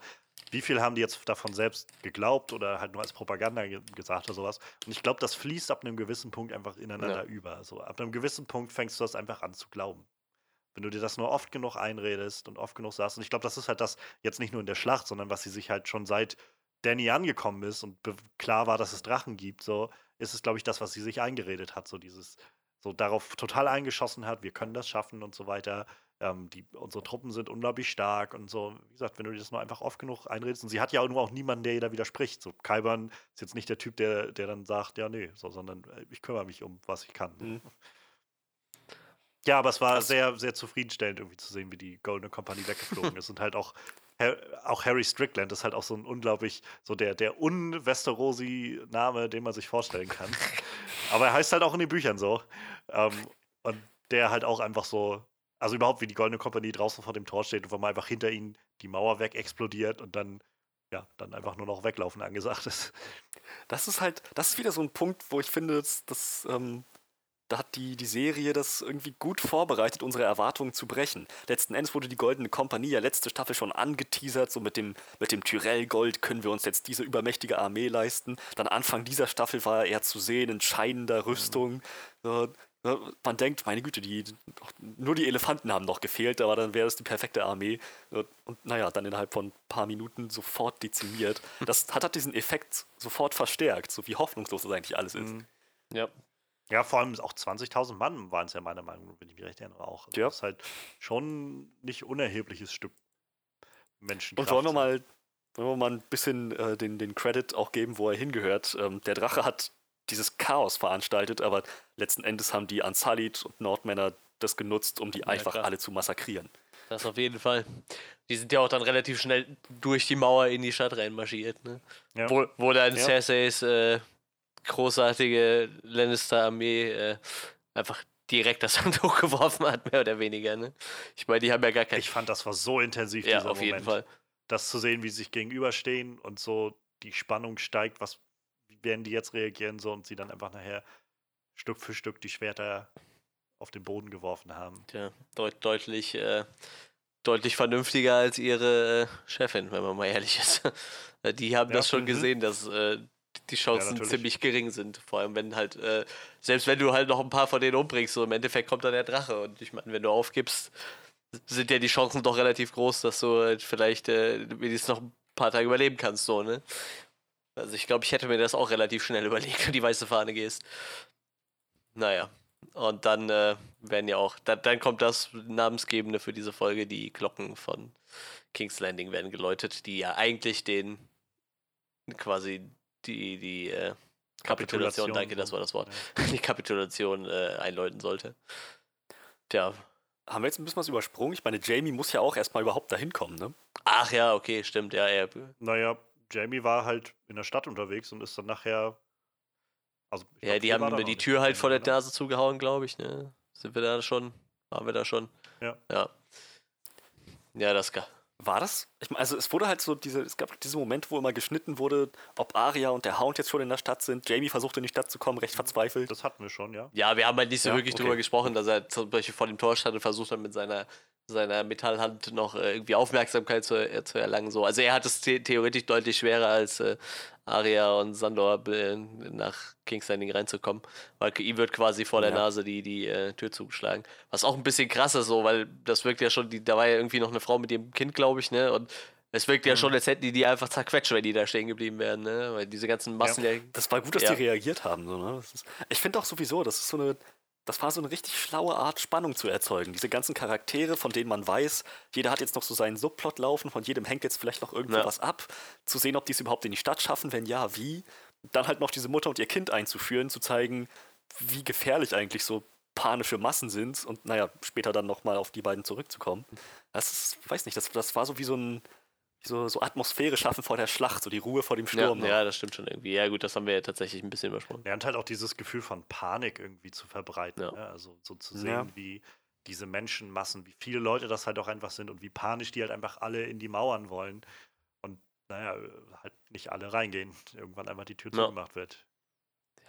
wie viel haben die jetzt davon selbst geglaubt oder halt nur als Propaganda ge gesagt oder sowas. Und ich glaube, das fließt ab einem gewissen Punkt einfach ineinander ja. über. So, ab einem gewissen Punkt fängst du das einfach an zu glauben. Wenn du dir das nur oft genug einredest und oft genug sagst, und ich glaube, das ist halt das jetzt nicht nur in der Schlacht, sondern was sie sich halt schon seit Danny angekommen ist und klar war, dass es Drachen gibt, so ist es, glaube ich, das, was sie sich eingeredet hat. So dieses, so darauf total eingeschossen hat, wir können das schaffen und so weiter. Ähm, die, unsere Truppen sind unglaublich stark und so. Wie gesagt, wenn du dir das nur einfach oft genug einredest, und sie hat ja auch, auch niemanden, der ihr da widerspricht. So, Kaiban ist jetzt nicht der Typ, der, der dann sagt, ja, nee, so, sondern äh, ich kümmere mich um, was ich kann. Mhm. Ja, aber es war sehr, sehr zufriedenstellend, irgendwie zu sehen, wie die Goldene Kompanie weggeflogen ist. Und halt auch, auch Harry Strickland ist halt auch so ein unglaublich, so der, der un-Westerosi-Name, den man sich vorstellen kann. aber er heißt halt auch in den Büchern so. Ähm, und der halt auch einfach so, also überhaupt wie die Goldene Kompanie draußen vor dem Tor steht und wo man einfach hinter ihnen die Mauer weg explodiert und dann ja, dann einfach nur noch weglaufen angesagt ist. Das ist halt, das ist wieder so ein Punkt, wo ich finde, dass, dass ähm, da hat die, die Serie das irgendwie gut vorbereitet, unsere Erwartungen zu brechen. Letzten Endes wurde die Goldene Kompanie ja letzte Staffel schon angeteasert, so mit dem, mit dem Tyrell-Gold können wir uns jetzt diese übermächtige Armee leisten. Dann Anfang dieser Staffel war er zu sehen in scheinender Rüstung. Mhm. Man denkt, meine Güte, die, nur die Elefanten haben noch gefehlt, aber dann wäre es die perfekte Armee. Und naja, dann innerhalb von ein paar Minuten sofort dezimiert. Das hat, hat diesen Effekt sofort verstärkt, so wie hoffnungslos das eigentlich alles ist. Mhm. Ja, ja, vor allem auch 20.000 Mann waren es ja meiner Meinung nach, wenn ich mich recht erinnere, auch. Also ja. Das ist halt schon nicht unerhebliches Stück Menschen. Und wollen wir mal, wollen wir mal ein bisschen äh, den, den Credit auch geben, wo er hingehört. Ähm, der Drache hat dieses Chaos veranstaltet, aber letzten Endes haben die Ansalit und Nordmänner das genutzt, um die ja, einfach klar. alle zu massakrieren. Das auf jeden Fall. Die sind ja auch dann relativ schnell durch die Mauer in die Stadt reinmarschiert. Ne? Ja. Wo, wo dann ja. Cerseis äh, großartige Lannister-Armee äh, einfach direkt das Handtuch geworfen hat, mehr oder weniger. Ne? Ich meine, die haben ja gar kein. Ich fand, das war so intensiv, ja, dieser auf Moment. jeden Fall. Das zu sehen, wie sie sich gegenüberstehen und so die Spannung steigt, was wie werden die jetzt reagieren so und sie dann einfach nachher Stück für Stück die Schwerter auf den Boden geworfen haben. Ja, deut deutlich, äh, deutlich vernünftiger als ihre äh, Chefin, wenn man mal ehrlich ist. die haben ja, das schon mhm. gesehen, dass äh, die Chancen ja, ziemlich gering sind. Vor allem, wenn halt, äh, selbst wenn du halt noch ein paar von denen umbringst, so im Endeffekt kommt dann der Drache. Und ich meine, wenn du aufgibst, sind ja die Chancen doch relativ groß, dass du halt vielleicht äh, wenigstens noch ein paar Tage überleben kannst, so, ne? Also ich glaube, ich hätte mir das auch relativ schnell überlegt, wenn du die weiße Fahne gehst. Naja. Und dann äh, werden ja auch, da, dann kommt das Namensgebende für diese Folge, die Glocken von King's Landing werden geläutet, die ja eigentlich den quasi die, die äh, Kapitulation, Kapitulation, danke, das war das Wort, ja. die Kapitulation äh, einläuten sollte. Tja. Haben wir jetzt ein bisschen was übersprungen? Ich meine, Jamie muss ja auch erstmal überhaupt dahin kommen, ne? Ach ja, okay, stimmt, ja. Er, naja, Jamie war halt in der Stadt unterwegs und ist dann nachher. Also, ja, glaub, die haben mir die Tür halt vor der? Nase zugehauen, glaube ich, ne? Sind wir da schon? Waren wir da schon? Ja. Ja. Ja, das war das? Ich meine, also es wurde halt so diese, es gab diesen Moment, wo immer geschnitten wurde, ob Aria und der Hound jetzt schon in der Stadt sind. Jamie versucht in die Stadt zu kommen, recht verzweifelt. Das hatten wir schon, ja. Ja, wir haben halt nicht so ja, wirklich okay. drüber gesprochen, dass er zum Beispiel vor dem Tor stand und versucht hat mit seiner seiner Metallhand noch äh, irgendwie Aufmerksamkeit zu, äh, zu erlangen. So. Also er hat es the theoretisch deutlich schwerer als äh, Aria und Sandor nach King's Landing reinzukommen, weil ihm wird quasi vor der ja. Nase die, die äh, Tür zugeschlagen. Was auch ein bisschen krass ist, so, weil das wirkt ja schon, die, da war ja irgendwie noch eine Frau mit ihrem Kind, glaube ich, ne? Und es wirkt ja mhm. schon, als hätten die die einfach zerquetscht, wenn die da stehen geblieben wären, ne? Weil diese ganzen Massen. Ja. Das war gut, dass ja. die reagiert haben, so, ne? Ist, ich finde auch sowieso, das ist so eine das war so eine richtig schlaue Art, Spannung zu erzeugen. Diese ganzen Charaktere, von denen man weiß, jeder hat jetzt noch so seinen Subplot laufen, von jedem hängt jetzt vielleicht noch irgendwo ja. was ab. Zu sehen, ob die es überhaupt in die Stadt schaffen, wenn ja, wie. Dann halt noch diese Mutter und ihr Kind einzuführen, zu zeigen, wie gefährlich eigentlich so panische Massen sind und naja, später dann nochmal auf die beiden zurückzukommen. Das ist, weiß nicht, das, das war so wie so ein so, so Atmosphäre schaffen vor der Schlacht, so die Ruhe vor dem Sturm. Ja, ja, das stimmt schon irgendwie. Ja, gut, das haben wir ja tatsächlich ein bisschen übersprungen. Ja, und halt auch dieses Gefühl von Panik irgendwie zu verbreiten. Ja. Ja, also so zu sehen, ja. wie diese Menschenmassen, wie viele Leute das halt auch einfach sind und wie panisch die halt einfach alle in die Mauern wollen. Und naja, halt nicht alle reingehen. Irgendwann einfach die Tür zugemacht wird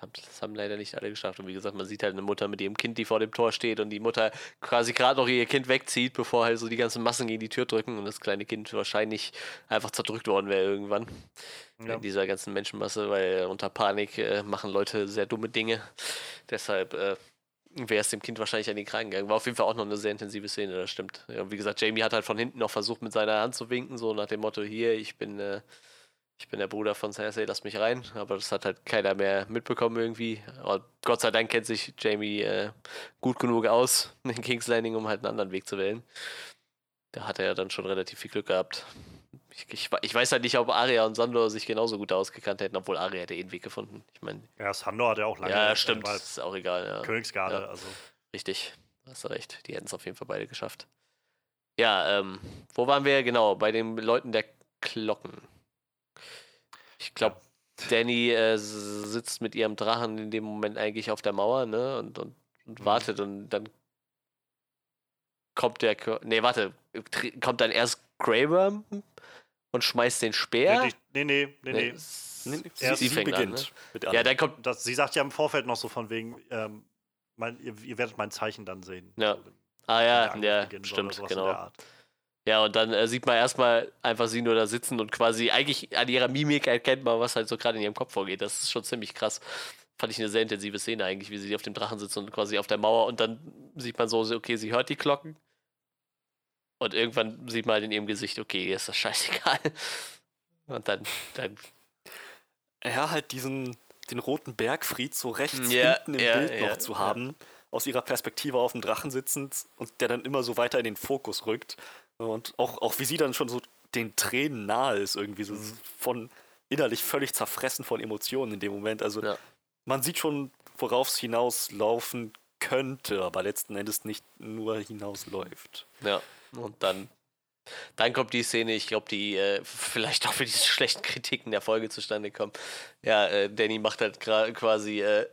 das haben leider nicht alle geschafft. Und wie gesagt, man sieht halt eine Mutter mit ihrem Kind, die vor dem Tor steht und die Mutter quasi gerade noch ihr Kind wegzieht, bevor halt so die ganzen Massen gegen die Tür drücken und das kleine Kind wahrscheinlich einfach zerdrückt worden wäre irgendwann. Ja. In dieser ganzen Menschenmasse, weil unter Panik äh, machen Leute sehr dumme Dinge. Deshalb äh, wäre es dem Kind wahrscheinlich an den Kragen gegangen. War auf jeden Fall auch noch eine sehr intensive Szene, das stimmt. Ja, wie gesagt, Jamie hat halt von hinten noch versucht, mit seiner Hand zu winken, so nach dem Motto: Hier, ich bin. Äh, ich bin der Bruder von Cersei, lass mich rein. Aber das hat halt keiner mehr mitbekommen irgendwie. Und Gott sei Dank kennt sich Jamie äh, gut genug aus in King's Landing, um halt einen anderen Weg zu wählen. Da hat er ja dann schon relativ viel Glück gehabt. Ich, ich, ich, weiß halt nicht, ob Aria und Sandor sich genauso gut ausgekannt hätten, obwohl Aria hätte eh einen Weg gefunden. Ich meine. Ja, Sandor hat ja auch lange. Ja, stimmt. Das ist auch egal. Ja. Königsgarde, ja. also. Richtig, hast du recht. Die hätten es auf jeden Fall beide geschafft. Ja, ähm, wo waren wir genau? Bei den Leuten der Glocken. Ich glaube, Danny äh, sitzt mit ihrem Drachen in dem Moment eigentlich auf der Mauer, ne? Und, und, und mhm. wartet und dann kommt der. Nee, warte. Kommt dann erst Greyworm und schmeißt den Speer. Nee, nee, nee, nee. nee. nee. Sie, sie, fängt beginnt. An, ne? Ja, dann kommt. Das, sie sagt ja im Vorfeld noch so von wegen, ähm, mein, ihr, ihr, werdet mein Zeichen dann sehen. Ja. ah ja, ja, stimmt, genau. Ja, und dann äh, sieht man erstmal einfach sie nur da sitzen und quasi eigentlich an ihrer Mimik erkennt man, was halt so gerade in ihrem Kopf vorgeht. Das ist schon ziemlich krass. Fand ich eine sehr intensive Szene eigentlich, wie sie auf dem Drachen sitzt und quasi auf der Mauer und dann sieht man so, okay, sie hört die Glocken. Und irgendwann sieht man halt in ihrem Gesicht, okay, ist das scheißegal. Und dann, dann. Ja, halt diesen, den roten Bergfried so rechts ja, hinten im ja, Bild ja, noch zu haben, aus ihrer Perspektive auf dem Drachen sitzend und der dann immer so weiter in den Fokus rückt. Und auch, auch wie sie dann schon so den Tränen nahe ist, irgendwie so mhm. von innerlich völlig zerfressen von Emotionen in dem Moment. Also ja. man sieht schon, worauf es hinauslaufen könnte, aber letzten Endes nicht nur hinausläuft. Ja, und dann, dann kommt die Szene, ich glaube, die äh, vielleicht auch für diese schlechten Kritiken der Folge zustande kommen. Ja, äh, Danny macht halt quasi, äh,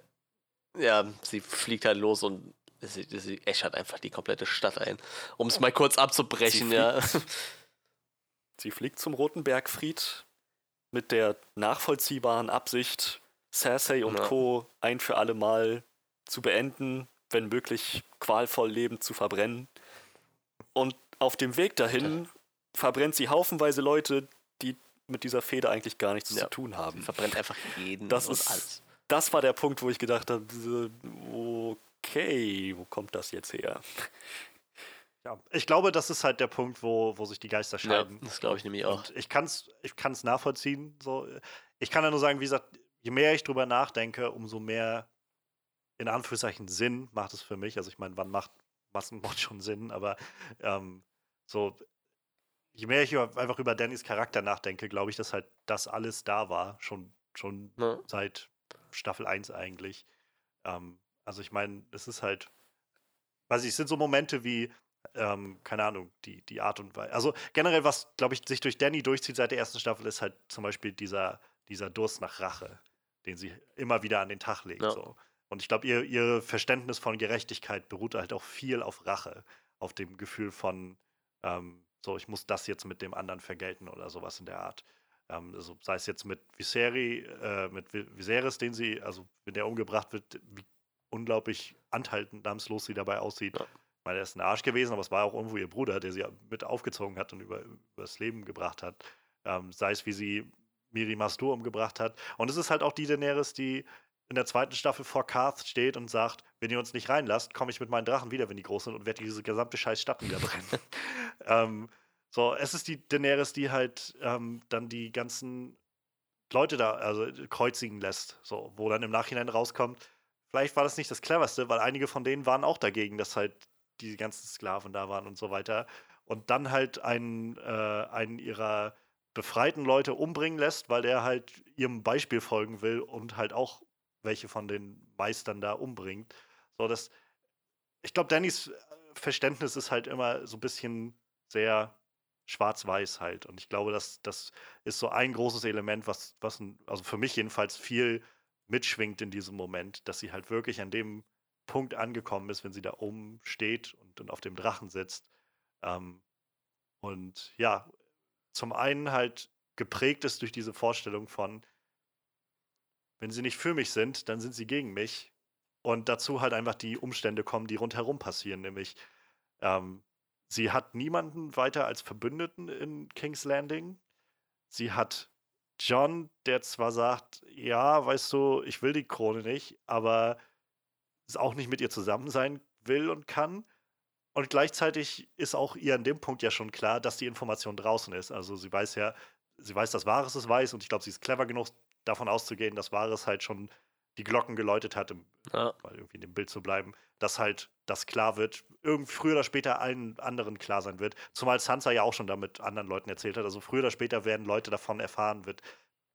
ja, sie fliegt halt los und sie, sie äschert einfach die komplette Stadt ein. Um es mal kurz abzubrechen, sie ja. sie fliegt zum Roten Bergfried mit der nachvollziehbaren Absicht, Cersei und ja. Co. ein für alle Mal zu beenden, wenn möglich qualvoll lebend zu verbrennen. Und auf dem Weg dahin verbrennt sie haufenweise Leute, die mit dieser Feder eigentlich gar nichts ja. zu tun haben. Sie verbrennt einfach jeden das ist, alles. Das war der Punkt, wo ich gedacht habe, okay, wo kommt das jetzt her? Ja, ich glaube, das ist halt der Punkt, wo, wo sich die Geister scheiden. Ja, das glaube ich nämlich auch. Und ich kann es ich kann's nachvollziehen. So. Ich kann ja nur sagen, wie gesagt, je mehr ich drüber nachdenke, umso mehr in Anführungszeichen Sinn macht es für mich. Also ich meine, wann macht Massenmord schon Sinn, aber ähm, so, je mehr ich einfach über Dannys Charakter nachdenke, glaube ich, dass halt das alles da war, schon, schon ja. seit Staffel 1 eigentlich. Ähm, also ich meine, es ist halt, weiß ich, es sind so Momente wie, ähm, keine Ahnung, die, die Art und Weise. Also generell, was, glaube ich, sich durch Danny durchzieht seit der ersten Staffel, ist halt zum Beispiel dieser, dieser Durst nach Rache, den sie immer wieder an den Tag legt. Ja. So. Und ich glaube, ihr, ihr Verständnis von Gerechtigkeit beruht halt auch viel auf Rache, auf dem Gefühl von, ähm, so, ich muss das jetzt mit dem anderen vergelten oder sowas in der Art. Ähm, also sei es jetzt mit Viseri, äh, mit Viserys, den sie, also wenn der umgebracht wird, wie unglaublich anhaltnahmslos sie dabei aussieht. Ja. Ich meine, er ist ein Arsch gewesen, aber es war auch irgendwo ihr Bruder, der sie mit aufgezogen hat und über, über das Leben gebracht hat. Ähm, sei es, wie sie Miri Mastur umgebracht hat. Und es ist halt auch die Daenerys, die in der zweiten Staffel vor Karth steht und sagt, wenn ihr uns nicht reinlasst, komme ich mit meinen Drachen wieder, wenn die groß sind und werde diese gesamte scheiß Stadt niederbrennen. ähm, so, es ist die Daenerys, die halt ähm, dann die ganzen Leute da also kreuzigen lässt, so, wo dann im Nachhinein rauskommt, vielleicht war das nicht das cleverste, weil einige von denen waren auch dagegen, dass halt die ganzen Sklaven da waren und so weiter. Und dann halt einen, äh, einen ihrer befreiten Leute umbringen lässt, weil der halt ihrem Beispiel folgen will und halt auch welche von den Meistern da umbringt. So, das, ich glaube, Dannys äh, Verständnis ist halt immer so ein bisschen sehr schwarz-weiß halt. Und ich glaube, das, das ist so ein großes Element, was, was also für mich jedenfalls viel mitschwingt in diesem Moment, dass sie halt wirklich an dem Punkt angekommen ist, wenn sie da oben steht und, und auf dem Drachen sitzt. Ähm, und ja, zum einen halt geprägt ist durch diese Vorstellung von, wenn sie nicht für mich sind, dann sind sie gegen mich. Und dazu halt einfach die Umstände kommen, die rundherum passieren, nämlich ähm, sie hat niemanden weiter als Verbündeten in King's Landing. Sie hat John, der zwar sagt, ja, weißt du, ich will die Krone nicht, aber auch nicht mit ihr zusammen sein will und kann. Und gleichzeitig ist auch ihr an dem Punkt ja schon klar, dass die Information draußen ist. Also sie weiß ja, sie weiß, dass Wahres es weiß und ich glaube, sie ist clever genug, davon auszugehen, dass Wahres halt schon die Glocken geläutet hat, im, ja. irgendwie in dem Bild zu bleiben, dass halt das klar wird, irgendwie früher oder später allen anderen klar sein wird. Zumal Sansa ja auch schon damit anderen Leuten erzählt hat. Also früher oder später werden Leute davon erfahren, wird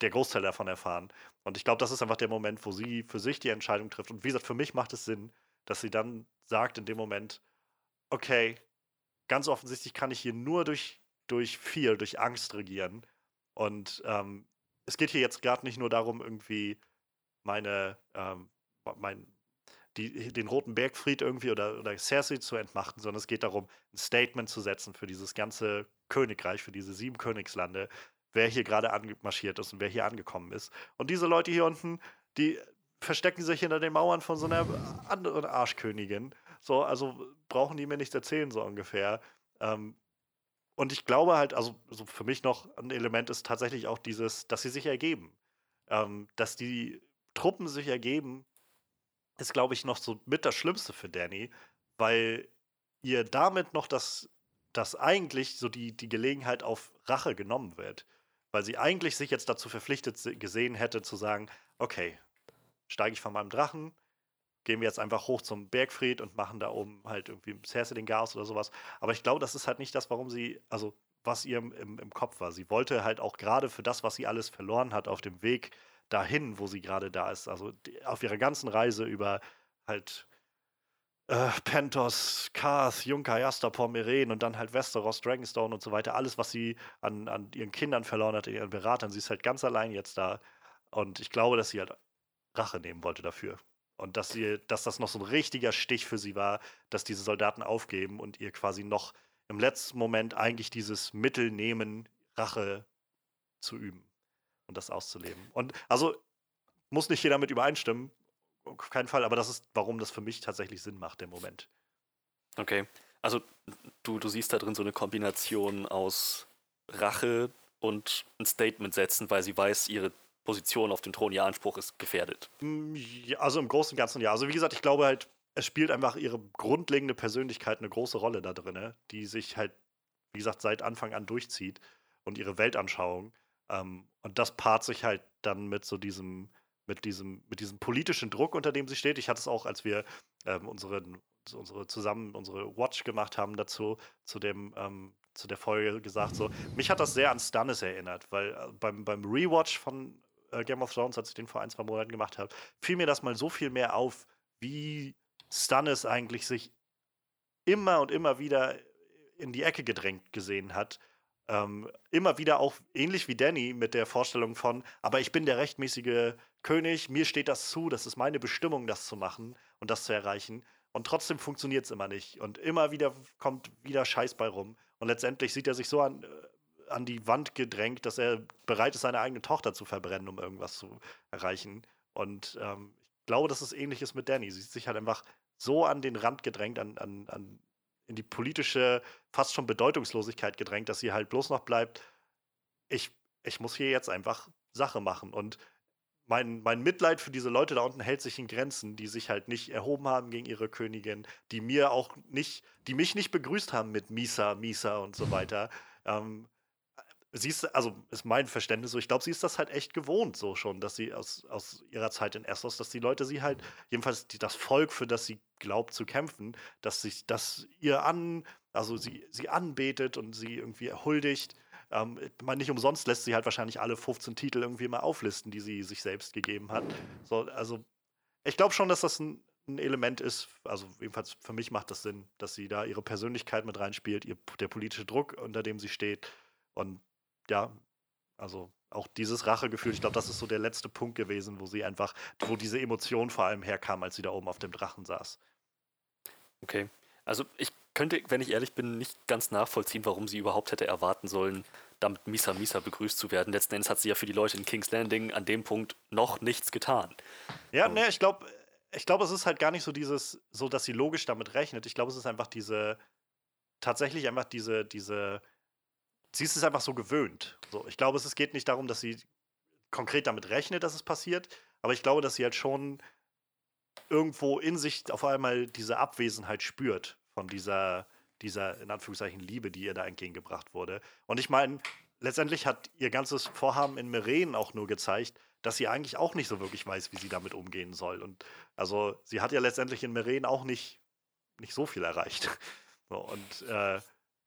der Großteil davon erfahren. Und ich glaube, das ist einfach der Moment, wo sie für sich die Entscheidung trifft. Und wie gesagt, für mich macht es Sinn, dass sie dann sagt in dem Moment, okay, ganz offensichtlich kann ich hier nur durch, durch Fear, durch Angst regieren. Und ähm, es geht hier jetzt gerade nicht nur darum, irgendwie meine, ähm, mein, die, den Roten Bergfried irgendwie oder, oder Cersei zu entmachten, sondern es geht darum, ein Statement zu setzen für dieses ganze Königreich, für diese sieben Königslande, wer hier gerade anmarschiert ist und wer hier angekommen ist. Und diese Leute hier unten, die verstecken sich hinter den Mauern von so einer anderen Arschkönigin. So, also brauchen die mir nichts erzählen, so ungefähr. Ähm, und ich glaube halt, also, also für mich noch ein Element ist tatsächlich auch dieses, dass sie sich ergeben. Ähm, dass die Truppen sich ergeben, ist, glaube ich, noch so mit das Schlimmste für Danny, weil ihr damit noch das, das eigentlich so die, die Gelegenheit auf Rache genommen wird. Weil sie eigentlich sich jetzt dazu verpflichtet gesehen hätte, zu sagen, okay, steige ich von meinem Drachen, gehen wir jetzt einfach hoch zum Bergfried und machen da oben halt irgendwie Cersei den Gas oder sowas. Aber ich glaube, das ist halt nicht das, warum sie, also was ihr im, im Kopf war. Sie wollte halt auch gerade für das, was sie alles verloren hat auf dem Weg dahin, wo sie gerade da ist, also die, auf ihrer ganzen Reise über halt äh, Pentos, Karth, Junker, Jastapor, Meren und dann halt Westeros, Dragonstone und so weiter. Alles, was sie an, an ihren Kindern verloren hat, ihren Beratern. Sie ist halt ganz allein jetzt da. Und ich glaube, dass sie halt Rache nehmen wollte dafür. Und dass, sie, dass das noch so ein richtiger Stich für sie war, dass diese Soldaten aufgeben und ihr quasi noch im letzten Moment eigentlich dieses Mittel nehmen, Rache zu üben und das auszuleben. Und also muss nicht jeder mit übereinstimmen, auf keinen Fall, aber das ist, warum das für mich tatsächlich Sinn macht im Moment. Okay. Also du, du siehst da drin so eine Kombination aus Rache und ein Statement setzen, weil sie weiß, ihre Position auf dem Thron, ihr Anspruch ist gefährdet. Mm, ja, also im Großen und Ganzen ja. Also wie gesagt, ich glaube halt, es spielt einfach ihre grundlegende Persönlichkeit eine große Rolle da drin, ne? die sich halt, wie gesagt, seit Anfang an durchzieht und ihre Weltanschauung. Ähm, und das paart sich halt dann mit so diesem, mit diesem, mit diesem politischen Druck, unter dem sie steht. Ich hatte es auch, als wir ähm, unsere, unsere zusammen unsere Watch gemacht haben dazu, zu dem, ähm, zu der Folge gesagt, so, mich hat das sehr an Stannis erinnert, weil äh, beim, beim Rewatch von äh, Game of Thrones, als ich den vor ein, zwei Monaten gemacht habe, fiel mir das mal so viel mehr auf, wie Stannis eigentlich sich immer und immer wieder in die Ecke gedrängt gesehen hat ähm, immer wieder auch ähnlich wie Danny mit der Vorstellung von, aber ich bin der rechtmäßige König, mir steht das zu, das ist meine Bestimmung, das zu machen und das zu erreichen. Und trotzdem funktioniert es immer nicht. Und immer wieder kommt wieder Scheiß bei rum. Und letztendlich sieht er sich so an, äh, an die Wand gedrängt, dass er bereit ist, seine eigene Tochter zu verbrennen, um irgendwas zu erreichen. Und ähm, ich glaube, dass es ähnlich ist mit Danny. Sie sieht sich halt einfach so an den Rand gedrängt, an, an, an in die politische, fast schon Bedeutungslosigkeit gedrängt, dass sie halt bloß noch bleibt, ich, ich muss hier jetzt einfach Sache machen. Und mein, mein Mitleid für diese Leute da unten hält sich in Grenzen, die sich halt nicht erhoben haben gegen ihre Königin, die mir auch nicht, die mich nicht begrüßt haben mit Misa, Misa und so weiter. Ähm, sie ist, also ist mein Verständnis so, ich glaube, sie ist das halt echt gewohnt, so schon, dass sie aus, aus ihrer Zeit in Essos, dass die Leute sie halt, jedenfalls die, das Volk, für das sie glaubt zu kämpfen, dass sich das ihr an, also sie, sie anbetet und sie irgendwie huldigt. Ähm, man nicht umsonst lässt sie halt wahrscheinlich alle 15 Titel irgendwie mal auflisten, die sie sich selbst gegeben hat. So, also ich glaube schon, dass das ein, ein Element ist, also jedenfalls für mich macht das Sinn, dass sie da ihre Persönlichkeit mit reinspielt, ihr, der politische Druck, unter dem sie steht. Und ja, also auch dieses Rachegefühl, ich glaube, das ist so der letzte Punkt gewesen, wo sie einfach, wo diese Emotion vor allem herkam, als sie da oben auf dem Drachen saß. Okay. Also ich könnte, wenn ich ehrlich bin, nicht ganz nachvollziehen, warum sie überhaupt hätte erwarten sollen, damit Misa Misa begrüßt zu werden. Letzten Endes hat sie ja für die Leute in King's Landing an dem Punkt noch nichts getan. Ja, ne, ich glaube, ich glaube, es ist halt gar nicht so dieses, so dass sie logisch damit rechnet. Ich glaube, es ist einfach diese, tatsächlich einfach diese, diese sie ist es einfach so gewöhnt. So, ich glaube, es geht nicht darum, dass sie konkret damit rechnet, dass es passiert, aber ich glaube, dass sie halt schon irgendwo in sich auf einmal diese Abwesenheit spürt von dieser, dieser, in Anführungszeichen, Liebe, die ihr da entgegengebracht wurde. Und ich meine, letztendlich hat ihr ganzes Vorhaben in Meren auch nur gezeigt, dass sie eigentlich auch nicht so wirklich weiß, wie sie damit umgehen soll. Und also sie hat ja letztendlich in Meren auch nicht, nicht so viel erreicht. So, und äh,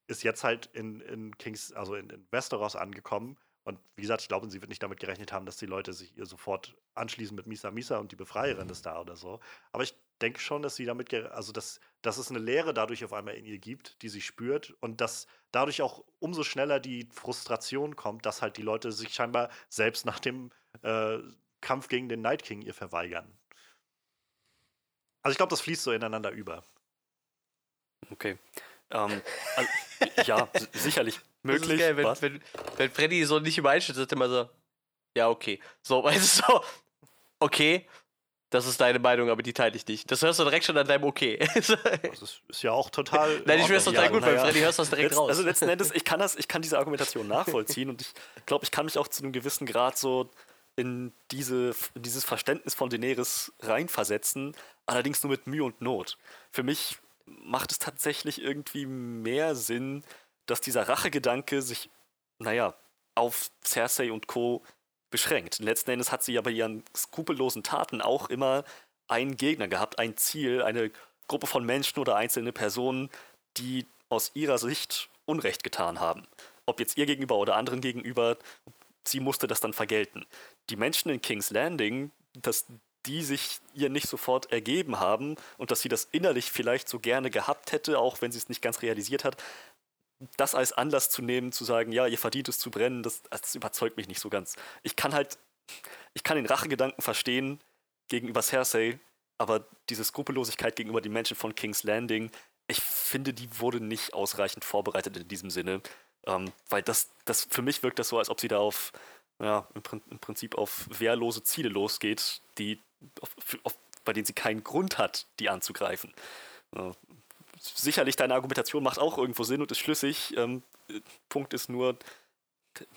ist jetzt halt in, in Kings, also in, in Westeros angekommen. Und wie gesagt, ich glaube, sie wird nicht damit gerechnet haben, dass die Leute sich ihr sofort anschließen mit Misa Misa und die Befreierin ist da oder so. Aber ich denke schon, dass sie damit, also dass, dass es eine Leere dadurch auf einmal in ihr gibt, die sie spürt und dass dadurch auch umso schneller die Frustration kommt, dass halt die Leute sich scheinbar selbst nach dem äh, Kampf gegen den Night King ihr verweigern. Also ich glaube, das fließt so ineinander über. Okay. Ähm, also, ja, sicherlich möglich. Geil, wenn, wenn, wenn Freddy so nicht übereinschätzt, ist immer so, ja, okay. So, weißt du, so, okay, das ist deine Meinung, aber die teile ich nicht. Das hörst du direkt schon an deinem Okay. das ist, ja auch total. Nein, ich höre es total ja, gut, weil Freddy hörst das direkt Letz, raus. Also letzten Endes, ich kann, das, ich kann diese Argumentation nachvollziehen und ich glaube, ich kann mich auch zu einem gewissen Grad so in, diese, in dieses Verständnis von Daenerys reinversetzen, allerdings nur mit Mühe und Not. Für mich macht es tatsächlich irgendwie mehr Sinn, dass dieser Rachegedanke sich, naja, auf Cersei und Co. beschränkt. Letzten Endes hat sie ja bei ihren skrupellosen Taten auch immer einen Gegner gehabt, ein Ziel, eine Gruppe von Menschen oder einzelne Personen, die aus ihrer Sicht Unrecht getan haben. Ob jetzt ihr gegenüber oder anderen gegenüber, sie musste das dann vergelten. Die Menschen in King's Landing, dass die sich ihr nicht sofort ergeben haben und dass sie das innerlich vielleicht so gerne gehabt hätte, auch wenn sie es nicht ganz realisiert hat, das als Anlass zu nehmen, zu sagen, ja, ihr verdient es zu brennen, das, das überzeugt mich nicht so ganz. Ich kann halt, ich kann den Rachegedanken verstehen gegenüber Cersei, aber diese Skrupellosigkeit gegenüber den Menschen von King's Landing, ich finde, die wurde nicht ausreichend vorbereitet in diesem Sinne. Ähm, weil das, das für mich wirkt das so, als ob sie da auf, ja, im, Prinzip auf wehrlose Ziele losgeht, die, auf, auf, bei denen sie keinen Grund hat, die anzugreifen. Äh, sicherlich, deine Argumentation macht auch irgendwo Sinn und ist schlüssig. Ähm, Punkt ist nur,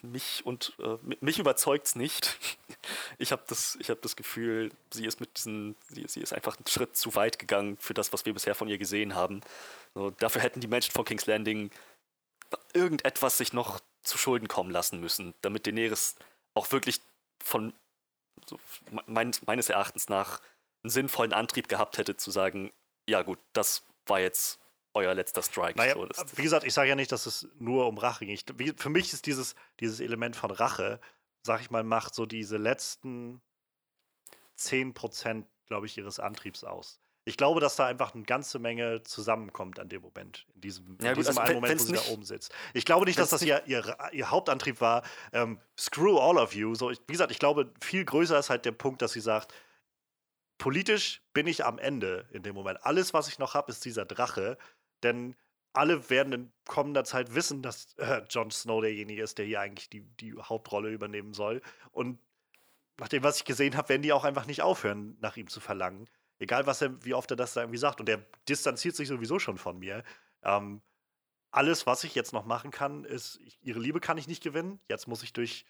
mich und äh, mich überzeugt es nicht. Ich habe das, hab das Gefühl, sie ist mit diesen, sie, sie, ist einfach einen Schritt zu weit gegangen für das, was wir bisher von ihr gesehen haben. So, dafür hätten die Menschen von King's Landing irgendetwas sich noch zu Schulden kommen lassen müssen, damit Daenerys auch wirklich von so, mein, meines Erachtens nach einen sinnvollen Antrieb gehabt hätte, zu sagen, ja gut, das war jetzt euer letzter Strike. Naja, so, wie gesagt, ich sage ja nicht, dass es nur um Rache ging. Ich, für mich ist dieses, dieses Element von Rache, sag ich mal, macht so diese letzten 10%, glaube ich, ihres Antriebs aus. Ich glaube, dass da einfach eine ganze Menge zusammenkommt an dem Moment, in diesem, ja, in diesem also, einen Moment, wo sie da oben sitzt. Ich glaube nicht, dass das ihr, ihr, ihr, Hauptantrieb war, ähm, screw all of you. So, ich, wie gesagt, ich glaube, viel größer ist halt der Punkt, dass sie sagt, politisch bin ich am Ende in dem Moment. Alles, was ich noch habe, ist dieser Drache. Denn alle werden in kommender Zeit wissen, dass äh, Jon Snow derjenige ist, der hier eigentlich die, die Hauptrolle übernehmen soll. Und nach dem, was ich gesehen habe, werden die auch einfach nicht aufhören, nach ihm zu verlangen. Egal, was er, wie oft er das da irgendwie sagt. Und er distanziert sich sowieso schon von mir. Ähm, alles, was ich jetzt noch machen kann, ist, ich, ihre Liebe kann ich nicht gewinnen. Jetzt muss ich durch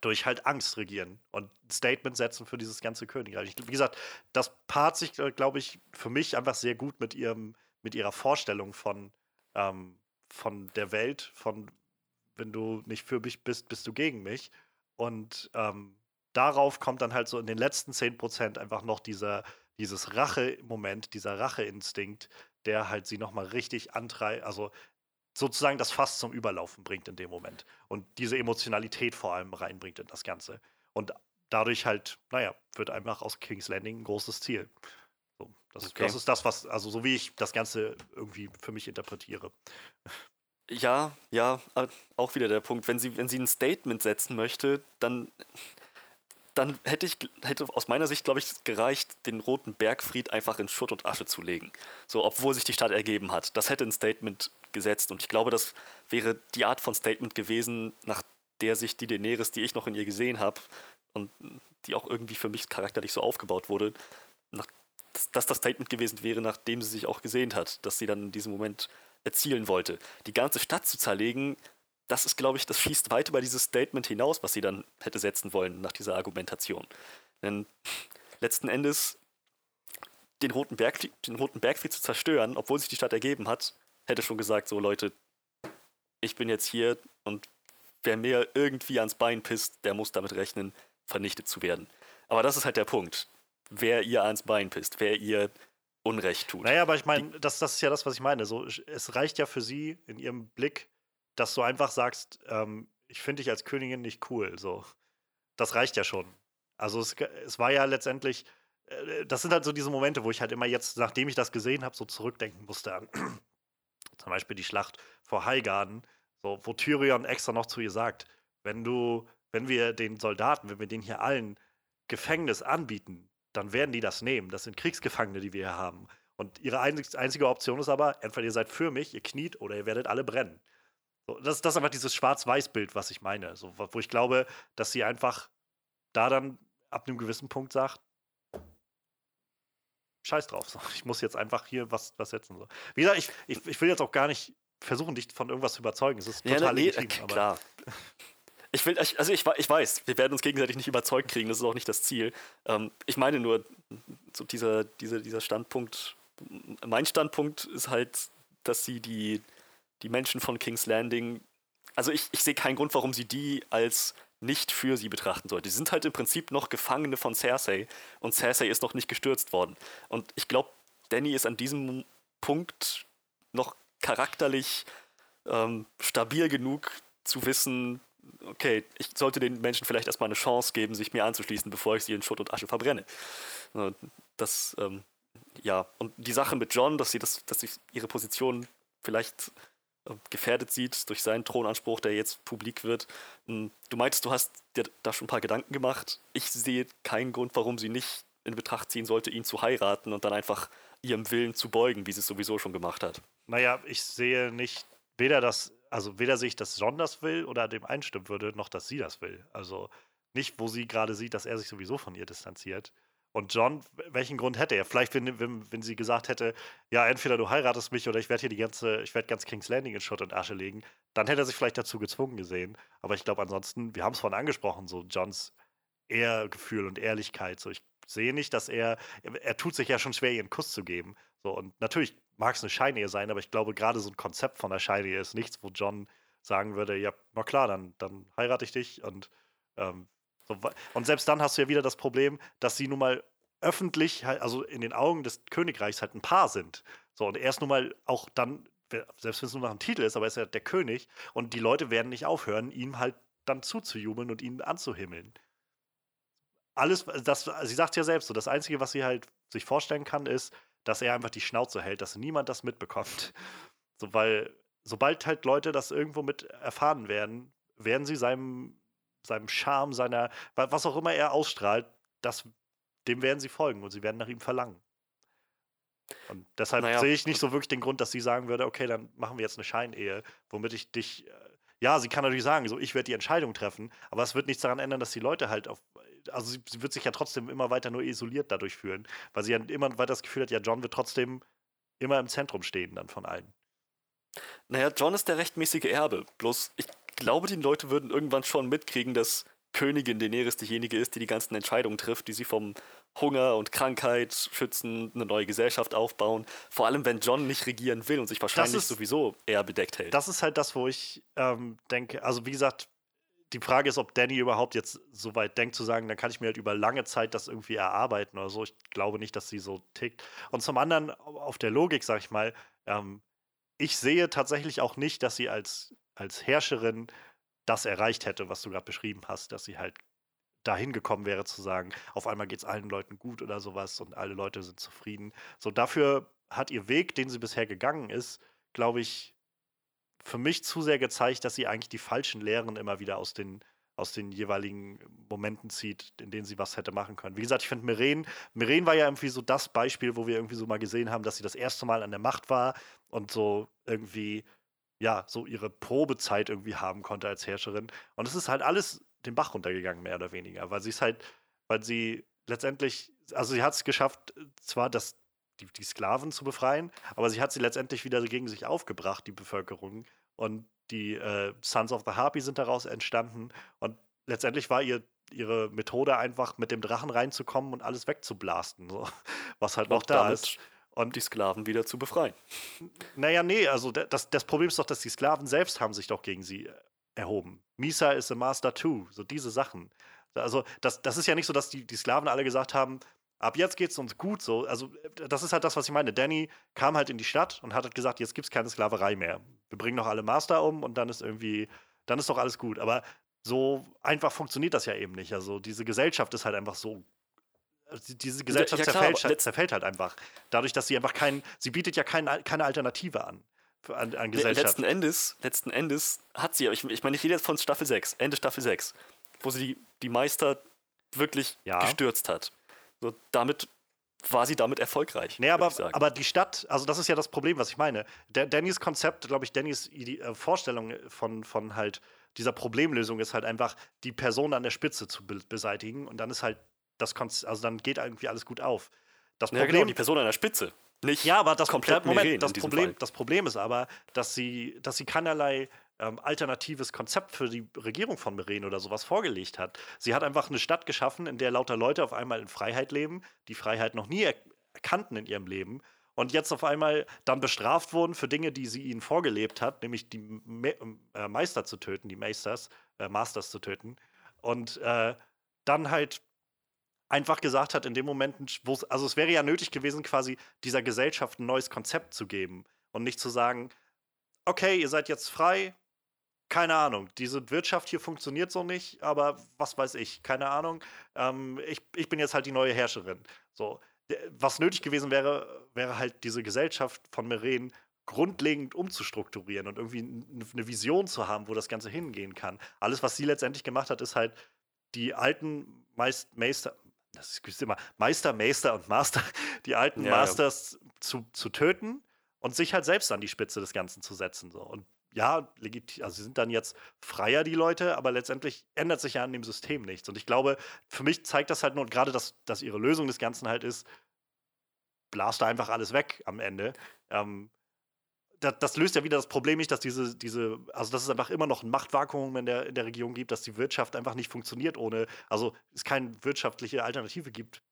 durch halt Angst regieren und Statement setzen für dieses ganze Königreich. Wie gesagt, das paart sich, äh, glaube ich, für mich einfach sehr gut mit ihrem, mit ihrer Vorstellung von, ähm, von der Welt, von wenn du nicht für mich bist, bist du gegen mich. Und ähm, darauf kommt dann halt so in den letzten 10% einfach noch dieser, dieses Rache-Moment, dieser Racheinstinkt, der halt sie nochmal richtig antreibt, also sozusagen das Fass zum Überlaufen bringt in dem Moment. Und diese Emotionalität vor allem reinbringt in das Ganze. Und dadurch halt, naja, wird einfach aus King's Landing ein großes Ziel. So, das, okay. das ist das, was, also so wie ich das Ganze irgendwie für mich interpretiere. Ja, ja, äh, auch wieder der Punkt. Wenn sie, wenn sie ein Statement setzen möchte, dann dann hätte ich hätte aus meiner Sicht, glaube ich, gereicht, den roten Bergfried einfach in Schutt und Asche zu legen. So, obwohl sich die Stadt ergeben hat. Das hätte ein Statement gesetzt. Und ich glaube, das wäre die Art von Statement gewesen, nach der sich die Daenerys, die ich noch in ihr gesehen habe und die auch irgendwie für mich charakterlich so aufgebaut wurde, nach, dass, dass das Statement gewesen wäre, nachdem sie sich auch gesehnt hat, dass sie dann in diesem Moment erzielen wollte. Die ganze Stadt zu zerlegen, das ist, glaube ich, das schießt weit über dieses Statement hinaus, was sie dann hätte setzen wollen nach dieser Argumentation. Denn letzten Endes den Roten, Berg, den Roten Bergfried zu zerstören, obwohl sich die Stadt ergeben hat, hätte schon gesagt, so Leute, ich bin jetzt hier und wer mir irgendwie ans Bein pisst, der muss damit rechnen, vernichtet zu werden. Aber das ist halt der Punkt. Wer ihr ans Bein pisst, wer ihr Unrecht tut. Naja, aber ich meine, das, das ist ja das, was ich meine. So, es reicht ja für sie in ihrem Blick, dass du einfach sagst, ähm, ich finde dich als Königin nicht cool. So. Das reicht ja schon. Also es, es war ja letztendlich, äh, das sind halt so diese Momente, wo ich halt immer jetzt, nachdem ich das gesehen habe, so zurückdenken musste an zum Beispiel die Schlacht vor Highgarden, so, wo Tyrion extra noch zu ihr sagt, wenn du, wenn wir den Soldaten, wenn wir denen hier allen Gefängnis anbieten, dann werden die das nehmen. Das sind Kriegsgefangene, die wir hier haben. Und ihre einzige Option ist aber, entweder ihr seid für mich, ihr kniet, oder ihr werdet alle brennen. So, das, das ist einfach dieses Schwarz-Weiß-Bild, was ich meine. So, wo ich glaube, dass sie einfach da dann ab einem gewissen Punkt sagt, scheiß drauf. So. Ich muss jetzt einfach hier was, was setzen. So. Wie gesagt, ich, ich, ich will jetzt auch gar nicht versuchen, dich von irgendwas zu überzeugen. Es ist total ja, nee, legitim. Okay, klar. Ich will, also ich, ich weiß, wir werden uns gegenseitig nicht überzeugt kriegen, das ist auch nicht das Ziel. Ähm, ich meine nur, so dieser, dieser, dieser Standpunkt, mein Standpunkt ist halt, dass sie die, die Menschen von King's Landing, also ich, ich sehe keinen Grund, warum sie die als nicht für sie betrachten sollte. Die sind halt im Prinzip noch Gefangene von Cersei und Cersei ist noch nicht gestürzt worden. Und ich glaube, Danny ist an diesem Punkt noch charakterlich ähm, stabil genug zu wissen, okay, ich sollte den Menschen vielleicht erstmal eine Chance geben, sich mir anzuschließen, bevor ich sie in Schutt und Asche verbrenne. Das, ähm, ja, und die Sache mit John, dass sie das, dass sie ihre Position vielleicht äh, gefährdet sieht durch seinen Thronanspruch, der jetzt publik wird. Hm, du meintest, du hast dir da schon ein paar Gedanken gemacht. Ich sehe keinen Grund, warum sie nicht in Betracht ziehen sollte, ihn zu heiraten und dann einfach ihrem Willen zu beugen, wie sie es sowieso schon gemacht hat. Naja, ich sehe nicht weder das, also weder sehe ich, dass John das will oder dem einstimmen würde, noch dass sie das will. Also nicht, wo sie gerade sieht, dass er sich sowieso von ihr distanziert. Und John, welchen Grund hätte er? Vielleicht, wenn, wenn, wenn sie gesagt hätte, ja, entweder du heiratest mich oder ich werde hier die ganze, ich werde ganz King's Landing in Schutt und Asche legen, dann hätte er sich vielleicht dazu gezwungen gesehen. Aber ich glaube ansonsten, wir haben es vorhin angesprochen, so Johns Ehrgefühl und Ehrlichkeit. So, ich sehe nicht, dass er, er tut sich ja schon schwer, ihr einen Kuss zu geben. So, und natürlich mag es eine Scheinehe sein, aber ich glaube, gerade so ein Konzept von einer Scheinehe ist nichts, wo John sagen würde, ja, na klar, dann, dann heirate ich dich und ähm, und selbst dann hast du ja wieder das Problem, dass sie nun mal öffentlich, also in den Augen des Königreichs halt ein Paar sind. So, und er ist nun mal auch dann, selbst wenn es nur nach einem Titel ist, aber er ist ja der König und die Leute werden nicht aufhören, ihm halt dann zuzujubeln und ihn anzuhimmeln. Alles, das, sie sagt ja selbst so, das Einzige, was sie halt sich vorstellen kann, ist, dass er einfach die Schnauze hält, dass niemand das mitbekommt. So, weil sobald halt Leute das irgendwo mit erfahren werden, werden sie seinem seinem Charme, seiner, was auch immer er ausstrahlt, das, dem werden sie folgen und sie werden nach ihm verlangen. Und deshalb naja. sehe ich nicht so wirklich den Grund, dass sie sagen würde, okay, dann machen wir jetzt eine Scheinehe, womit ich dich. Äh, ja, sie kann natürlich sagen, so ich werde die Entscheidung treffen, aber es wird nichts daran ändern, dass die Leute halt auf. Also sie, sie wird sich ja trotzdem immer weiter nur isoliert dadurch fühlen, weil sie ja immer weiter das Gefühl hat, ja, John wird trotzdem immer im Zentrum stehen dann von allen. Naja, John ist der rechtmäßige Erbe. Bloß ich glaube, die Leute würden irgendwann schon mitkriegen, dass Königin Daenerys diejenige ist, die die ganzen Entscheidungen trifft, die sie vom Hunger und Krankheit schützen, eine neue Gesellschaft aufbauen. Vor allem, wenn John nicht regieren will und sich wahrscheinlich ist, sowieso eher bedeckt hält. Das ist halt das, wo ich ähm, denke, also wie gesagt, die Frage ist, ob Danny überhaupt jetzt so weit denkt zu sagen, dann kann ich mir halt über lange Zeit das irgendwie erarbeiten oder so. Ich glaube nicht, dass sie so tickt. Und zum anderen, auf der Logik, sag ich mal, ähm, ich sehe tatsächlich auch nicht, dass sie als als Herrscherin das erreicht hätte, was du gerade beschrieben hast, dass sie halt dahin gekommen wäre zu sagen, auf einmal geht es allen Leuten gut oder sowas und alle Leute sind zufrieden. So dafür hat ihr Weg, den sie bisher gegangen ist, glaube ich, für mich zu sehr gezeigt, dass sie eigentlich die falschen Lehren immer wieder aus den, aus den jeweiligen Momenten zieht, in denen sie was hätte machen können. Wie gesagt, ich finde Meren, Meren war ja irgendwie so das Beispiel, wo wir irgendwie so mal gesehen haben, dass sie das erste Mal an der Macht war und so irgendwie ja, so ihre Probezeit irgendwie haben konnte als Herrscherin. Und es ist halt alles den Bach runtergegangen, mehr oder weniger, weil sie es halt, weil sie letztendlich, also sie hat es geschafft, zwar das, die, die Sklaven zu befreien, aber sie hat sie letztendlich wieder gegen sich aufgebracht, die Bevölkerung. Und die äh, Sons of the Harpy sind daraus entstanden. Und letztendlich war ihr ihre Methode einfach mit dem Drachen reinzukommen und alles wegzublasten, so. was halt noch da ist und die Sklaven wieder zu befreien. Naja, nee, also das, das Problem ist doch, dass die Sklaven selbst haben sich doch gegen sie erhoben. Misa is a master too. So diese Sachen. Also, das, das ist ja nicht so, dass die, die Sklaven alle gesagt haben, ab jetzt geht's uns gut so. Also, das ist halt das, was ich meine. Danny kam halt in die Stadt und hat halt gesagt, jetzt gibt's keine Sklaverei mehr. Wir bringen noch alle Master um und dann ist irgendwie, dann ist doch alles gut. Aber so einfach funktioniert das ja eben nicht. Also, diese Gesellschaft ist halt einfach so also, diese Gesellschaft ja, klar, zerfällt, halt, zerfällt, halt einfach. Dadurch, dass sie einfach kein, sie bietet ja kein, keine Alternative an. An, an Gesellschaft. Letzten Endes, letzten Endes hat sie, ich, ich meine, ich rede jetzt von Staffel 6, Ende Staffel 6, wo sie die, die Meister wirklich ja. gestürzt hat. So, damit war sie damit erfolgreich. Nee, aber, aber die Stadt, also das ist ja das Problem, was ich meine. Der, Dannys Konzept, glaube ich, Dannys äh, Vorstellung von, von halt dieser Problemlösung ist halt einfach, die Person an der Spitze zu be beseitigen und dann ist halt das Konz also dann geht irgendwie alles gut auf. Das Problem, ja, genau, die Person an der Spitze. Nicht ja, aber das, komplett Moment, das, Problem, das Problem ist aber, dass sie, dass sie keinerlei ähm, alternatives Konzept für die Regierung von Meren oder sowas vorgelegt hat. Sie hat einfach eine Stadt geschaffen, in der lauter Leute auf einmal in Freiheit leben, die Freiheit noch nie er erkannten in ihrem Leben und jetzt auf einmal dann bestraft wurden für Dinge, die sie ihnen vorgelebt hat, nämlich die Me äh, Meister zu töten, die Meisters, äh, Masters zu töten. Und äh, dann halt einfach gesagt hat, in dem Moment, wo es, also es wäre ja nötig gewesen, quasi dieser Gesellschaft ein neues Konzept zu geben und nicht zu sagen, okay, ihr seid jetzt frei, keine Ahnung, diese Wirtschaft hier funktioniert so nicht, aber was weiß ich, keine Ahnung. Ähm, ich, ich bin jetzt halt die neue Herrscherin. So, was nötig gewesen wäre, wäre halt diese Gesellschaft von Meren grundlegend umzustrukturieren und irgendwie eine Vision zu haben, wo das Ganze hingehen kann. Alles, was sie letztendlich gemacht hat, ist halt die alten Meist Meister, das ist immer Meister, Meister und Master, die alten ja, Masters ja. Zu, zu töten und sich halt selbst an die Spitze des Ganzen zu setzen. So. Und ja, legit, also sie sind dann jetzt freier, die Leute, aber letztendlich ändert sich ja an dem System nichts. Und ich glaube, für mich zeigt das halt nur, gerade dass, dass ihre Lösung des Ganzen halt ist, blast da einfach alles weg am Ende. Ähm, das, das, löst ja wieder das Problem nicht, dass diese, diese, also dass es einfach immer noch ein Machtvakuum in der, in der Region gibt, dass die Wirtschaft einfach nicht funktioniert ohne, also es keine wirtschaftliche Alternative gibt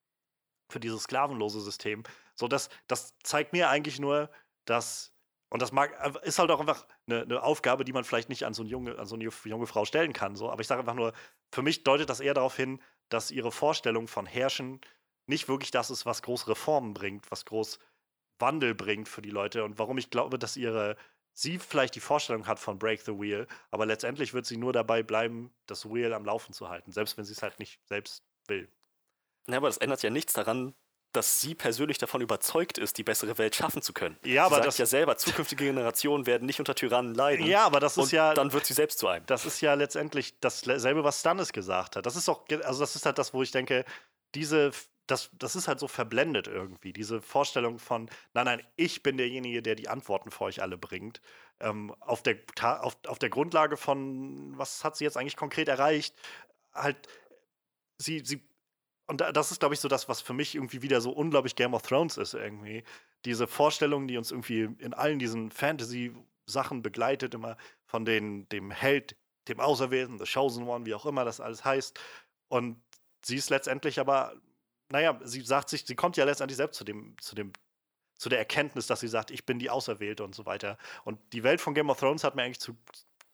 für dieses sklavenlose System. So, das, das zeigt mir eigentlich nur, dass und das mag, ist halt auch einfach eine, eine, Aufgabe, die man vielleicht nicht an so, eine junge, an so eine junge Frau stellen kann. So. Aber ich sage einfach nur, für mich deutet das eher darauf hin, dass ihre Vorstellung von Herrschen nicht wirklich das ist, was groß Reformen bringt, was groß Wandel bringt für die Leute. Und warum ich glaube, dass ihre, sie vielleicht die Vorstellung hat von Break the Wheel, aber letztendlich wird sie nur dabei bleiben, das Wheel am Laufen zu halten, selbst wenn sie es halt nicht selbst will. Ja, aber das ändert ja nichts daran, dass sie persönlich davon überzeugt ist, die bessere Welt schaffen zu können. Ja, aber sie sagt das ja selber, zukünftige Generationen werden nicht unter Tyrannen leiden. Ja, aber das ist ja dann wird sie selbst zu einem. Das ist ja letztendlich dasselbe, was Stannis gesagt hat. Das ist auch also das ist halt das, wo ich denke, diese das, das ist halt so verblendet irgendwie, diese Vorstellung von, nein, nein, ich bin derjenige, der die Antworten für euch alle bringt. Ähm, auf, der, auf, auf der Grundlage von, was hat sie jetzt eigentlich konkret erreicht? Halt, sie, sie und das ist, glaube ich, so das, was für mich irgendwie wieder so unglaublich Game of Thrones ist, irgendwie. Diese Vorstellung, die uns irgendwie in allen diesen Fantasy-Sachen begleitet, immer von den, dem Held, dem Auserwählten, The Chosen One, wie auch immer das alles heißt. Und sie ist letztendlich aber, naja, sie sagt sich, sie kommt ja letztendlich selbst zu dem, zu dem, zu der Erkenntnis, dass sie sagt, ich bin die Auserwählte und so weiter. Und die Welt von Game of Thrones hat mir eigentlich zu,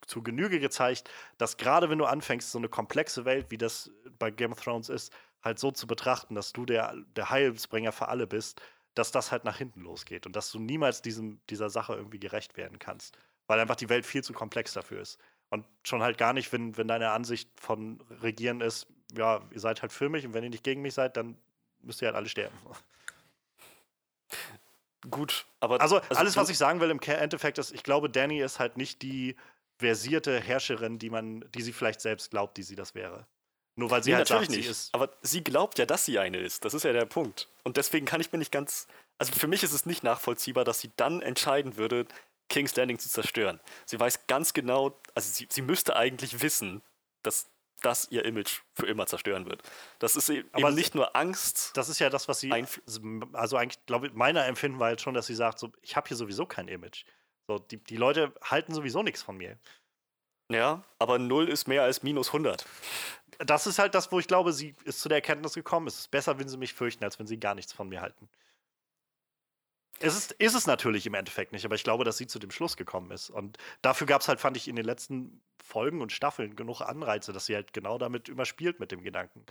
zu Genüge gezeigt, dass gerade wenn du anfängst, so eine komplexe Welt, wie das bei Game of Thrones ist, halt so zu betrachten, dass du der, der Heilsbringer für alle bist, dass das halt nach hinten losgeht und dass du niemals diesem, dieser Sache irgendwie gerecht werden kannst. Weil einfach die Welt viel zu komplex dafür ist. Und schon halt gar nicht, wenn, wenn deine Ansicht von Regieren ist, ja, ihr seid halt für mich und wenn ihr nicht gegen mich seid, dann müsst ihr halt alle sterben. Gut, aber. Also, also alles, was ich sagen will im Endeffekt ist, ich glaube, Danny ist halt nicht die versierte Herrscherin, die man, die sie vielleicht selbst glaubt, die sie das wäre. Nur weil sie nee, halt natürlich sagt, nicht. Sie ist. Aber sie glaubt ja, dass sie eine ist. Das ist ja der Punkt. Und deswegen kann ich mir nicht ganz. Also für mich ist es nicht nachvollziehbar, dass sie dann entscheiden würde, King's Landing zu zerstören. Sie weiß ganz genau, also sie, sie müsste eigentlich wissen, dass das ihr Image für immer zerstören wird. Das ist eben Aber nicht nur Angst. Das ist ja das, was sie. Also eigentlich, glaube ich, meiner Empfinden war halt schon, dass sie sagt, so, ich habe hier sowieso kein Image. So, die, die Leute halten sowieso nichts von mir. Ja, aber 0 ist mehr als minus 100 das ist halt das, wo ich glaube, sie ist zu der Erkenntnis gekommen, es ist besser, wenn sie mich fürchten, als wenn sie gar nichts von mir halten. es ist, ist es natürlich im Endeffekt nicht, aber ich glaube, dass sie zu dem Schluss gekommen ist. Und dafür gab es halt, fand ich, in den letzten Folgen und Staffeln genug Anreize, dass sie halt genau damit überspielt mit dem Gedanken.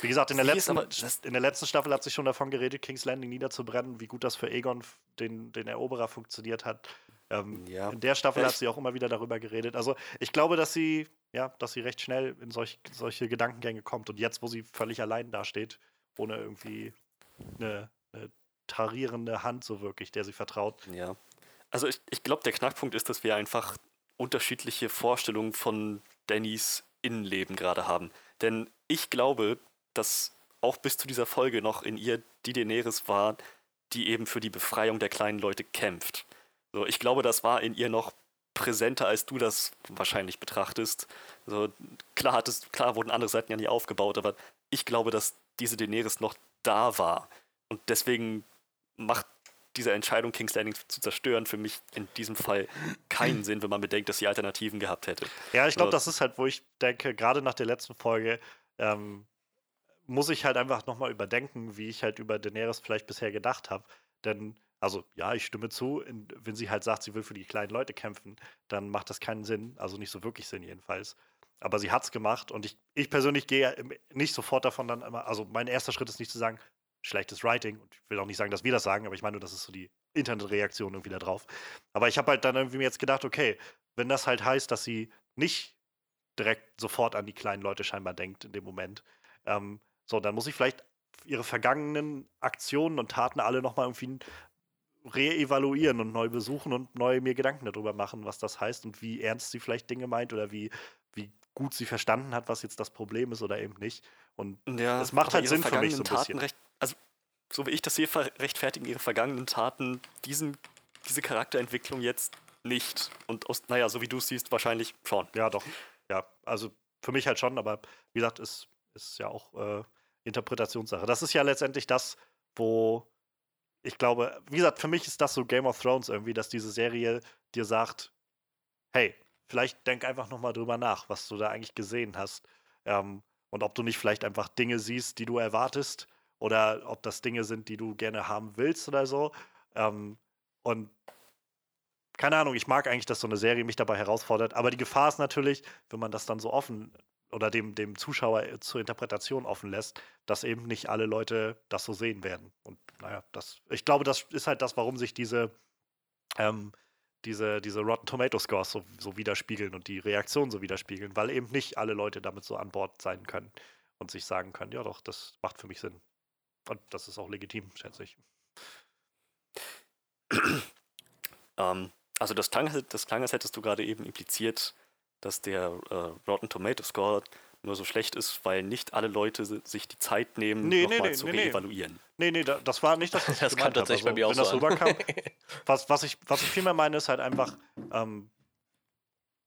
Wie gesagt, in der, letzten, in der letzten Staffel hat sich schon davon geredet, King's Landing niederzubrennen, wie gut das für Aegon, den, den Eroberer, funktioniert hat. Ähm, ja. In der Staffel Echt? hat sie auch immer wieder darüber geredet. Also ich glaube, dass sie, ja, dass sie recht schnell in solch, solche Gedankengänge kommt. Und jetzt, wo sie völlig allein dasteht, ohne irgendwie eine, eine tarierende Hand so wirklich, der sie vertraut. Ja. Also ich, ich glaube, der Knackpunkt ist, dass wir einfach unterschiedliche Vorstellungen von Dannys Innenleben gerade haben. Denn ich glaube, dass auch bis zu dieser Folge noch in ihr die Daenerys war, die eben für die Befreiung der kleinen Leute kämpft. So, ich glaube, das war in ihr noch präsenter, als du das wahrscheinlich betrachtest. So, klar, hattest, klar wurden andere Seiten ja nie aufgebaut, aber ich glaube, dass diese Daenerys noch da war. Und deswegen macht diese Entscheidung, King's Landing zu zerstören, für mich in diesem Fall keinen Sinn, wenn man bedenkt, dass sie Alternativen gehabt hätte. Ja, ich glaube, das ist halt, wo ich denke, gerade nach der letzten Folge ähm, muss ich halt einfach nochmal überdenken, wie ich halt über Daenerys vielleicht bisher gedacht habe. Denn, also ja, ich stimme zu, wenn sie halt sagt, sie will für die kleinen Leute kämpfen, dann macht das keinen Sinn. Also nicht so wirklich Sinn jedenfalls. Aber sie hat es gemacht und ich, ich persönlich gehe nicht sofort davon dann immer, also mein erster Schritt ist nicht zu sagen, schlechtes Writing. Und ich will auch nicht sagen, dass wir das sagen, aber ich meine das ist so die Internetreaktion irgendwie da drauf. Aber ich habe halt dann irgendwie mir jetzt gedacht, okay, wenn das halt heißt, dass sie nicht direkt sofort an die kleinen Leute scheinbar denkt in dem Moment, ähm, so, dann muss ich vielleicht ihre vergangenen Aktionen und Taten alle nochmal irgendwie reevaluieren und neu besuchen und neu mir Gedanken darüber machen, was das heißt und wie ernst sie vielleicht Dinge meint oder wie, wie gut sie verstanden hat, was jetzt das Problem ist oder eben nicht. Und ja, es macht halt Sinn für mich so ein bisschen. Recht, also, so wie ich das sehe, rechtfertigen ihre vergangenen Taten diesen, diese Charakterentwicklung jetzt nicht. Und aus, naja, so wie du es siehst, wahrscheinlich schon. Ja, doch. Ja, also für mich halt schon, aber wie gesagt, es ist ja auch äh, Interpretationssache. Das ist ja letztendlich das, wo ich glaube, wie gesagt, für mich ist das so Game of Thrones irgendwie, dass diese Serie dir sagt, hey, vielleicht denk einfach nochmal drüber nach, was du da eigentlich gesehen hast. Ähm, und ob du nicht vielleicht einfach Dinge siehst, die du erwartest oder ob das Dinge sind, die du gerne haben willst oder so. Ähm, und keine Ahnung, ich mag eigentlich, dass so eine Serie mich dabei herausfordert, aber die Gefahr ist natürlich, wenn man das dann so offen oder dem, dem Zuschauer äh, zur Interpretation offen lässt, dass eben nicht alle Leute das so sehen werden. Und naja, das, ich glaube, das ist halt das, warum sich diese, ähm, diese, diese Rotten Tomato Scores so, so widerspiegeln und die Reaktionen so widerspiegeln, weil eben nicht alle Leute damit so an Bord sein können und sich sagen können, ja doch, das macht für mich Sinn. Und das ist auch legitim, schätze ich. Ähm, also das klang, das klang, als hättest du gerade eben impliziert, dass der äh, Rotten Tomato Score nur so schlecht ist, weil nicht alle Leute sich die Zeit nehmen, nee, nochmal nee, zu nee, reevaluieren. Nee, nee, das war nicht das, was ich Das kann tatsächlich also, bei mir auch wenn das rüberkam. was, was, ich, was ich vielmehr meine, ist halt einfach ähm,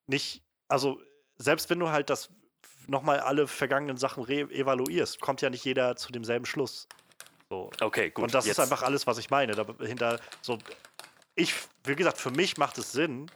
nicht, also selbst wenn du halt das nochmal alle vergangenen Sachen evaluierst, kommt ja nicht jeder zu demselben Schluss. So. Okay, gut. Und das jetzt. ist einfach alles, was ich meine. Dahinter so, ich, wie gesagt, für mich macht es Sinn,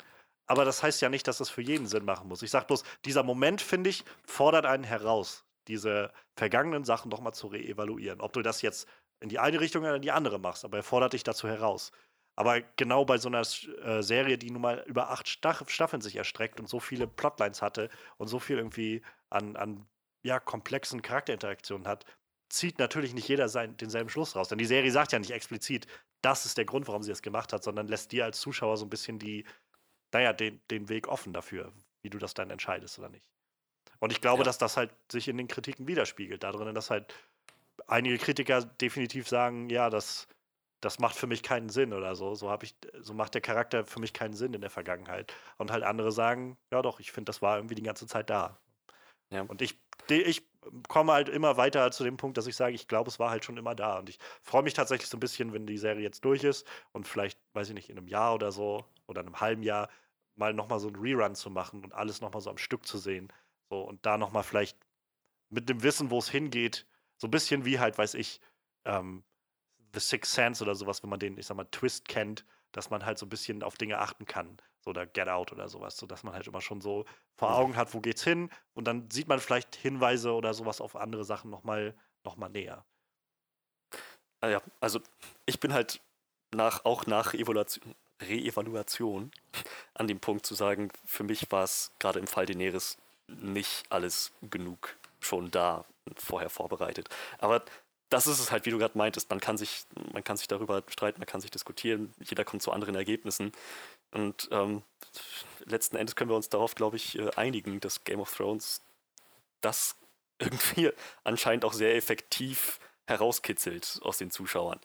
aber das heißt ja nicht, dass das für jeden Sinn machen muss. Ich sage bloß, dieser Moment, finde ich, fordert einen heraus, diese vergangenen Sachen doch mal zu reevaluieren. Ob du das jetzt in die eine Richtung oder in die andere machst, aber er fordert dich dazu heraus. Aber genau bei so einer äh, Serie, die nun mal über acht Staffeln sich erstreckt und so viele Plotlines hatte und so viel irgendwie an, an ja, komplexen Charakterinteraktionen hat, zieht natürlich nicht jeder sein, denselben Schluss raus. Denn die Serie sagt ja nicht explizit, das ist der Grund, warum sie es gemacht hat, sondern lässt dir als Zuschauer so ein bisschen die, naja, den, den Weg offen dafür, wie du das dann entscheidest oder nicht. Und ich glaube, ja. dass das halt sich in den Kritiken widerspiegelt, darin, dass halt einige Kritiker definitiv sagen, ja, das, das macht für mich keinen Sinn oder so. So habe ich, so macht der Charakter für mich keinen Sinn in der Vergangenheit. Und halt andere sagen, ja doch, ich finde, das war irgendwie die ganze Zeit da. Ja. Und ich, ich komme halt immer weiter zu dem Punkt, dass ich sage, ich glaube, es war halt schon immer da. Und ich freue mich tatsächlich so ein bisschen, wenn die Serie jetzt durch ist und vielleicht, weiß ich nicht, in einem Jahr oder so oder einem halben Jahr mal nochmal so einen Rerun zu machen und alles nochmal so am Stück zu sehen. So, und da nochmal vielleicht mit dem Wissen, wo es hingeht, so ein bisschen wie halt, weiß ich, ähm, The Sixth Sense oder sowas, wenn man den, ich sag mal, Twist kennt, dass man halt so ein bisschen auf Dinge achten kann. So, oder Get Out oder sowas, sodass man halt immer schon so vor Augen hat, wo geht's hin und dann sieht man vielleicht Hinweise oder sowas auf andere Sachen nochmal noch mal näher. Ah ja, also ich bin halt nach, auch nach Evaluation, Reevaluation an dem Punkt zu sagen, für mich war es gerade im Fall Daenerys nicht alles genug schon da vorher vorbereitet. Aber das ist es halt, wie du gerade meintest. Man kann sich, man kann sich darüber streiten, man kann sich diskutieren. Jeder kommt zu anderen Ergebnissen. Und ähm, letzten Endes können wir uns darauf, glaube ich, äh, einigen, dass Game of Thrones das irgendwie anscheinend auch sehr effektiv herauskitzelt aus den Zuschauern.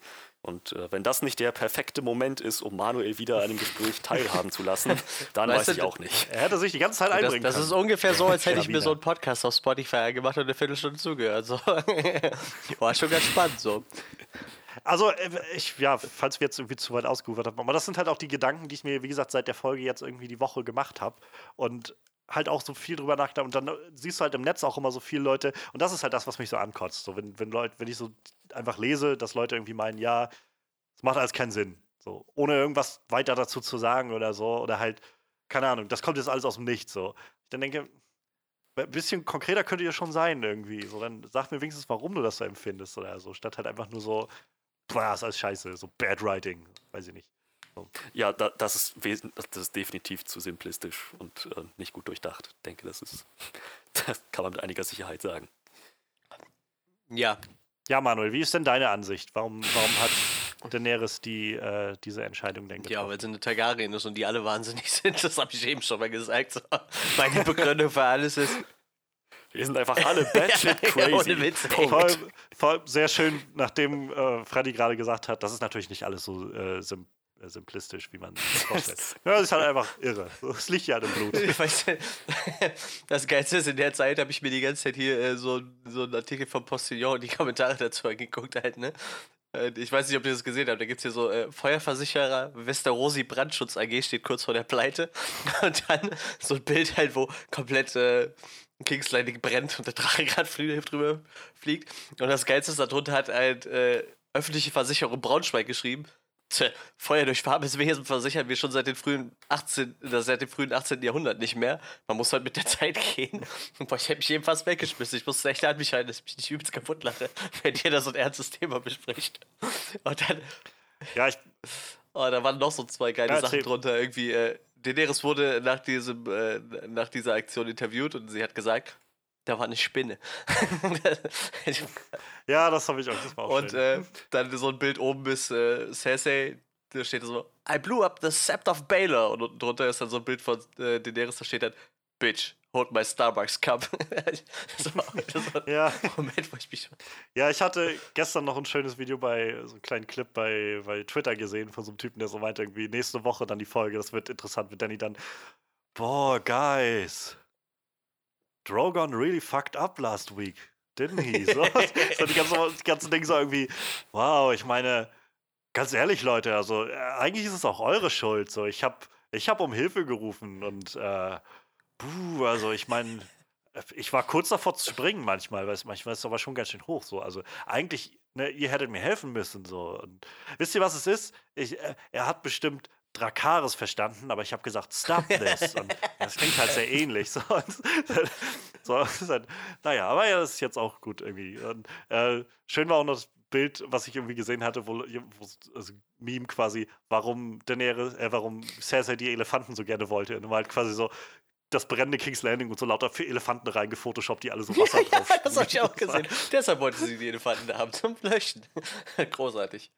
Und äh, wenn das nicht der perfekte Moment ist, um Manuel wieder an einem Gespräch teilhaben zu lassen, dann weißt weiß ich auch nicht. Er hätte sich die ganze Zeit einbringen das, das ist ungefähr so, als hätte ich mir so einen Podcast auf Spotify gemacht und eine Viertelstunde zugehört. So. War schon ganz spannend so. Also, äh, ich, ja, falls wir jetzt irgendwie zu weit ausgeufert haben, aber das sind halt auch die Gedanken, die ich mir, wie gesagt, seit der Folge jetzt irgendwie die Woche gemacht habe. Und halt auch so viel drüber nachgedacht und dann siehst du halt im Netz auch immer so viele Leute und das ist halt das, was mich so ankotzt. So, wenn, wenn Leute, wenn ich so einfach lese, dass Leute irgendwie meinen, ja, es macht alles keinen Sinn. So, ohne irgendwas weiter dazu zu sagen oder so. Oder halt, keine Ahnung, das kommt jetzt alles aus dem Nichts. So. Ich dann denke, ein bisschen konkreter könnte ja schon sein irgendwie. So, dann sag mir wenigstens, warum du das so empfindest oder so, statt halt einfach nur so, boah, ist alles scheiße, so Bad Writing, weiß ich nicht. Ja, da, das, ist das ist definitiv zu simplistisch und äh, nicht gut durchdacht. Ich denke, das ist, das kann man mit einiger Sicherheit sagen. Ja. Ja, Manuel, wie ist denn deine Ansicht? Warum, warum hat Daenerys die, äh, diese Entscheidung denn getroffen? Ja, weil sie eine Targaryen ist und die alle wahnsinnig sind. Das habe ich eben schon mal gesagt. So. Meine Begründung für alles ist, wir sind einfach alle batshit crazy. Ohne Witz. Vor allem, vor allem, sehr schön, nachdem äh, Freddy gerade gesagt hat, das ist natürlich nicht alles so äh, sim simplistisch, wie man sich vorstellt. ja, das ist halt einfach irre. Es liegt ja dem Blut. das Geilste ist, in der Zeit habe ich mir die ganze Zeit hier äh, so, so einen Artikel vom Postillon und die Kommentare dazu angeguckt halt, ne? Äh, ich weiß nicht, ob ihr das gesehen habt. Da gibt es hier so äh, Feuerversicherer Westerosi Brandschutz AG steht kurz vor der Pleite. Und dann so ein Bild halt, wo komplett äh, Kings Landing brennt und der Drache gerade drüber fliegt. Und das Geilste ist, darunter hat halt äh, öffentliche Versicherung Braunschweig geschrieben. Feuer durch farbiges Wesen versichern wir schon seit, den frühen 18, seit dem frühen 18. Jahrhundert nicht mehr. Man muss halt mit der Zeit gehen. Boah, ich hätte mich eben fast weggeschmissen. Ich musste echt an mich halten, dass ich mich nicht übelst kaputt lache, wenn ihr da so ein ernstes Thema bespricht. Und dann. Ja, ich. Oh, da waren noch so zwei geile ja, Sachen drunter. Irgendwie, äh, Daenerys wurde nach, diesem, äh, nach dieser Aktion interviewt und sie hat gesagt, da war eine Spinne. ja, das habe ich auch. Das war auch Und äh, dann so ein Bild oben bis äh, Cersei, da steht so, I blew up the Sept of Baylor. Und drunter ist dann so ein Bild von äh, Daenerys, da steht dann, Bitch, hold my Starbucks Cup. das war, das war ja. Moment, wo ich mich. Ja, ich hatte gestern noch ein schönes Video bei, so einen kleinen Clip bei, bei Twitter gesehen von so einem Typen, der so meinte, irgendwie nächste Woche dann die Folge, das wird interessant, mit Danny dann, boah, guys, Drogon really fucked up last week, didn't he? So, so die ganze, das ganze Ding so irgendwie, wow, ich meine, ganz ehrlich, Leute, also äh, eigentlich ist es auch eure Schuld. So, ich habe ich hab um Hilfe gerufen und äh, buh, also ich meine, ich war kurz davor zu springen manchmal, weil es manchmal ist es aber schon ganz schön hoch. So. Also eigentlich, ne, ihr hättet mir helfen müssen. So. Und wisst ihr, was es ist? Ich, äh, er hat bestimmt Drakaris verstanden, aber ich habe gesagt, stop this. Und das klingt halt sehr ähnlich. So, so halt, naja, aber ja, das ist jetzt auch gut irgendwie. Und, äh, schön war auch noch das Bild, was ich irgendwie gesehen hatte, wo, wo also Meme quasi, warum Daenerys, äh, warum Cersei die Elefanten so gerne wollte. Und war halt quasi so, das brennende King's Landing und so lauter Elefanten reingefotoshoppt, die alle so Wasser ja, drauf ja, das habe ich auch gesehen. Deshalb wollte sie die Elefanten da haben zum Löschen. Großartig.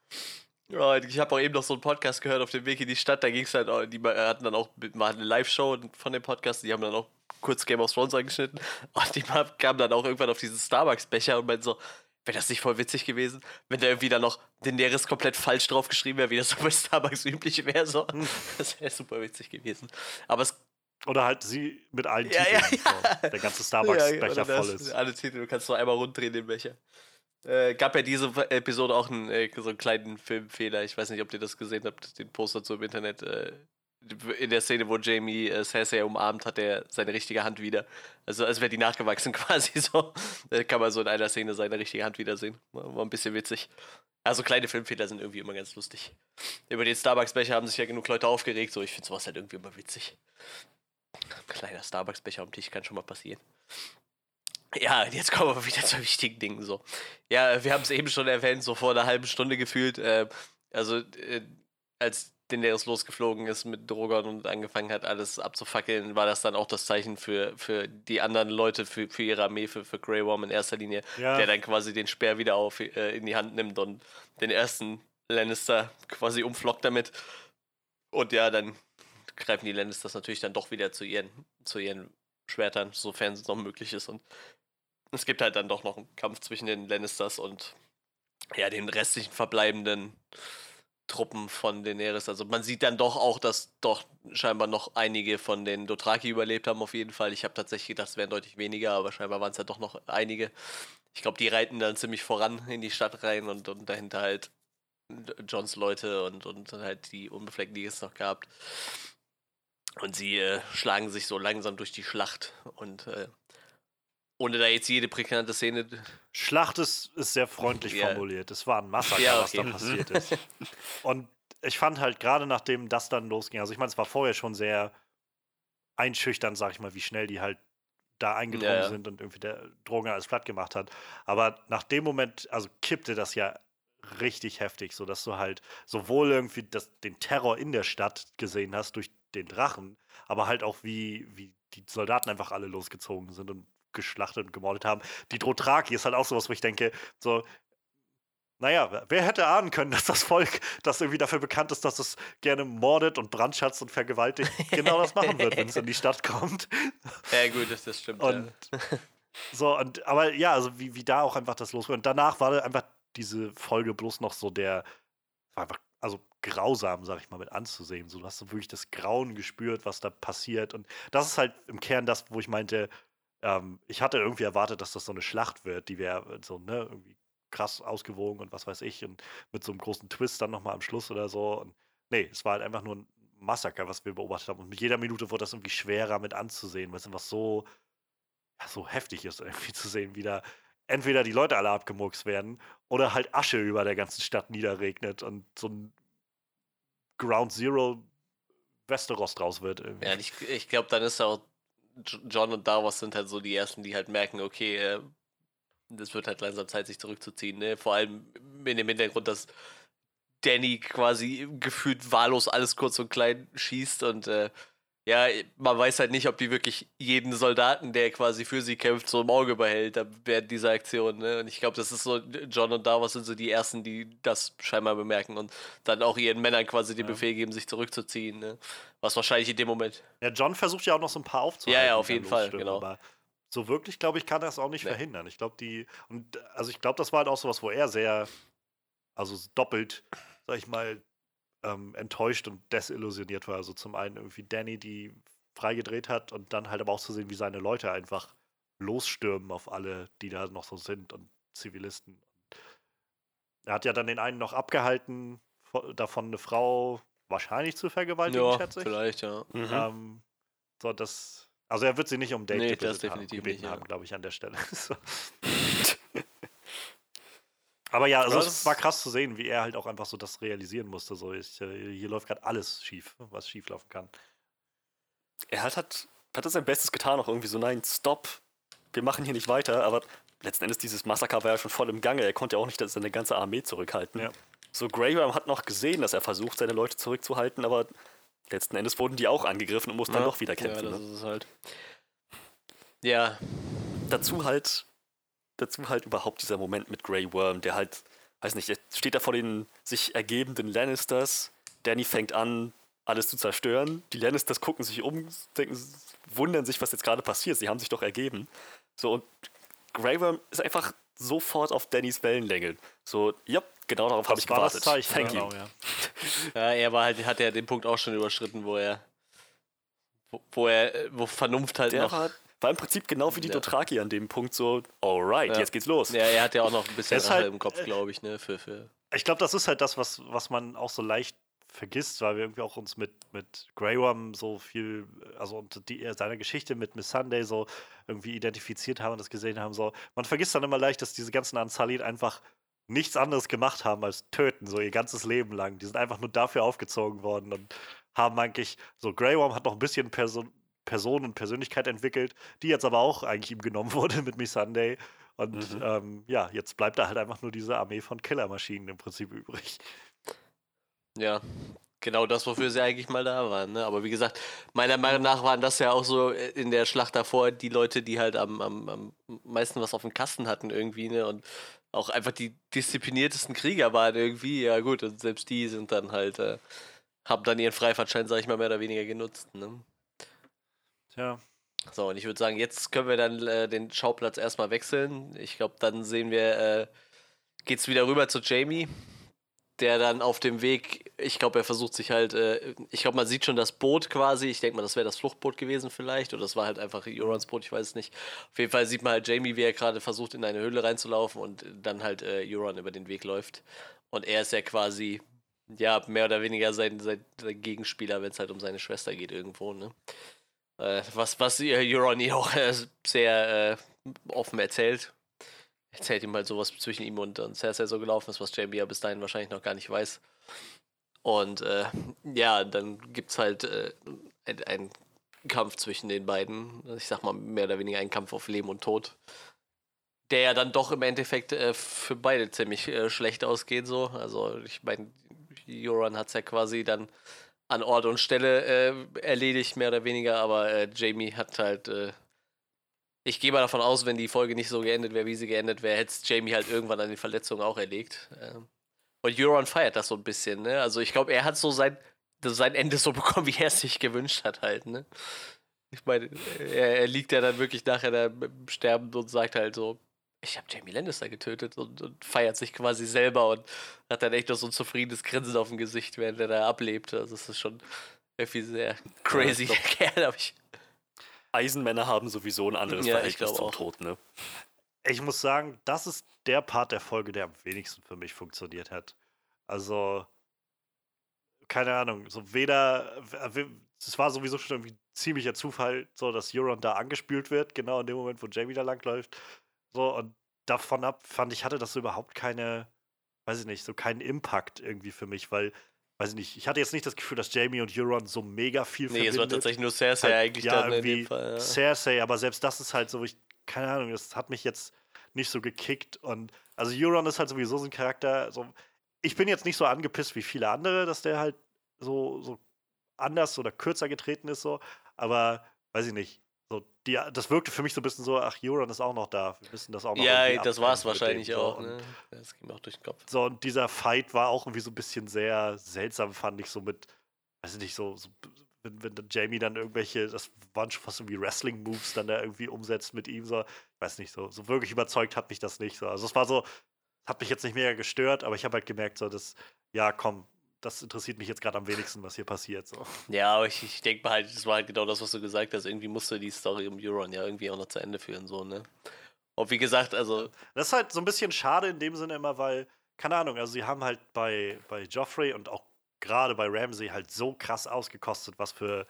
Ja, ich habe auch eben noch so einen Podcast gehört auf dem Weg in die Stadt. Da ging es halt, auch, die hatten dann auch mal eine Live-Show von dem Podcast. Die haben dann auch kurz Game of Thrones angeschnitten. Und die kamen dann auch irgendwann auf diesen Starbucks-Becher und meinten so, wäre das nicht voll witzig gewesen, wenn da irgendwie dann noch Daenerys komplett falsch drauf geschrieben wäre, wie das so bei Starbucks üblich wäre. So. Hm. Das wäre super witzig gewesen. Aber es oder halt sie mit allen ja, Titeln. Ja, ja. So, der ganze Starbucks-Becher voll ist. Alle Titel, du kannst nur einmal runddrehen, den Becher. Äh, gab ja diese Episode auch einen, äh, so einen kleinen Filmfehler. Ich weiß nicht, ob ihr das gesehen habt, den Poster so im Internet. Äh, in der Szene, wo Jamie äh, Cersei umarmt, hat er seine richtige Hand wieder. Also als wäre die nachgewachsen quasi so. Kann man so in einer Szene seine richtige Hand wiedersehen. War, ein bisschen witzig. Also kleine Filmfehler sind irgendwie immer ganz lustig. Über den Starbucks-Becher haben sich ja genug Leute aufgeregt. So, ich finde sowas halt irgendwie immer witzig. Kleiner Starbucks-Becher am Tisch kann schon mal passieren. Ja, jetzt kommen wir wieder zu wichtigen Dingen so. Ja, wir haben es eben schon erwähnt, so vor einer halben Stunde gefühlt. Äh, also, äh, als Daenerys losgeflogen ist mit Drogon und angefangen hat, alles abzufackeln, war das dann auch das Zeichen für, für die anderen Leute, für, für ihre Armee, für, für Grey Worm in erster Linie, ja. der dann quasi den Speer wieder auf, äh, in die Hand nimmt und den ersten Lannister quasi umflockt damit. Und ja, dann greifen die Lannisters natürlich dann doch wieder zu ihren, zu ihren Schwertern, sofern es noch möglich ist. Und es gibt halt dann doch noch einen Kampf zwischen den Lannisters und ja, den restlichen verbleibenden Truppen von Daenerys. Also man sieht dann doch auch, dass doch scheinbar noch einige von den Dothraki überlebt haben, auf jeden Fall. Ich habe tatsächlich gedacht, es wären deutlich weniger, aber scheinbar waren es ja doch noch einige. Ich glaube, die reiten dann ziemlich voran in die Stadt rein und, und dahinter halt Johns Leute und, und halt die Unbefleckten, die es noch gab. Und sie äh, schlagen sich so langsam durch die Schlacht und äh, ohne da jetzt jede prägnante Szene. Schlacht ist, ist sehr freundlich yeah. formuliert. Es war ein Massaker, ja, okay. was da passiert ist. Und ich fand halt gerade nachdem das dann losging, also ich meine, es war vorher schon sehr einschüchternd, sag ich mal, wie schnell die halt da eingedrungen ja, ja. sind und irgendwie der Drogen alles platt gemacht hat. Aber nach dem Moment, also kippte das ja richtig heftig, sodass du halt sowohl irgendwie das, den Terror in der Stadt gesehen hast durch den Drachen, aber halt auch wie, wie die Soldaten einfach alle losgezogen sind und geschlachtet und gemordet haben. Die Dothraki ist halt auch sowas, wo ich denke, so, naja, wer hätte ahnen können, dass das Volk, das irgendwie dafür bekannt ist, dass es gerne mordet und brandschatzt und vergewaltigt, genau das machen wird, wenn es in die Stadt kommt. Ja, gut, das, das stimmt. Und, ja. So, und, aber ja, also wie, wie da auch einfach das los war. Und danach war einfach diese Folge bloß noch so der, war einfach, also grausam, sag ich mal, mit anzusehen. So, du hast so wirklich das Grauen gespürt, was da passiert. Und das ist halt im Kern das, wo ich meinte, ähm, ich hatte irgendwie erwartet, dass das so eine Schlacht wird, die wäre so, ne, irgendwie krass ausgewogen und was weiß ich und mit so einem großen Twist dann nochmal am Schluss oder so. Und nee, es war halt einfach nur ein Massaker, was wir beobachtet haben. Und mit jeder Minute wurde das irgendwie schwerer mit anzusehen, weil es einfach so, ja, so heftig ist, irgendwie zu sehen, wie da entweder die Leute alle abgemurkst werden oder halt Asche über der ganzen Stadt niederregnet und so ein Ground Zero Westeros draus wird. Irgendwie. Ja, ich, ich glaube, dann ist auch John und Davos sind halt so die ersten, die halt merken, okay, äh, das wird halt langsam Zeit, sich zurückzuziehen. Ne? Vor allem in dem Hintergrund, dass Danny quasi gefühlt wahllos alles kurz und klein schießt und äh, ja, man weiß halt nicht, ob die wirklich jeden Soldaten, der quasi für sie kämpft, so im Auge behält, während dieser Aktion. Ne? Und ich glaube, das ist so, John und Davos sind so die Ersten, die das scheinbar bemerken und dann auch ihren Männern quasi den ja. Befehl geben, sich zurückzuziehen. Ne? Was wahrscheinlich in dem Moment. Ja, John versucht ja auch noch so ein paar aufzuhalten. Ja, ja, auf jeden Fall, genau. Aber so wirklich, glaube ich, kann er es auch nicht nee. verhindern. Ich glaube, die, und also ich glaube, das war halt auch sowas, wo er sehr, also doppelt, sag ich mal, ähm, enttäuscht und desillusioniert war. Also zum einen irgendwie Danny, die freigedreht hat und dann halt aber auch zu sehen, wie seine Leute einfach losstürmen auf alle, die da noch so sind und Zivilisten. Er hat ja dann den einen noch abgehalten, davon eine Frau wahrscheinlich zu vergewaltigen, ja, schätze ich. Vielleicht, ja. Mhm. Ähm, so, das. Also er wird sie nicht um Date nee, das definitiv gebeten nicht, ja. haben, glaube ich, an der Stelle. Aber ja, also es war krass zu sehen, wie er halt auch einfach so das realisieren musste. So, ich, äh, hier läuft gerade alles schief, was schief laufen kann. Er hat, hat, hat sein Bestes getan, auch irgendwie so, nein, stopp, wir machen hier nicht weiter, aber letzten Endes dieses Massaker war ja schon voll im Gange. Er konnte ja auch nicht seine ganze Armee zurückhalten. Ja. So, Graham hat noch gesehen, dass er versucht, seine Leute zurückzuhalten, aber letzten Endes wurden die auch angegriffen und mussten ja. dann doch wieder kämpfen. Ja, das ne? ist halt. Ja. Dazu halt dazu halt überhaupt dieser Moment mit Grey Worm, der halt, weiß nicht, er steht da vor den sich ergebenden Lannisters. Danny fängt an, alles zu zerstören. Die Lannisters gucken sich um, denken, wundern sich, was jetzt gerade passiert. Sie haben sich doch ergeben. So, und Grey Worm ist einfach sofort auf Dannys Wellenlänge. So, ja, genau darauf habe ich gewartet. Das Zeichen, Thank genau, Ja. ja, er war halt, hat ja den Punkt auch schon überschritten, wo er, wo, wo er, wo Vernunft halt der noch. War, war im Prinzip genau wie die ja. Dothraki an dem Punkt so, alright, ja. jetzt geht's los. Ja, er hat ja auch noch ein bisschen Rache halt, im Kopf, glaube ich, ne? Für, für ich glaube, das ist halt das, was, was man auch so leicht vergisst, weil wir irgendwie auch uns mit, mit Grey Worm so viel, also und die, seiner Geschichte mit Miss Sunday so irgendwie identifiziert haben und das gesehen haben. So. Man vergisst dann immer leicht, dass diese ganzen Ansalit einfach nichts anderes gemacht haben als töten, so ihr ganzes Leben lang. Die sind einfach nur dafür aufgezogen worden und haben eigentlich, so Grey Worm hat noch ein bisschen Person, Person und Persönlichkeit entwickelt, die jetzt aber auch eigentlich ihm genommen wurde mit Miss Sunday. Und mhm. ähm, ja, jetzt bleibt da halt einfach nur diese Armee von Killermaschinen im Prinzip übrig. Ja. genau das, wofür sie eigentlich mal da waren. Ne? Aber wie gesagt, meiner Meinung nach waren das ja auch so äh, in der Schlacht davor die Leute, die halt am, am, am meisten was auf dem Kasten hatten irgendwie, ne? Und auch einfach die diszipliniertesten Krieger waren irgendwie. Ja gut, und selbst die sind dann halt, äh, haben dann ihren Freifahrtschein, sag ich mal, mehr oder weniger genutzt. Ne? Tja. So, und ich würde sagen, jetzt können wir dann äh, den Schauplatz erstmal wechseln. Ich glaube, dann sehen wir, äh, geht's wieder rüber zu Jamie der dann auf dem Weg, ich glaube, er versucht sich halt, äh, ich glaube, man sieht schon das Boot quasi. Ich denke mal, das wäre das Fluchtboot gewesen vielleicht. Oder das war halt einfach Eurons Boot, ich weiß es nicht. Auf jeden Fall sieht man halt Jamie, wie er gerade versucht, in eine Höhle reinzulaufen und dann halt äh, Euron über den Weg läuft. Und er ist ja quasi, ja, mehr oder weniger sein, sein, sein Gegenspieler, wenn es halt um seine Schwester geht irgendwo, ne? Äh, was, was Euron hier auch äh, sehr äh, offen erzählt erzählt ihm halt sowas zwischen ihm und, und Cersei so gelaufen ist, was Jamie ja bis dahin wahrscheinlich noch gar nicht weiß. Und äh, ja, dann gibt es halt äh, einen Kampf zwischen den beiden. Ich sag mal, mehr oder weniger ein Kampf auf Leben und Tod. Der ja dann doch im Endeffekt äh, für beide ziemlich schlecht ausgeht, so. Also, ich meine, Joran hat es ja quasi dann an Ort und Stelle äh, erledigt, mehr oder weniger, aber äh, Jamie hat halt ich gehe mal davon aus, wenn die Folge nicht so geendet wäre, wie sie geendet wäre, hätte es Jamie halt irgendwann an den Verletzungen auch erlegt. Ähm, und Euron feiert das so ein bisschen, ne? Also ich glaube, er hat so sein, sein Ende so bekommen, wie er es sich gewünscht hat halt, ne? Ich meine, er, er, liegt ja dann wirklich nachher da im Sterben und sagt halt so, ich habe Jamie Lannister getötet und, und, feiert sich quasi selber und hat dann echt noch so ein zufriedenes Grinsen auf dem Gesicht, während er da ablebt. Also das ist schon irgendwie sehr crazy ja, Kerl, habe ich Eisenmänner haben sowieso ein anderes ja, Verhältnis zum auch. Tod, ne? Ich muss sagen, das ist der Part der Folge, der am wenigsten für mich funktioniert hat. Also, keine Ahnung, so weder, es war sowieso schon irgendwie ziemlicher Zufall, so dass Euron da angespült wird, genau in dem Moment, wo Jamie da langläuft. So, und davon ab fand ich, hatte das so überhaupt keine, weiß ich nicht, so keinen Impact irgendwie für mich, weil weiß ich nicht, ich hatte jetzt nicht das Gefühl, dass Jamie und Euron so mega viel nee, verbindet. Nee, es war tatsächlich nur Cersei halt, eigentlich ja, dann in dem Fall. Ja. Cersei, aber selbst das ist halt so, ich, keine Ahnung, das hat mich jetzt nicht so gekickt und also Euron ist halt sowieso so ein Charakter, so, ich bin jetzt nicht so angepisst wie viele andere, dass der halt so, so anders oder kürzer getreten ist, so, aber weiß ich nicht, die, das wirkte für mich so ein bisschen so, ach, Euron ist auch noch da. Wir müssen das auch noch Ja, das war es wahrscheinlich dem, auch. Ne? Das ging auch durch den Kopf. So, und dieser Fight war auch irgendwie so ein bisschen sehr seltsam, fand ich, so mit, weiß ich nicht, so, so wenn, wenn Jamie dann irgendwelche, das waren schon fast irgendwie Wrestling-Moves dann da irgendwie umsetzt mit ihm, so, weiß nicht, so, so wirklich überzeugt hat mich das nicht. So. Also es war so, hat mich jetzt nicht mega gestört, aber ich habe halt gemerkt, so, dass, ja, komm, das interessiert mich jetzt gerade am wenigsten, was hier passiert. So. Ja, aber ich, ich denke mal halt, das war halt genau das, was du gesagt hast. Irgendwie musste die Story um Euron ja irgendwie auch noch zu Ende führen, so, ne? Und wie gesagt, also. Das ist halt so ein bisschen schade in dem Sinne immer, weil, keine Ahnung, also sie haben halt bei, bei Joffrey und auch gerade bei Ramsey halt so krass ausgekostet, was für,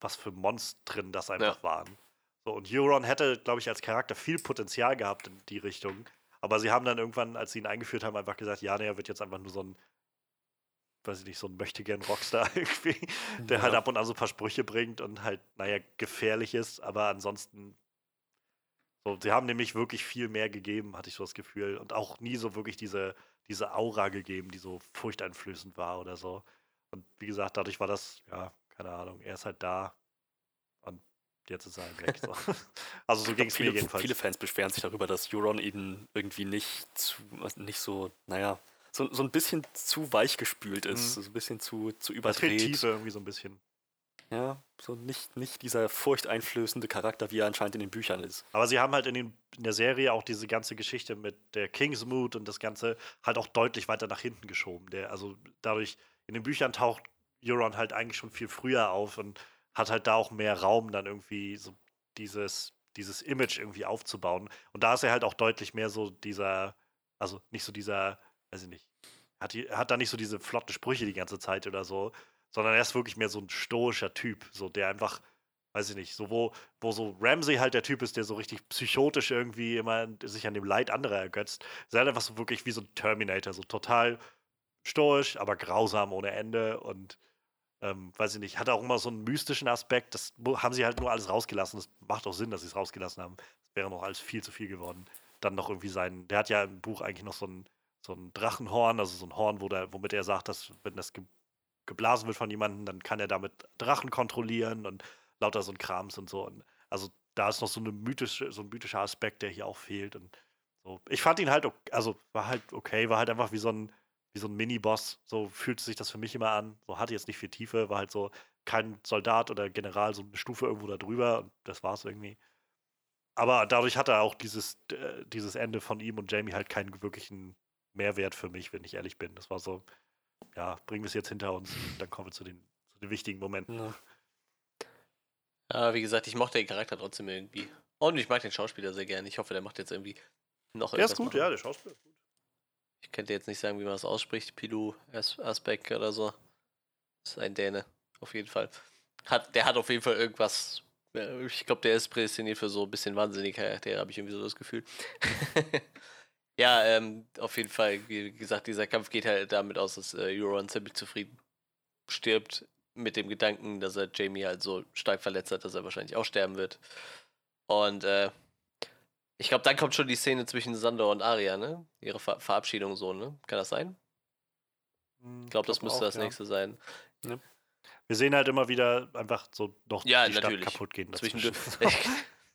was für Monstren das einfach ja. waren. So, und Euron hätte, glaube ich, als Charakter viel Potenzial gehabt in die Richtung. Aber sie haben dann irgendwann, als sie ihn eingeführt haben, einfach gesagt, ja, nee, er wird jetzt einfach nur so ein weiß ich nicht, so ein möchtegern Rockstar irgendwie, der halt ja. halt ab und an so ein paar Sprüche bringt und halt, naja, gefährlich ist, aber ansonsten, so, sie haben nämlich wirklich viel mehr gegeben, hatte ich so das Gefühl, und auch nie so wirklich diese, diese Aura gegeben, die so furchteinflößend war oder so. Und wie gesagt, dadurch war das, ja, keine Ahnung, er ist halt da und jetzt ist er halt weg. So. Also so ging es mir jedenfalls. Viele Fans beschweren sich darüber, dass Euron ihnen irgendwie nicht zu, nicht so, naja, so, so ein bisschen zu weich gespült ist, mhm. so ein bisschen zu, zu überdreht. Tiefe irgendwie so ein bisschen. Ja, so nicht, nicht dieser furchteinflößende Charakter, wie er anscheinend in den Büchern ist. Aber sie haben halt in, den, in der Serie auch diese ganze Geschichte mit der Kingsmood und das Ganze halt auch deutlich weiter nach hinten geschoben. Der, also dadurch, in den Büchern taucht Euron halt eigentlich schon viel früher auf und hat halt da auch mehr Raum, dann irgendwie so dieses, dieses Image irgendwie aufzubauen. Und da ist er halt auch deutlich mehr so dieser, also nicht so dieser weiß ich nicht, hat, die, hat da nicht so diese flotten Sprüche die ganze Zeit oder so, sondern er ist wirklich mehr so ein stoischer Typ, so der einfach, weiß ich nicht, so wo, wo so Ramsey halt der Typ ist, der so richtig psychotisch irgendwie immer sich an dem Leid anderer ergötzt, ist halt einfach so wirklich wie so ein Terminator, so total stoisch, aber grausam ohne Ende und ähm, weiß ich nicht, hat auch immer so einen mystischen Aspekt, das haben sie halt nur alles rausgelassen, das macht auch Sinn, dass sie es rausgelassen haben, das wäre noch alles viel zu viel geworden. Dann noch irgendwie sein, der hat ja im Buch eigentlich noch so ein so ein Drachenhorn, also so ein Horn, wo der, womit er sagt, dass wenn das geblasen wird von jemandem, dann kann er damit Drachen kontrollieren und lauter so ein Krams und so. Und also da ist noch so, eine mythische, so ein mythischer Aspekt, der hier auch fehlt. Und so. Ich fand ihn halt, also war halt okay, war halt einfach wie so ein, wie so ein Mini-Boss. So fühlte sich das für mich immer an. So hatte jetzt nicht viel Tiefe, war halt so kein Soldat oder General, so eine Stufe irgendwo da drüber und das war's irgendwie. Aber dadurch hat er auch dieses, äh, dieses Ende von ihm und Jamie halt keinen wirklichen Mehrwert für mich, wenn ich ehrlich bin. Das war so, ja, bringen wir es jetzt hinter uns und dann kommen wir zu den, zu den wichtigen Momenten. Ja. ja. wie gesagt, ich mochte den Charakter trotzdem irgendwie. Und ich mag den Schauspieler sehr gerne. Ich hoffe, der macht jetzt irgendwie noch Der ist gut, machen. ja, der Schauspieler ist gut. Ich könnte jetzt nicht sagen, wie man das ausspricht. Pilu Asbeck oder so. Das ist ein Däne, auf jeden Fall. Hat, der hat auf jeden Fall irgendwas. Ich glaube, der ist prädestiniert für so ein bisschen wahnsinnig Charaktere, habe ich irgendwie so das Gefühl. Ja, ähm, auf jeden Fall, wie gesagt, dieser Kampf geht halt damit aus, dass äh, Euron ziemlich zufrieden stirbt mit dem Gedanken, dass er Jamie halt so stark verletzt hat, dass er wahrscheinlich auch sterben wird. Und äh, ich glaube, dann kommt schon die Szene zwischen Sandor und Arya, ne? Ihre Ver Verabschiedung so, ne? Kann das sein? Hm, ich glaube, das müsste auch, das ja. nächste sein. Ja. Wir sehen halt immer wieder einfach so noch ja, die natürlich. Stadt kaputt gehen. Zwischendurch.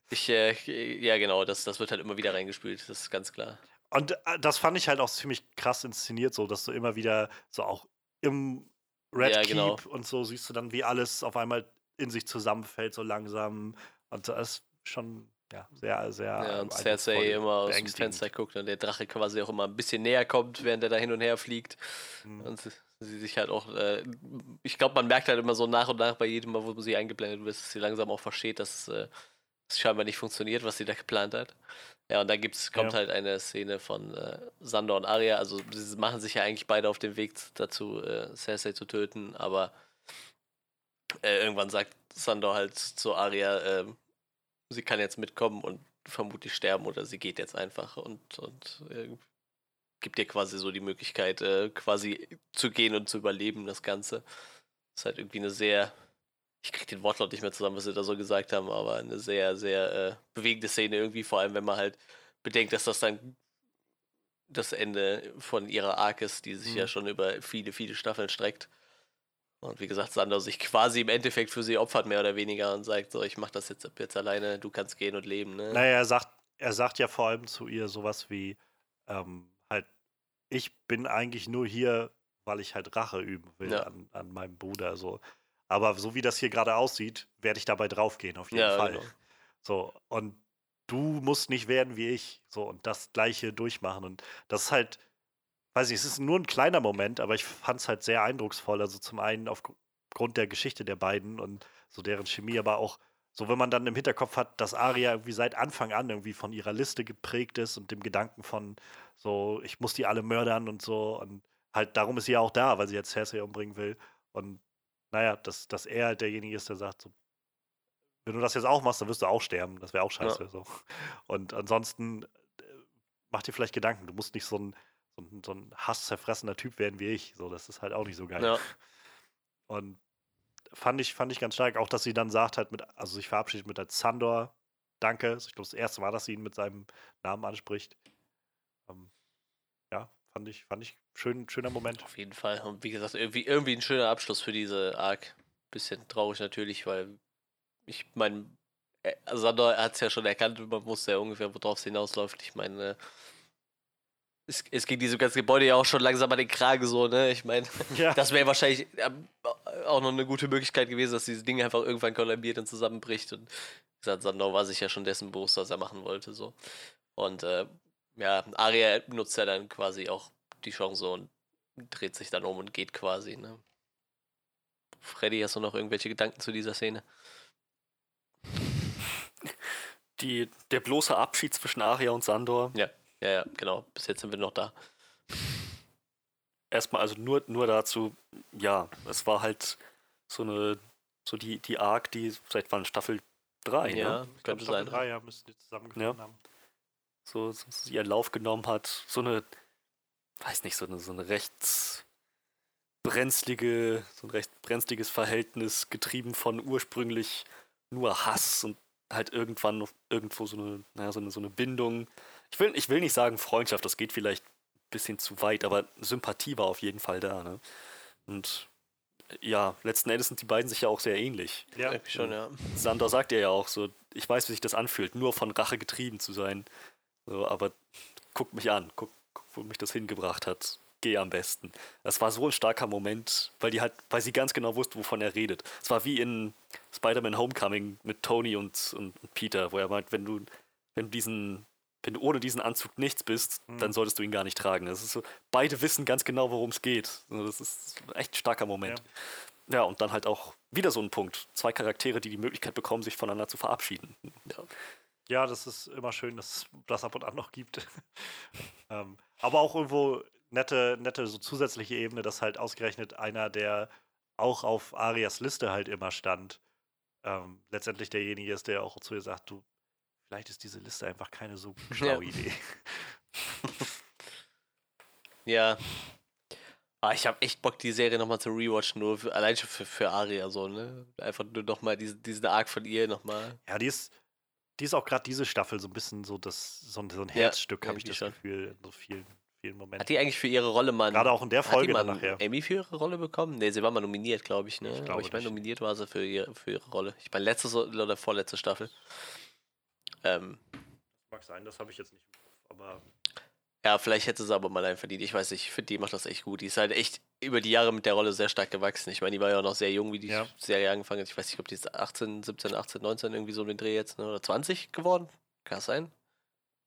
ich, ich äh, ja, genau, das, das wird halt immer wieder reingespült, das ist ganz klar. Und äh, das fand ich halt auch ziemlich krass inszeniert, so dass du immer wieder so auch im Red ja, Keep genau. und so siehst du dann, wie alles auf einmal in sich zusammenfällt, so langsam. Und das ist schon ja, sehr, sehr. Ja, und Cersei immer aus dem Fenster guckt und der Drache quasi auch immer ein bisschen näher kommt, während er da hin und her fliegt. Mhm. Und sie sich halt auch, äh, ich glaube, man merkt halt immer so nach und nach bei jedem Mal, wo sie eingeblendet wird, dass sie langsam auch versteht, dass äh, scheinbar nicht funktioniert, was sie da geplant hat. Ja, und dann gibt's, kommt ja. halt eine Szene von äh, Sandor und Arya. Also, sie machen sich ja eigentlich beide auf den Weg dazu, äh, Cersei zu töten, aber äh, irgendwann sagt Sandor halt zu Arya, äh, sie kann jetzt mitkommen und vermutlich sterben oder sie geht jetzt einfach und, und äh, gibt ihr quasi so die Möglichkeit, äh, quasi zu gehen und zu überleben, das Ganze. Das ist halt irgendwie eine sehr ich krieg den Wortlaut nicht mehr zusammen, was sie da so gesagt haben, aber eine sehr, sehr äh, bewegende Szene irgendwie, vor allem wenn man halt bedenkt, dass das dann das Ende von ihrer Arc ist, die sich mhm. ja schon über viele, viele Staffeln streckt. Und wie gesagt, Sander sich quasi im Endeffekt für sie opfert, mehr oder weniger, und sagt so, ich mach das jetzt, jetzt alleine, du kannst gehen und leben. Ne? Naja, er sagt, er sagt ja vor allem zu ihr sowas wie, ähm, halt, ich bin eigentlich nur hier, weil ich halt Rache üben will ja. an, an meinem Bruder. So. Aber so wie das hier gerade aussieht, werde ich dabei draufgehen, auf jeden ja, Fall. Genau. So, und du musst nicht werden wie ich. So, und das Gleiche durchmachen. Und das ist halt, weiß ich, es ist nur ein kleiner Moment, aber ich fand es halt sehr eindrucksvoll. Also zum einen aufgrund der Geschichte der beiden und so deren Chemie, aber auch so, wenn man dann im Hinterkopf hat, dass Aria irgendwie seit Anfang an irgendwie von ihrer Liste geprägt ist und dem Gedanken von so, ich muss die alle mördern und so. Und halt darum ist sie ja auch da, weil sie jetzt Cersei umbringen will. Und naja, dass, dass er halt derjenige ist, der sagt, so, wenn du das jetzt auch machst, dann wirst du auch sterben. Das wäre auch scheiße. Ja. So. Und ansonsten äh, mach dir vielleicht Gedanken. Du musst nicht so ein, so ein, so ein hasszerfressener Typ werden wie ich. So, das ist halt auch nicht so geil. Ja. Und fand ich, fand ich ganz stark, auch dass sie dann sagt, halt mit, also sich verabschiedet mit der Zandor, danke. Ich glaube, das erste Mal, dass sie ihn mit seinem Namen anspricht. Fand ich, fand ich schön, schöner Moment. Auf jeden Fall. Und wie gesagt, irgendwie, irgendwie ein schöner Abschluss für diese Arc. Bisschen traurig natürlich, weil ich meine, Sandor hat es ja schon erkannt, man wusste ja ungefähr, worauf es hinausläuft. Ich meine, es, es ging diesem ganzen Gebäude ja auch schon langsam an den Kragen so, ne? Ich meine, ja. das wäre wahrscheinlich ähm, auch noch eine gute Möglichkeit gewesen, dass dieses Ding einfach irgendwann kollabiert und zusammenbricht. Und wie gesagt, Sandor war sich ja schon dessen bewusst, was er machen wollte, so. Und äh, ja, Arya nutzt ja dann quasi auch die Chance und dreht sich dann um und geht quasi. Ne? Freddy, hast du noch irgendwelche Gedanken zu dieser Szene? Die, der bloße Abschied zwischen Arya und Sandor. Ja, ja, ja, genau. Bis jetzt sind wir noch da. Erstmal, also nur, nur dazu, ja, es war halt so eine, so die, die Arc, die seit wann Staffel 3, ja, ne? könnte Staffel sein. Staffel 3, ja, müssten die zusammengefunden ja. haben so, so ihren Lauf genommen hat. So eine, weiß nicht, so eine, so eine recht brenzlige, so ein recht brenzliges Verhältnis, getrieben von ursprünglich nur Hass und halt irgendwann irgendwo so eine, naja, so eine, so eine Bindung. Ich will, ich will nicht sagen Freundschaft, das geht vielleicht ein bisschen zu weit, aber Sympathie war auf jeden Fall da. Ne? Und ja, letzten Endes sind die beiden sich ja auch sehr ähnlich. Ja, schon, ja. Sandor sagt ja auch so, ich weiß, wie sich das anfühlt, nur von Rache getrieben zu sein. So, aber guck mich an, guck, guck, wo mich das hingebracht hat. Geh am besten. Das war so ein starker Moment, weil die halt, weil sie ganz genau wusste, wovon er redet. Es war wie in Spider-Man Homecoming mit Tony und, und Peter, wo er meint, wenn du, wenn du diesen wenn du ohne diesen Anzug nichts bist, mhm. dann solltest du ihn gar nicht tragen. Das ist so, beide wissen ganz genau, worum es geht. Das ist echt ein starker Moment. Ja. ja. und dann halt auch wieder so ein Punkt. Zwei Charaktere, die die Möglichkeit bekommen, sich voneinander zu verabschieden. Ja, ja das ist immer schön, dass es das ab und an noch gibt. ähm, aber auch irgendwo nette, nette so zusätzliche Ebene, dass halt ausgerechnet einer, der auch auf Arias Liste halt immer stand, ähm, letztendlich derjenige ist, der auch zu ihr sagt, du vielleicht ist diese Liste einfach keine so schlaue ja. Idee. ja. Ah, ich habe echt Bock, die Serie nochmal zu rewatchen, nur für, allein schon für, für Aria so, ne? Einfach nur nochmal diese, diesen Arc von ihr nochmal. Ja, die ist, die ist auch gerade diese Staffel so ein bisschen so, das, so, ein, so ein Herzstück, ja, habe ich das schon. Gefühl, in so vielen, vielen Momenten. Hat die eigentlich für ihre Rolle mal. Gerade auch in der Folge dann nachher. Emmy für ihre Rolle bekommen? Ne, sie war mal nominiert, glaube ich, ne? Ich glaube, ich meine, nominiert war sie für ihre, für ihre Rolle. Ich meine, letzte oder vorletzte Staffel. Ähm, Mag sein, das habe ich jetzt nicht im Kopf, aber. Ja, vielleicht hätte sie aber mal einen verdient. Ich weiß nicht, ich finde, die macht das echt gut. Die ist halt echt über die Jahre mit der Rolle sehr stark gewachsen. Ich meine, die war ja auch noch sehr jung, wie die ja. Serie angefangen hat. Ich weiß nicht, ob die ist 18, 17, 18, 19 irgendwie so um den Dreh jetzt, ne? oder 20 geworden? Kann das sein?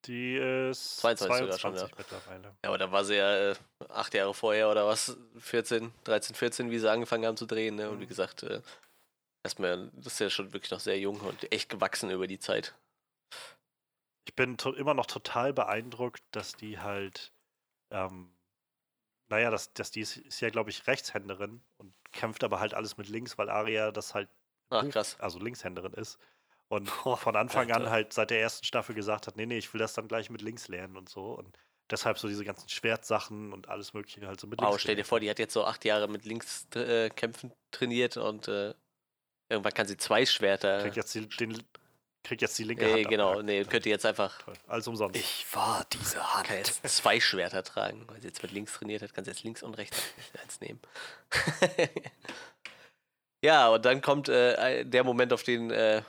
Die ist 22, 22 schon, ja. mittlerweile. Ja, aber da war sie ja äh, acht Jahre vorher oder was, 14, 13, 14, wie sie angefangen haben zu drehen. Ne? Und wie mhm. gesagt, äh, erstmal, das ist ja schon wirklich noch sehr jung und echt gewachsen über die Zeit ich bin immer noch total beeindruckt, dass die halt, ähm, naja, dass, dass die ist, ist ja, glaube ich, Rechtshänderin und kämpft aber halt alles mit links, weil Aria das halt, Ach, krass. also Linkshänderin ist. Und von Anfang an halt seit der ersten Staffel gesagt hat, nee, nee, ich will das dann gleich mit links lernen und so. Und deshalb so diese ganzen Schwertsachen und alles mögliche halt so mit links. Oh, stell dir vor, die hat jetzt so acht Jahre mit links äh, kämpfen trainiert und äh, irgendwann kann sie zwei Schwerter. Kriegt jetzt den kriegt jetzt die linke nee, Hand. Genau, ab. nee, könnt ihr jetzt einfach. Alles umsonst. Ich war diese Hand. Kann jetzt zwei Schwerter tragen. Weil sie jetzt mit links trainiert hat, kann sie jetzt links und rechts eins nehmen. ja, und dann kommt äh, der Moment, auf den äh,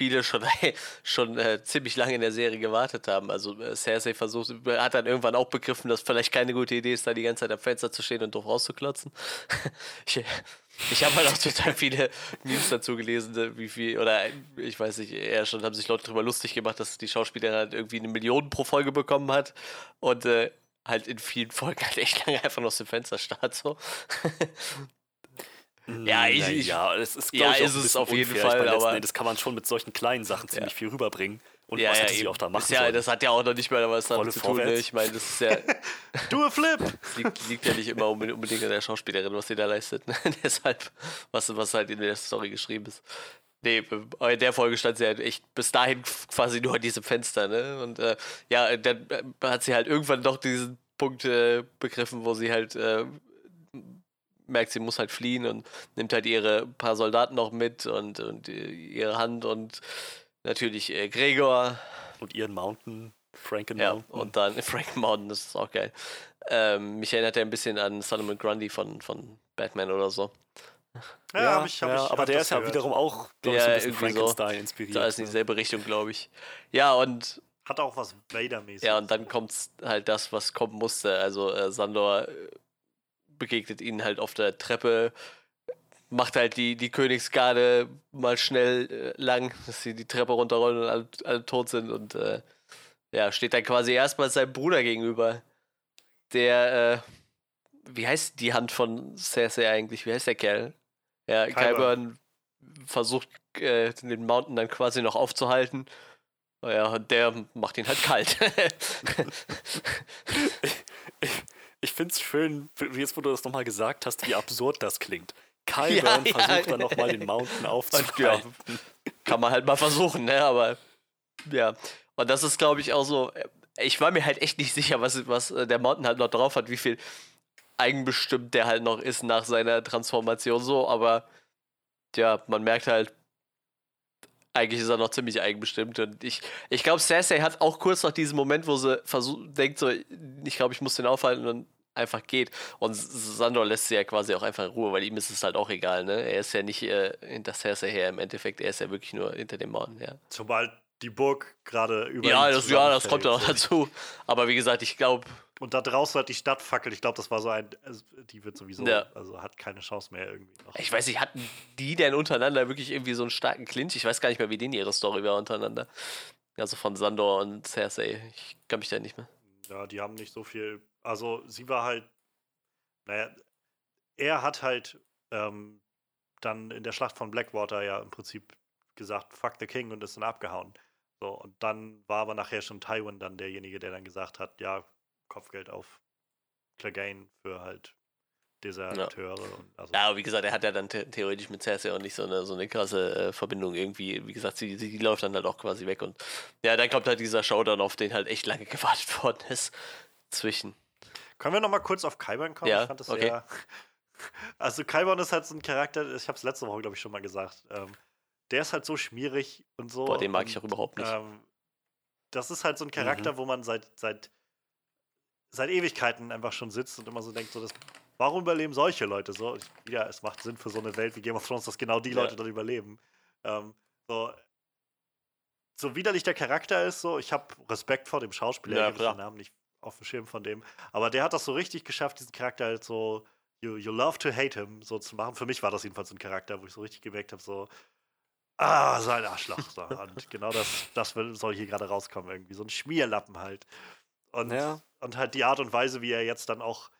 viele schon, schon äh, ziemlich lange in der Serie gewartet haben. Also äh, Cersei versucht, hat dann irgendwann auch begriffen, dass vielleicht keine gute Idee ist, da die ganze Zeit am Fenster zu stehen und drauf rauszuklotzen. ich, ich habe halt auch total viele News dazu gelesen, ne, wie viel, oder ich weiß nicht, eher schon haben sich Leute darüber lustig gemacht, dass die Schauspielerin halt irgendwie eine Million pro Folge bekommen hat und äh, halt in vielen Folgen halt echt lange einfach noch aus dem Fenster starrt. So. Ja, ich, ich, ja, es ist, ja, ist es auf jeden unfair. Fall, aber das kann man schon mit solchen kleinen Sachen ziemlich ja. viel rüberbringen. Und ja, was ja, sie auch da machen ja, Das hat ja auch noch nicht mal was damit zu tun. Ne? Ich meine, das ist ja. du a Flip! Das liegt, liegt, ja nicht immer unbedingt an der Schauspielerin, was sie da leistet. Ne? Deshalb, was, was halt in der Story geschrieben ist. Nee, in der Folge stand sie halt echt bis dahin quasi nur an diesem Fenster, ne? Und äh, ja, dann äh, hat sie halt irgendwann doch diesen Punkt äh, begriffen, wo sie halt äh, merkt, sie muss halt fliehen und nimmt halt ihre paar Soldaten noch mit und, und ihre Hand und natürlich äh, Gregor. Und ihren Mountain, Franken ja, Mountain. Und dann Franken Mountain, das ist auch geil. Ähm, mich erinnert er ein bisschen an Solomon Grundy von, von Batman oder so. Ja, ja, hab ich, hab ja ich, aber der ist ja wiederum auch der ich, so ein bisschen Frankenstein so, inspiriert. Da ist in dieselbe Richtung, glaube ich. Ja, und. Hat auch was Vader-mäßiges. Ja, und dann kommt halt das, was kommen musste. Also, äh, Sandor äh, begegnet ihnen halt auf der Treppe macht halt die, die Königsgarde mal schnell äh, lang, dass sie die Treppe runterrollen und alle, alle tot sind und äh, ja, steht dann quasi erstmal seinem Bruder gegenüber. Der, äh, wie heißt die Hand von Cersei eigentlich? Wie heißt der Kerl? Ja, Kyburn versucht äh, den Mountain dann quasi noch aufzuhalten. Ja, und der macht ihn halt kalt. ich ich finde es schön, jetzt wo du das nochmal gesagt hast, wie absurd das klingt. Kyburn ja, versucht ja. dann nochmal den Mountain aufzuhalten. Ja, kann man halt mal versuchen, ne? Aber ja. Und das ist, glaube ich, auch so. Ich war mir halt echt nicht sicher, was, was äh, der Mountain halt noch drauf hat, wie viel eigenbestimmt der halt noch ist nach seiner Transformation so, aber ja, man merkt halt, eigentlich ist er noch ziemlich eigenbestimmt. Und ich, ich glaube, Cersei hat auch kurz nach diesem Moment, wo sie versucht, denkt so, ich glaube, ich muss den aufhalten und einfach geht. Und Sandor lässt sie ja quasi auch einfach in Ruhe, weil ihm ist es halt auch egal, ne? Er ist ja nicht äh, hinter Cersei her im Endeffekt, er ist ja wirklich nur hinter dem Mann, ja. Zumal die Burg gerade über Ja, das, ja, das kommt auch dazu. Aber wie gesagt, ich glaube. Und da draußen hat die Stadt fackelt. Ich glaube, das war so ein. Also, die wird sowieso. Ja. Also hat keine Chance mehr irgendwie noch. Ich weiß nicht, hatten die denn untereinander wirklich irgendwie so einen starken Clinch? Ich weiß gar nicht mehr, wie denen ihre Story war untereinander. Also von Sandor und Cersei. Ich kann mich da nicht mehr. Ja, die haben nicht so viel. Also sie war halt. Naja, er hat halt ähm, dann in der Schlacht von Blackwater ja im Prinzip gesagt, fuck the King und ist dann abgehauen. So, und dann war aber nachher schon Tywin dann derjenige, der dann gesagt hat, ja, Kopfgeld auf Clegane für halt Deserteure. Ja. Und also ja, aber wie gesagt, er hat ja dann theoretisch mit Cersei auch nicht so eine, so eine krasse äh, Verbindung irgendwie. Wie gesagt, sie, sie läuft dann halt auch quasi weg und ja, dann kommt halt dieser Showdown, auf den halt echt lange gewartet worden ist. Zwischen. Können wir nochmal kurz auf Kaiban kommen? Ja, ich fand das okay. sehr. Also Kaiban ist halt so ein Charakter, ich habe es letzte Woche, glaube ich, schon mal gesagt. Ähm, der ist halt so schmierig und so. Boah, den mag und, ich auch überhaupt nicht. Ähm, das ist halt so ein Charakter, mhm. wo man seit, seit, seit Ewigkeiten einfach schon sitzt und immer so denkt, so, das, warum überleben solche Leute so? Ja, es macht Sinn für so eine Welt wie Game of Thrones, dass genau die Leute ja. dann überleben. Ähm, so, so widerlich der Charakter ist, so, ich habe Respekt vor dem Schauspieler, ja, ich habe den Namen nicht auf dem Schirm von dem, aber der hat das so richtig geschafft, diesen Charakter halt so, you, you love to hate him, so zu machen. Für mich war das jedenfalls ein Charakter, wo ich so richtig gemerkt habe, so, Ah, so ein Arschloch. So. Und genau das, das soll hier gerade rauskommen, irgendwie. So ein Schmierlappen halt. Und, ja. und halt die Art und Weise, wie er jetzt dann auch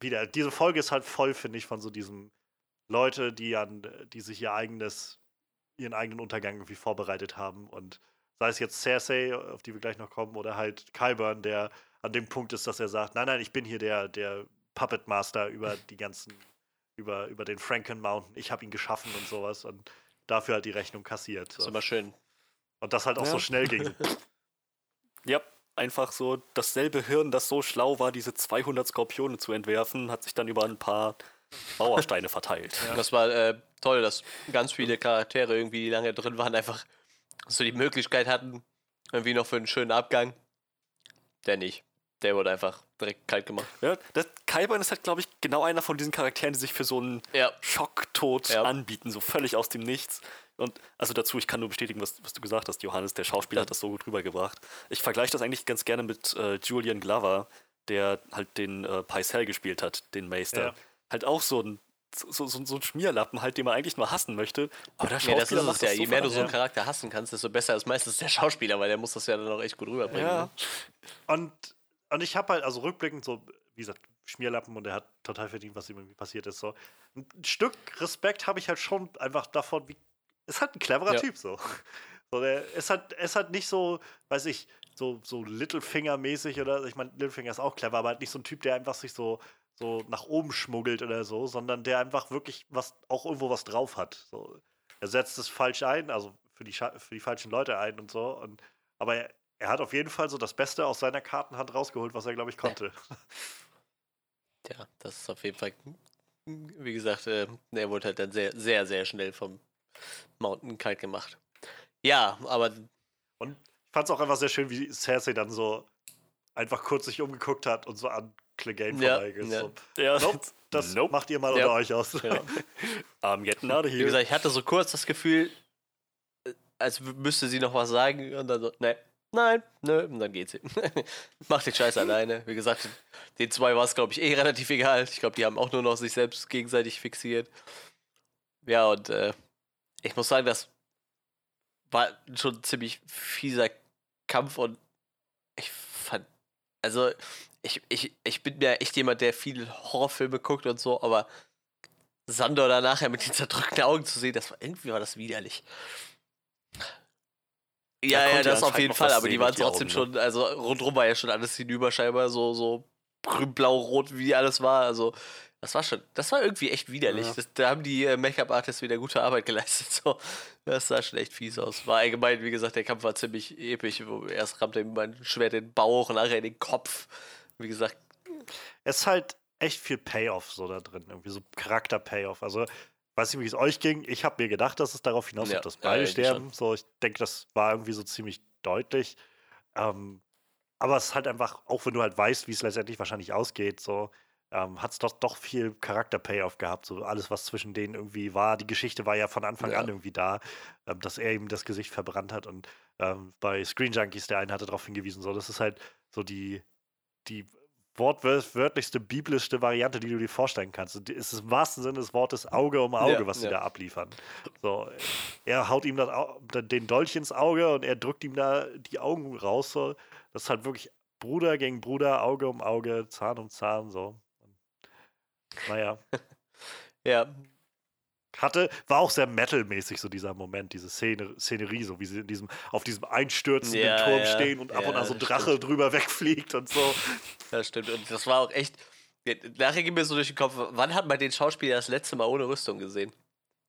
wieder. Diese Folge ist halt voll, finde ich, von so diesem Leute, die an, die sich ihr eigenes, ihren eigenen Untergang irgendwie vorbereitet haben. Und sei es jetzt Cersei, auf die wir gleich noch kommen, oder halt Kyburn, der an dem Punkt ist, dass er sagt, nein, nein, ich bin hier der, der Puppet Master über die ganzen, über, über den Franken Mountain. Ich habe ihn geschaffen und sowas. Und dafür halt die Rechnung kassiert. Das ist immer schön. Und das halt auch ja. so schnell ging. ja, einfach so dasselbe Hirn, das so schlau war, diese 200 Skorpione zu entwerfen, hat sich dann über ein paar Mauersteine verteilt. Ja. Das war äh, toll, dass ganz viele Charaktere irgendwie, die lange drin waren, einfach so die Möglichkeit hatten, irgendwie noch für einen schönen Abgang. Der nicht. Der wurde einfach direkt kalt gemacht. Ja, das Kaiban ist halt, glaube ich, genau einer von diesen Charakteren, die sich für so einen ja. Schocktod ja. anbieten, so völlig aus dem Nichts. Und also dazu, ich kann nur bestätigen, was, was du gesagt hast, Johannes, der Schauspieler ja. hat das so gut rübergebracht. Ich vergleiche das eigentlich ganz gerne mit äh, Julian Glover, der halt den äh, Paisel gespielt hat, den Meister. Halt auch so ein so, so, so ein Schmierlappen halt, den man eigentlich nur hassen möchte. Aber der Schauspieler ja, das ist macht es ja. Je mehr du so einen Charakter hassen kannst, desto besser ist meistens der Schauspieler, weil der muss das ja dann auch echt gut rüberbringen. Ja. Ne? Und und ich habe halt, also rückblickend so, wie gesagt, Schmierlappen und er hat total verdient, was ihm irgendwie passiert ist. So. Ein Stück Respekt habe ich halt schon einfach davon, wie. Ist halt ein cleverer ja. Typ so. so der ist halt, ist halt nicht so, weiß ich, so, so Littlefinger-mäßig oder ich meine, Littlefinger ist auch clever, aber halt nicht so ein Typ, der einfach sich so, so nach oben schmuggelt oder so, sondern der einfach wirklich was, auch irgendwo was drauf hat. So. Er setzt es falsch ein, also für die, für die falschen Leute ein und so. Und, aber er, er hat auf jeden Fall so das Beste aus seiner Kartenhand rausgeholt, was er, glaube ich, konnte. Ja, das ist auf jeden Fall, wie gesagt, äh, er wurde halt dann sehr, sehr, sehr schnell vom Mountain kalt gemacht. Ja, aber. Und ich fand es auch einfach sehr schön, wie Cersei dann so einfach kurz sich umgeguckt hat und so an Clegane ja, vorbeigeht. Ja. So, ja. Nope, das nope. macht ihr mal ja. unter euch aus. Ja. um, getting out of here. Wie gesagt, ich hatte so kurz das Gefühl, äh, als müsste sie noch was sagen und dann so, ne, Nein, nö, und dann geht sie. Macht den Scheiß alleine. Wie gesagt, den zwei war es, glaube ich, eh relativ egal. Ich glaube, die haben auch nur noch sich selbst gegenseitig fixiert. Ja, und äh, ich muss sagen, das war schon ein ziemlich fieser Kampf und ich fand, also ich, ich, ich bin ja echt jemand, der viele Horrorfilme guckt und so, aber Sandor da nachher mit den zerdrückten Augen zu sehen, das war irgendwie war das widerlich. Ja, ja, das auf jeden Fall, aber die waren trotzdem Augen, schon, also rundherum war ja schon alles hinüber scheinbar so, so grün, blau, rot, wie alles war. Also, das war schon, das war irgendwie echt widerlich. Ja. Das, da haben die äh, Make-up-Artists wieder gute Arbeit geleistet. So. Das sah schon echt fies aus. War allgemein, wie gesagt, der Kampf war ziemlich episch. Erst rammte mein Schwert in den Bauch und nachher in den Kopf. Wie gesagt. Es ist halt echt viel Payoff so da drin, irgendwie so Charakter-Payoff. Also weiß nicht, wie es euch ging. Ich habe mir gedacht, dass es darauf hinaus ja, dass beide ja, sterben. So, ich denke, das war irgendwie so ziemlich deutlich. Ähm, aber es ist halt einfach, auch wenn du halt weißt, wie es letztendlich wahrscheinlich ausgeht, so, ähm, hat es doch, doch viel Charakter-Payoff gehabt. So alles, was zwischen denen irgendwie war. Die Geschichte war ja von Anfang ja. an irgendwie da, ähm, dass er ihm das Gesicht verbrannt hat. Und ähm, bei Screen Junkies, der eine hatte darauf hingewiesen, so, das ist halt so die, die wortwörtlichste, biblischste Variante, die du dir vorstellen kannst. Es ist im wahrsten Sinne des Wortes Auge um Auge, ja, was sie ja. da abliefern. So, er haut ihm das, den Dolch ins Auge und er drückt ihm da die Augen raus. So. Das ist halt wirklich Bruder gegen Bruder, Auge um Auge, Zahn um Zahn. So. Naja. ja. Hatte, war auch sehr metalmäßig, so dieser Moment, diese Szene, Szenerie, so wie sie in diesem, auf diesem einstürzenden ja, Turm ja, stehen und ab und an so ein Drache stimmt. drüber wegfliegt und so. Das stimmt. Und das war auch echt. Nachher ging mir so durch den Kopf, wann hat man den Schauspieler das letzte Mal ohne Rüstung gesehen?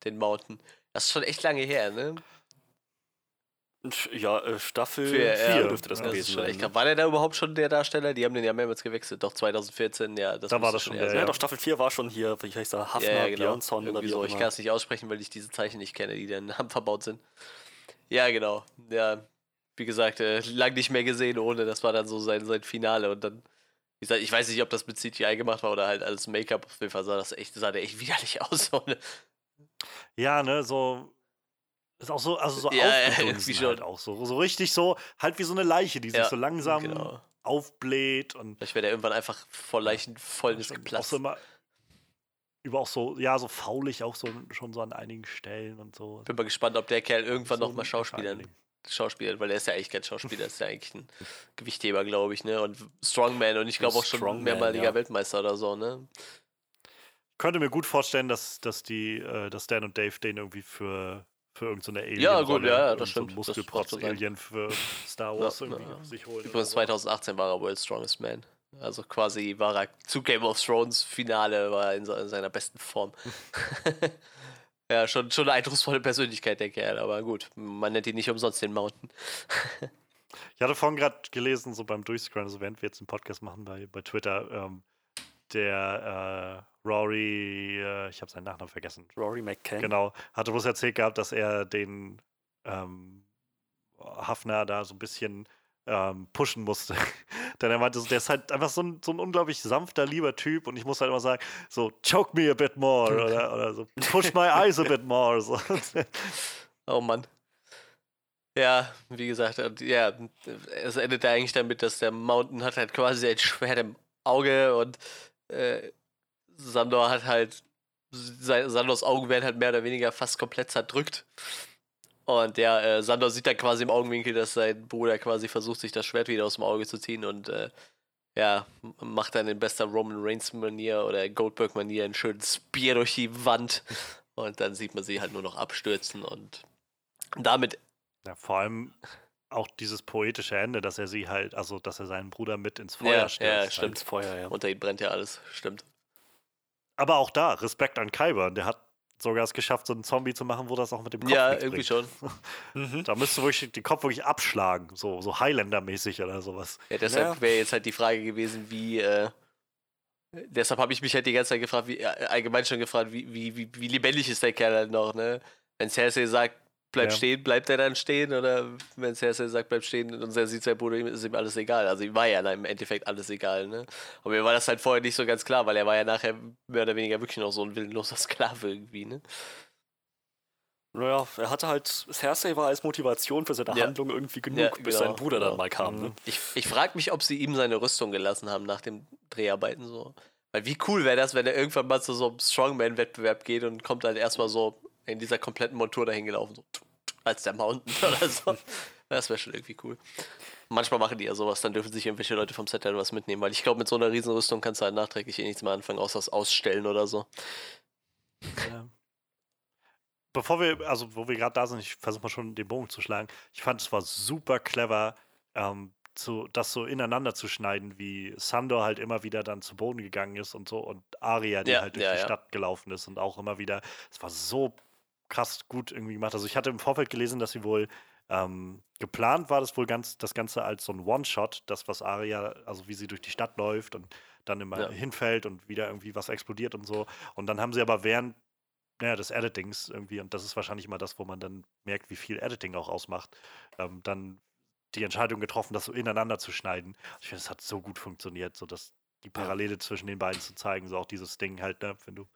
Den Mountain. Das ist schon echt lange her, ne? Ja, äh, Staffel 4 dürfte das, gewesen sein. Ne? War der da überhaupt schon der Darsteller? Die haben den ja mehrmals gewechselt. Doch 2014, ja. Das da war das schon der. Ja, ja, doch, Staffel 4 war schon hier, wie heißt er, Hafner, ja, ja, genau. Björnsson oder wie so. Ich kann es nicht aussprechen, weil ich diese Zeichen nicht kenne, die dann Namen verbaut sind. Ja, genau. Ja, wie gesagt, äh, lang nicht mehr gesehen ohne. Das war dann so sein, sein Finale. Und dann, wie gesagt, ich weiß nicht, ob das mit CGI gemacht war oder halt alles Make-up. Auf jeden Fall sah das echt, sah der echt widerlich aus. Ohne. Ja, ne, so ist auch so, also so ja, aufgedunsen ja, halt auch so. So richtig so, halt wie so eine Leiche, die sich ja, so langsam genau. aufbläht. Und Vielleicht wäre der irgendwann einfach vor Leichenfäulnis geplatzt. Auch so immer, über auch so, ja, so faulig auch so schon so an einigen Stellen und so. Bin mal gespannt, ob der Kerl irgendwann so nochmal Schauspielern Schauspieler, weil er ist ja eigentlich kein Schauspieler, ist ja eigentlich ein Gewichtheber, glaube ich, ne? Und Strongman und ich glaube auch schon mehrmaliger ja. Weltmeister oder so, ne? Ich könnte mir gut vorstellen, dass, dass die, äh, dass Dan und Dave den irgendwie für für irgendeine Alien. Ja, gut, ja, das stimmt. So Muskelprotz-Alien für Star Wars ja, irgendwie ja. sich holen. Übrigens 2018 war er World's Strongest Man. Also quasi war er zu Game of Thrones Finale, war in, seiner besten Form. ja, schon, schon eine eindrucksvolle Persönlichkeit, der Kerl, aber gut, man nennt ihn nicht umsonst den Mountain. ich hatte vorhin gerade gelesen, so beim Durchscrollen, also während wir jetzt einen Podcast machen bei, bei Twitter, ähm, der äh, Rory, äh, ich habe seinen Nachnamen vergessen. Rory McCann. Genau, hatte bloß erzählt gehabt, dass er den ähm, Hafner da so ein bisschen ähm, pushen musste. Denn er meinte, der ist halt einfach so ein, so ein unglaublich sanfter, lieber Typ und ich muss halt immer sagen, so, choke me a bit more oder, oder so, push my eyes a bit more. So. oh Mann. Ja, wie gesagt, ja, es endet ja eigentlich damit, dass der Mountain hat halt quasi ein Schwert im Auge und äh, Sandor hat halt, Sandors Augen werden halt mehr oder weniger fast komplett zerdrückt. Und der äh, Sandor sieht dann quasi im Augenwinkel, dass sein Bruder quasi versucht, sich das Schwert wieder aus dem Auge zu ziehen und äh, ja, macht dann in bester Roman Reigns-Manier oder Goldberg-Manier einen schönen Spear durch die Wand. Und dann sieht man sie halt nur noch abstürzen und damit. Ja, vor allem auch dieses poetische Ende, dass er sie halt, also dass er seinen Bruder mit ins Feuer ja, stürzt. Ja, halt. stimmt. Ins Feuer, ja. Unter ihm brennt ja alles, stimmt. Aber auch da, Respekt an Kyber, der hat sogar es geschafft, so einen Zombie zu machen, wo das auch mit dem Kopf Ja, irgendwie bringt. schon. Mhm. Da müsste wirklich den Kopf wirklich abschlagen, so, so Highlander-mäßig oder sowas. Ja, deshalb ja. wäre jetzt halt die Frage gewesen, wie. Äh, deshalb habe ich mich halt die ganze Zeit gefragt, wie, äh, allgemein schon gefragt, wie, wie, wie, wie lebendig ist der Kerl halt noch, ne? Wenn Cersei sagt, Bleibt ja. stehen, bleibt er dann stehen? Oder wenn Cersei sagt, bleibt stehen und er sieht sein Bruder, ist ihm alles egal. Also ihm war ja im Endeffekt alles egal, ne? Aber mir war das halt vorher nicht so ganz klar, weil er war ja nachher mehr oder weniger wirklich noch so ein willenloser Sklave irgendwie, ne? Naja, er hatte halt, Cersei war als Motivation für seine ja. Handlung irgendwie genug, ja, bis genau, sein Bruder genau. dann mal kam. Ne? Ich, ich frage mich, ob sie ihm seine Rüstung gelassen haben nach dem Dreharbeiten so. Weil wie cool wäre das, wenn er irgendwann mal zu so einem Strongman-Wettbewerb geht und kommt dann erstmal so in dieser kompletten Montur dahin gelaufen, so als der Mountain oder so. Das wäre schon irgendwie cool. Manchmal machen die ja sowas, dann dürfen sich irgendwelche Leute vom Set halt was mitnehmen, weil ich glaube, mit so einer Riesenrüstung kannst du halt nachträglich eh nichts mehr anfangen, außer das Ausstellen oder so. Ja. Bevor wir, also wo wir gerade da sind, ich versuche mal schon den Bogen zu schlagen. Ich fand, es war super clever, ähm, zu, das so ineinander zu schneiden, wie Sandor halt immer wieder dann zu Boden gegangen ist und so und Aria, die ja, halt durch ja, die. Stadt gelaufen ist und auch immer wieder. Es war so krass gut irgendwie gemacht. Also ich hatte im Vorfeld gelesen, dass sie wohl ähm, geplant war, das wohl ganz das Ganze als so ein One-Shot, das was Aria, also wie sie durch die Stadt läuft und dann immer ja. hinfällt und wieder irgendwie was explodiert und so. Und dann haben sie aber während naja, des Editings irgendwie, und das ist wahrscheinlich immer das, wo man dann merkt, wie viel Editing auch ausmacht, ähm, dann die Entscheidung getroffen, das so ineinander zu schneiden. Ich finde, es hat so gut funktioniert, so dass die Parallele zwischen den beiden zu zeigen, so auch dieses Ding halt, ne, wenn du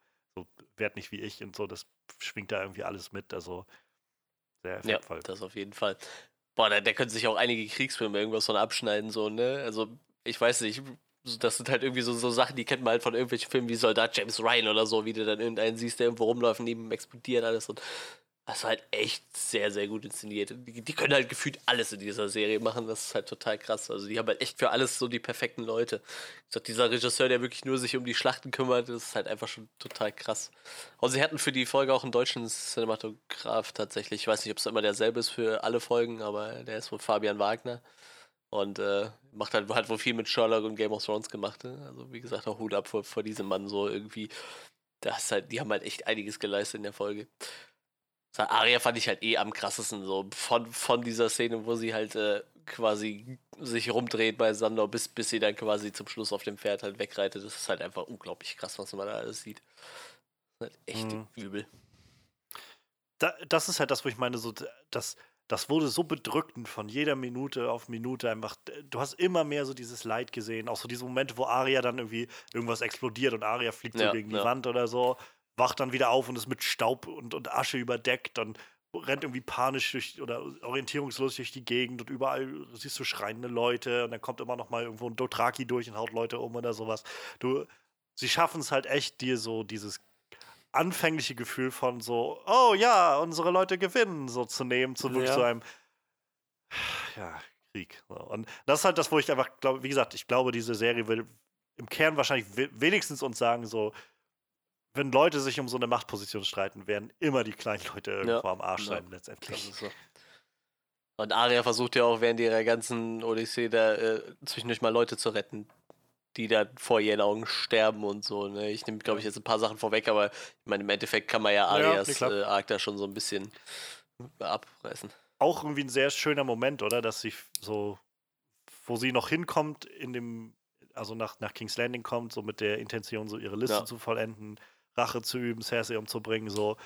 werd nicht wie ich und so, das schwingt da irgendwie alles mit, also sehr effektvoll. Ja, das auf jeden Fall. Boah, da, da können sich auch einige Kriegsfilme irgendwas von abschneiden, so, ne? Also, ich weiß nicht, das sind halt irgendwie so, so Sachen, die kennt man halt von irgendwelchen Filmen wie Soldat James Ryan oder so, wie du dann irgendeinen siehst, der irgendwo rumläuft, neben ihm explodiert alles und das war halt echt sehr, sehr gut inszeniert. Die, die, können halt gefühlt alles in dieser Serie machen. Das ist halt total krass. Also die haben halt echt für alles so die perfekten Leute. Ich sag, dieser Regisseur, der wirklich nur sich um die Schlachten kümmert, das ist halt einfach schon total krass. Und sie hatten für die Folge auch einen deutschen Cinematograph tatsächlich. Ich weiß nicht, ob es immer derselbe ist für alle Folgen, aber der ist wohl Fabian Wagner. Und äh, macht halt, hat wohl viel mit Sherlock und Game of Thrones gemacht. Ne? Also wie gesagt, auch Hut ab vor, vor diesem Mann so irgendwie. Das halt, die haben halt echt einiges geleistet in der Folge. Aria fand ich halt eh am krassesten, so von, von dieser Szene, wo sie halt äh, quasi sich rumdreht bei Sandor, bis, bis sie dann quasi zum Schluss auf dem Pferd halt wegreitet. Das ist halt einfach unglaublich krass, was man da alles sieht. Das ist halt echt mhm. übel. Da, das ist halt das, wo ich meine, so, das, das wurde so bedrückend von jeder Minute auf Minute einfach. Du hast immer mehr so dieses Leid gesehen, auch so diese Momente, wo Aria dann irgendwie irgendwas explodiert und Aria fliegt ja, so gegen die Wand oder so wacht dann wieder auf und ist mit Staub und, und Asche überdeckt und rennt irgendwie panisch durch oder orientierungslos durch die Gegend und überall siehst du schreiende Leute und dann kommt immer noch mal irgendwo ein Dothraki durch und haut Leute um oder sowas. Du, sie schaffen es halt echt, dir so dieses anfängliche Gefühl von so, oh ja, unsere Leute gewinnen, so zu nehmen, zu wirklich ja. so einem, ja, Krieg. Und das ist halt das, wo ich einfach glaube, wie gesagt, ich glaube, diese Serie will im Kern wahrscheinlich wenigstens uns sagen, so, wenn Leute sich um so eine Machtposition streiten, werden immer die kleinen Leute irgendwo ja. am Arsch sein, ja. letztendlich. So. Und Arya versucht ja auch während ihrer ganzen Odyssee da äh, zwischendurch mal Leute zu retten, die da vor ihren Augen sterben und so. Ne? Ich nehme, glaube ich, jetzt ein paar Sachen vorweg, aber ich meine, im Endeffekt kann man ja Arias ja, äh, Arc da schon so ein bisschen abreißen. Auch irgendwie ein sehr schöner Moment, oder? Dass sie so, wo sie noch hinkommt, in dem, also nach, nach King's Landing kommt, so mit der Intention, so ihre Liste ja. zu vollenden Rache zu üben, Cersei umzubringen, so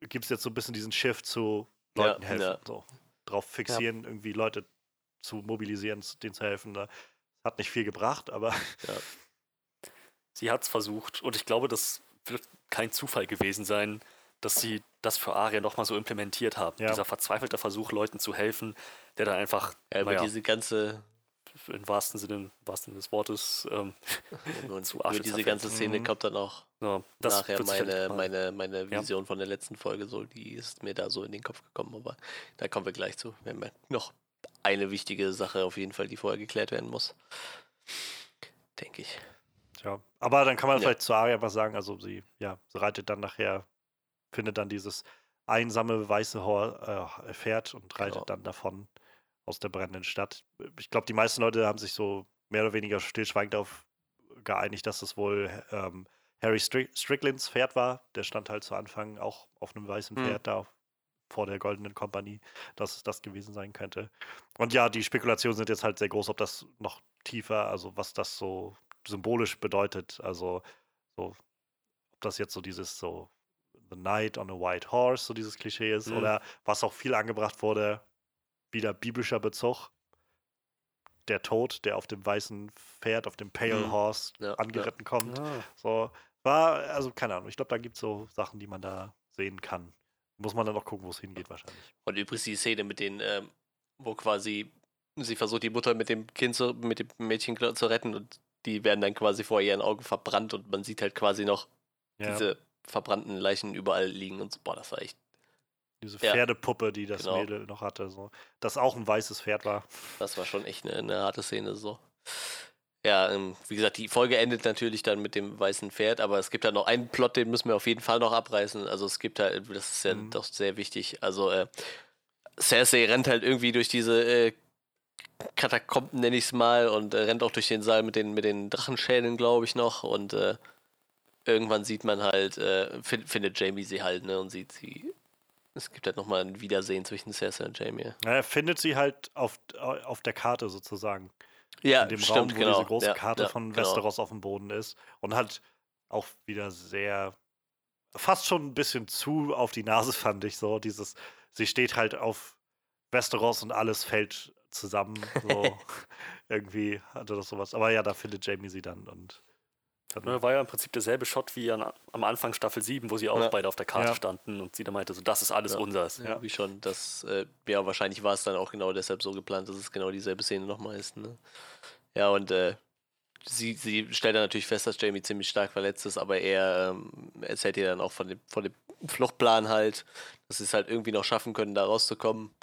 äh, gibt es jetzt so ein bisschen diesen Shift zu Leuten ja, helfen. Ja. So, drauf fixieren, ja. irgendwie Leute zu mobilisieren, denen zu helfen. Das hat nicht viel gebracht, aber. Sie hat es versucht und ich glaube, das wird kein Zufall gewesen sein, dass sie das für Aria nochmal so implementiert haben. Dieser verzweifelte Versuch, Leuten zu helfen, der dann einfach. Ja, über diese ganze im wahrsten Sinne, im wahrsten Sinne des Wortes ähm, zu Arsch. Über diese ganze Szene mhm. kommt dann auch ja, nachher meine, meine, meine Vision ja. von der letzten Folge so, die ist mir da so in den Kopf gekommen, aber da kommen wir gleich zu. Wir haben ja noch eine wichtige Sache auf jeden Fall, die vorher geklärt werden muss. Denke ich. Ja, aber dann kann man ja. vielleicht zu Aria was sagen, also sie, ja, sie reitet dann nachher, findet dann dieses einsame weiße Hor äh, Pferd und reitet genau. dann davon aus der brennenden Stadt. Ich glaube, die meisten Leute haben sich so mehr oder weniger stillschweigend darauf geeinigt, dass es wohl ähm, Harry Strick Stricklands Pferd war. Der stand halt zu Anfang auch auf einem weißen hm. Pferd mhm. da vor der Goldenen Kompanie, dass es das gewesen sein könnte. Und ja, die Spekulationen sind jetzt halt sehr groß, ob das noch tiefer, also was das so symbolisch bedeutet. Also so, ob das jetzt so dieses so The Knight on a White Horse, so dieses Klischee ist, mhm. oder was auch viel angebracht wurde, wieder biblischer Bezug. Der Tod, der auf dem weißen Pferd, auf dem Pale mhm. Horse ja, angeritten ja. kommt. Ja. So, war, also keine Ahnung, ich glaube, da gibt es so Sachen, die man da sehen kann. Muss man dann noch gucken, wo es hingeht, wahrscheinlich. Und übrigens die Szene mit den, ähm, wo quasi sie versucht, die Mutter mit dem Kind zu, mit dem Mädchen zu retten und die werden dann quasi vor ihren Augen verbrannt und man sieht halt quasi noch diese verbrannten Leichen überall liegen und so. Boah, das war echt diese Pferdepuppe, die das genau. Mädel noch hatte, so. Das auch ein weißes Pferd war. Das war schon echt eine, eine harte Szene, so. Ja, ähm, wie gesagt, die Folge endet natürlich dann mit dem weißen Pferd, aber es gibt ja noch einen Plot, den müssen wir auf jeden Fall noch abreißen. Also es gibt halt, das ist ja mhm. doch sehr wichtig. Also äh, Cersei rennt halt irgendwie durch diese äh, Katakomben, nenne ich es mal, und äh, rennt auch durch den Saal mit den, mit den Drachenschädeln, glaube ich, noch. Und äh, irgendwann sieht man halt, äh, find, findet Jamie sie halt, ne, und sieht sie es gibt halt nochmal ein Wiedersehen zwischen Cersei und Jamie. Ja, er findet sie halt auf, auf der Karte sozusagen. Ja, In dem stimmt, Raum, wo genau. diese große ja, Karte ja, von genau. Westeros auf dem Boden ist. Und halt auch wieder sehr, fast schon ein bisschen zu auf die Nase, fand ich so. Dieses, sie steht halt auf Westeros und alles fällt zusammen. So irgendwie hatte das sowas. Aber ja, da findet Jamie sie dann und. Dann war ja im Prinzip derselbe Shot wie an, am Anfang Staffel 7, wo sie auch ja. beide auf der Karte ja. standen und sie da meinte, so, das ist alles ja. unseres. Ja, wie schon. Das, äh, ja, wahrscheinlich war es dann auch genau deshalb so geplant, dass es genau dieselbe Szene nochmal ist. Ne? Ja, und äh, sie, sie stellt dann natürlich fest, dass Jamie ziemlich stark verletzt ist, aber er ähm, erzählt ihr dann auch von dem, von dem Fluchtplan halt, dass sie es halt irgendwie noch schaffen können, da rauszukommen.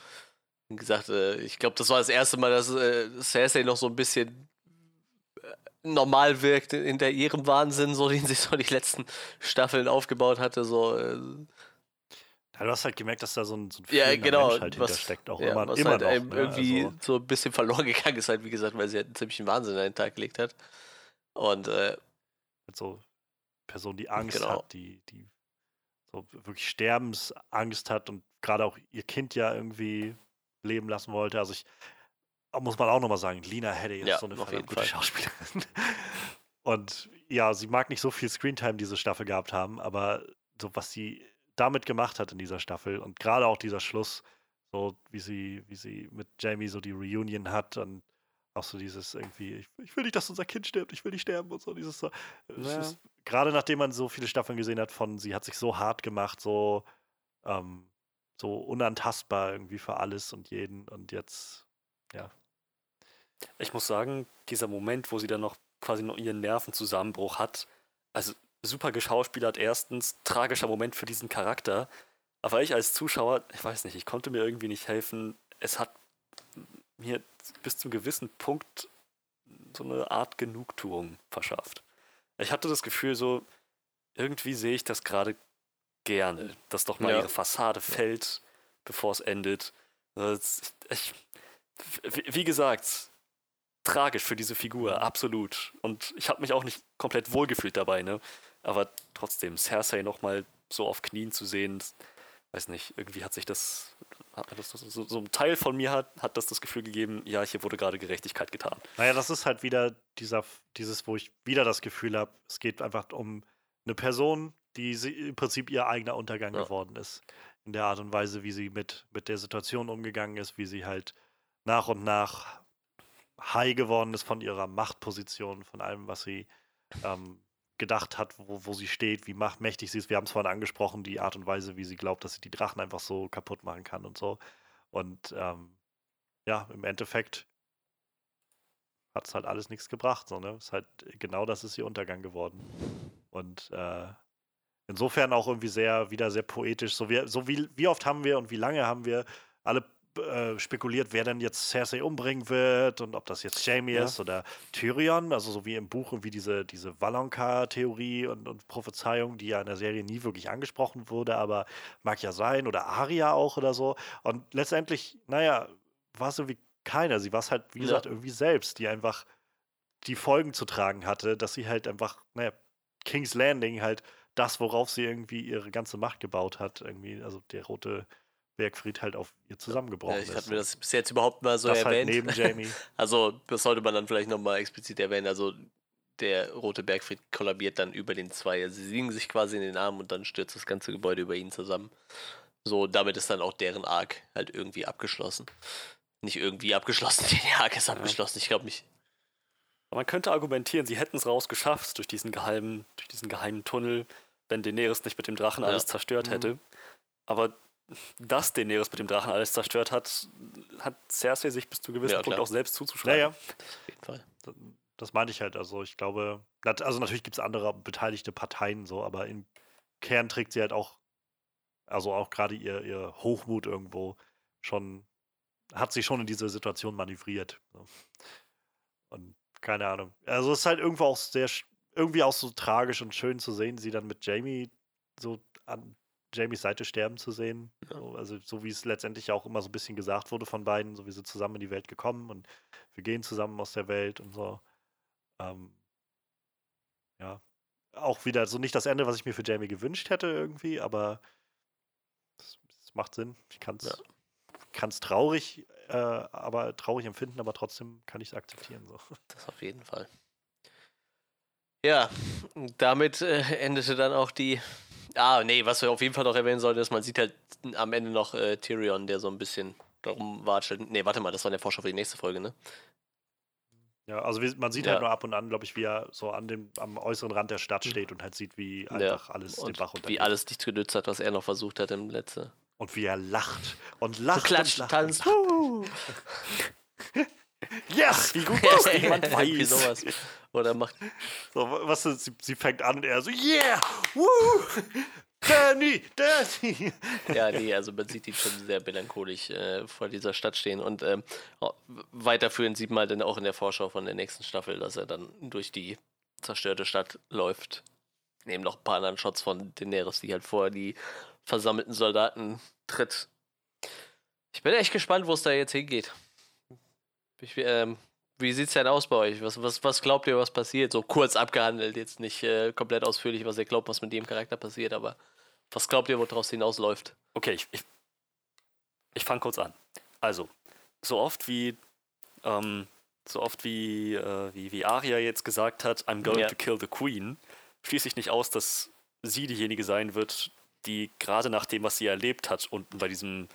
Wie gesagt, äh, ich glaube, das war das erste Mal, dass äh, Cersei noch so ein bisschen normal wirkt hinter ihrem Wahnsinn, so den sie so die letzten Staffeln aufgebaut hatte. So, äh, ja, du hast halt gemerkt, dass da so ein, so ein ja, genau, Mensch halt was, hintersteckt, auch ja, immer, was immer halt noch. Ne? irgendwie also. so ein bisschen verloren gegangen ist, halt, wie gesagt, weil sie halt einen ziemlichen Wahnsinn an den Tag gelegt hat. Und äh, so Person, die Angst genau. hat, die, die so wirklich Sterbensangst hat und gerade auch ihr Kind ja irgendwie leben lassen wollte. Also ich muss man auch nochmal sagen, Lina Headey ist ja, so eine gute Fall. Schauspielerin. Und ja, sie mag nicht so viel Screentime diese Staffel gehabt haben, aber so was sie damit gemacht hat in dieser Staffel und gerade auch dieser Schluss, so wie sie, wie sie mit Jamie so die Reunion hat und auch so dieses irgendwie, ich, ich will nicht, dass unser Kind stirbt, ich will nicht sterben und so, dieses so. Ja. Ist, gerade nachdem man so viele Staffeln gesehen hat von, sie hat sich so hart gemacht, so, ähm, so unantastbar irgendwie für alles und jeden und jetzt, ja. Ich muss sagen, dieser Moment, wo sie dann noch quasi noch ihren Nervenzusammenbruch hat, also super geschauspielert erstens, tragischer Moment für diesen Charakter, aber ich als Zuschauer, ich weiß nicht, ich konnte mir irgendwie nicht helfen, es hat mir bis zum gewissen Punkt so eine Art Genugtuung verschafft. Ich hatte das Gefühl, so irgendwie sehe ich das gerade gerne, dass doch mal ja. ihre Fassade fällt, bevor es endet. Ich, wie gesagt, tragisch für diese Figur, absolut. Und ich habe mich auch nicht komplett wohlgefühlt dabei, ne? Aber trotzdem, Cersei nochmal so auf Knien zu sehen, weiß nicht, irgendwie hat sich das das, so, so, ein Teil von mir hat, hat das das Gefühl gegeben, ja, hier wurde gerade Gerechtigkeit getan. Naja, das ist halt wieder dieser, dieses, wo ich wieder das Gefühl habe, es geht einfach um eine Person, die im Prinzip ihr eigener Untergang ja. geworden ist. In der Art und Weise, wie sie mit, mit der Situation umgegangen ist, wie sie halt nach und nach high geworden ist von ihrer Machtposition, von allem, was sie ähm, gedacht hat, wo, wo sie steht, wie mächtig sie ist. Wir haben es vorhin angesprochen, die Art und Weise, wie sie glaubt, dass sie die Drachen einfach so kaputt machen kann und so. Und ähm, ja, im Endeffekt hat es halt alles nichts gebracht. So, ne? Halt, genau das ist ihr Untergang geworden. Und äh, insofern auch irgendwie sehr, wieder sehr poetisch. So, wie, so wie, wie oft haben wir und wie lange haben wir alle äh, spekuliert, wer denn jetzt Cersei umbringen wird und ob das jetzt Jamie ja. ist oder Tyrion, also so wie im Buch und wie diese, diese Valonka-Theorie und, und Prophezeiung, die ja in der Serie nie wirklich angesprochen wurde, aber mag ja sein, oder Arya auch oder so. Und letztendlich, naja, war es irgendwie keiner. Sie war es halt, wie ja. gesagt, irgendwie selbst, die einfach die Folgen zu tragen hatte, dass sie halt einfach, naja, King's Landing halt das, worauf sie irgendwie ihre ganze Macht gebaut hat, irgendwie, also der rote Bergfried halt auf ihr zusammengebrochen ja, ich ist. Ich hatte mir das bis jetzt überhaupt mal so das halt erwähnt. Halt neben Jamie. also, das sollte man dann vielleicht nochmal explizit erwähnen. Also, der rote Bergfried kollabiert dann über den zwei. Also, sie liegen sich quasi in den Armen und dann stürzt das ganze Gebäude über ihn zusammen. So, damit ist dann auch deren Arc halt irgendwie abgeschlossen. Nicht irgendwie abgeschlossen, der Arc ist abgeschlossen, ich glaube nicht. Man könnte argumentieren, sie hätten es rausgeschafft durch diesen geheimen, durch diesen geheimen Tunnel, wenn Daenerys nicht mit dem Drachen ja. alles zerstört mhm. hätte. Aber dass Daenerys mit dem Drachen alles zerstört hat, hat Cersei sich bis zu gewissen ja, Punkt auch selbst zuzuschreiben. Ja, ja. Auf jeden Fall. Das, das meine ich halt. Also ich glaube, also natürlich gibt es andere beteiligte Parteien so, aber im Kern trägt sie halt auch, also auch gerade ihr, ihr Hochmut irgendwo schon, hat sie schon in diese Situation manövriert. So. Und keine Ahnung. Also es ist halt irgendwo auch sehr, irgendwie auch so tragisch und schön zu sehen, sie dann mit Jamie so an Jamies Seite sterben zu sehen. Ja. So, also so wie es letztendlich auch immer so ein bisschen gesagt wurde von beiden, so wie sie zusammen in die Welt gekommen und wir gehen zusammen aus der Welt und so. Ähm, ja. Auch wieder so nicht das Ende, was ich mir für Jamie gewünscht hätte irgendwie, aber es macht Sinn. Ich kann es ja. traurig, äh, aber traurig empfinden, aber trotzdem kann ich es akzeptieren. So. Das auf jeden Fall. Ja, damit äh, endete dann auch die Ah, nee, was wir auf jeden Fall noch erwähnen sollten, ist, man sieht halt am Ende noch äh, Tyrion, der so ein bisschen darum warte. Nee, warte mal, das war der Vorschau für die nächste Folge, ne? Ja, also man sieht ja. halt nur ab und an, glaube ich, wie er so an dem, am äußeren Rand der Stadt steht und halt sieht, wie einfach ja. alles und den Bach runtergeht. Wie alles nichts genützt hat, was er noch versucht hat im letzten. Und wie er lacht und lacht. So klatscht, und tanzt. yes! Wie gut das niemand weiß. Wie sowas. Oder macht. So, was sie, sie fängt an und er so, yeah! Woo! Danny, Danny! ja, nee, also man sieht ihn schon sehr melancholisch äh, vor dieser Stadt stehen. Und ähm, weiterführend sieht man dann auch in der Vorschau von der nächsten Staffel, dass er dann durch die zerstörte Stadt läuft. Neben noch ein paar anderen Shots von Daenerys, die halt vor die versammelten Soldaten tritt. Ich bin echt gespannt, wo es da jetzt hingeht. Ich, ähm, wie sieht's denn aus bei euch? Was, was, was glaubt ihr, was passiert? So kurz abgehandelt, jetzt nicht äh, komplett ausführlich, was ihr glaubt, was mit dem Charakter passiert, aber was glaubt ihr, wo daraus hinausläuft? Okay, ich, ich, ich fange kurz an. Also, so oft wie ähm, so oft wie, äh, wie, wie Arya jetzt gesagt hat, I'm going ja. to kill the Queen, schließe ich nicht aus, dass sie diejenige sein wird, die gerade nach dem, was sie erlebt hat, unten bei diesem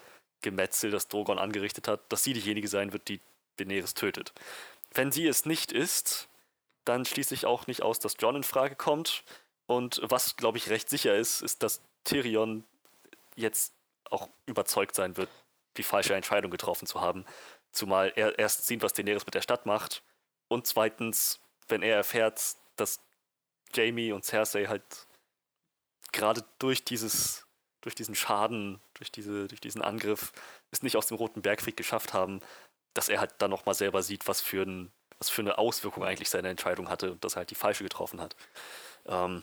Gemetzel, das Drogon angerichtet hat, dass sie diejenige sein wird, die Daenerys tötet. Wenn sie es nicht ist, dann schließe ich auch nicht aus, dass John in Frage kommt. Und was, glaube ich, recht sicher ist, ist, dass Tyrion jetzt auch überzeugt sein wird, die falsche Entscheidung getroffen zu haben. Zumal er erst sieht, was Daenerys mit der Stadt macht. Und zweitens, wenn er erfährt, dass Jamie und Cersei halt gerade durch dieses, durch diesen Schaden, durch, diese, durch diesen Angriff es nicht aus dem Roten Bergkrieg geschafft haben, dass er halt dann nochmal selber sieht, was für, ein, was für eine Auswirkung eigentlich seine Entscheidung hatte und dass er halt die falsche getroffen hat. Ähm,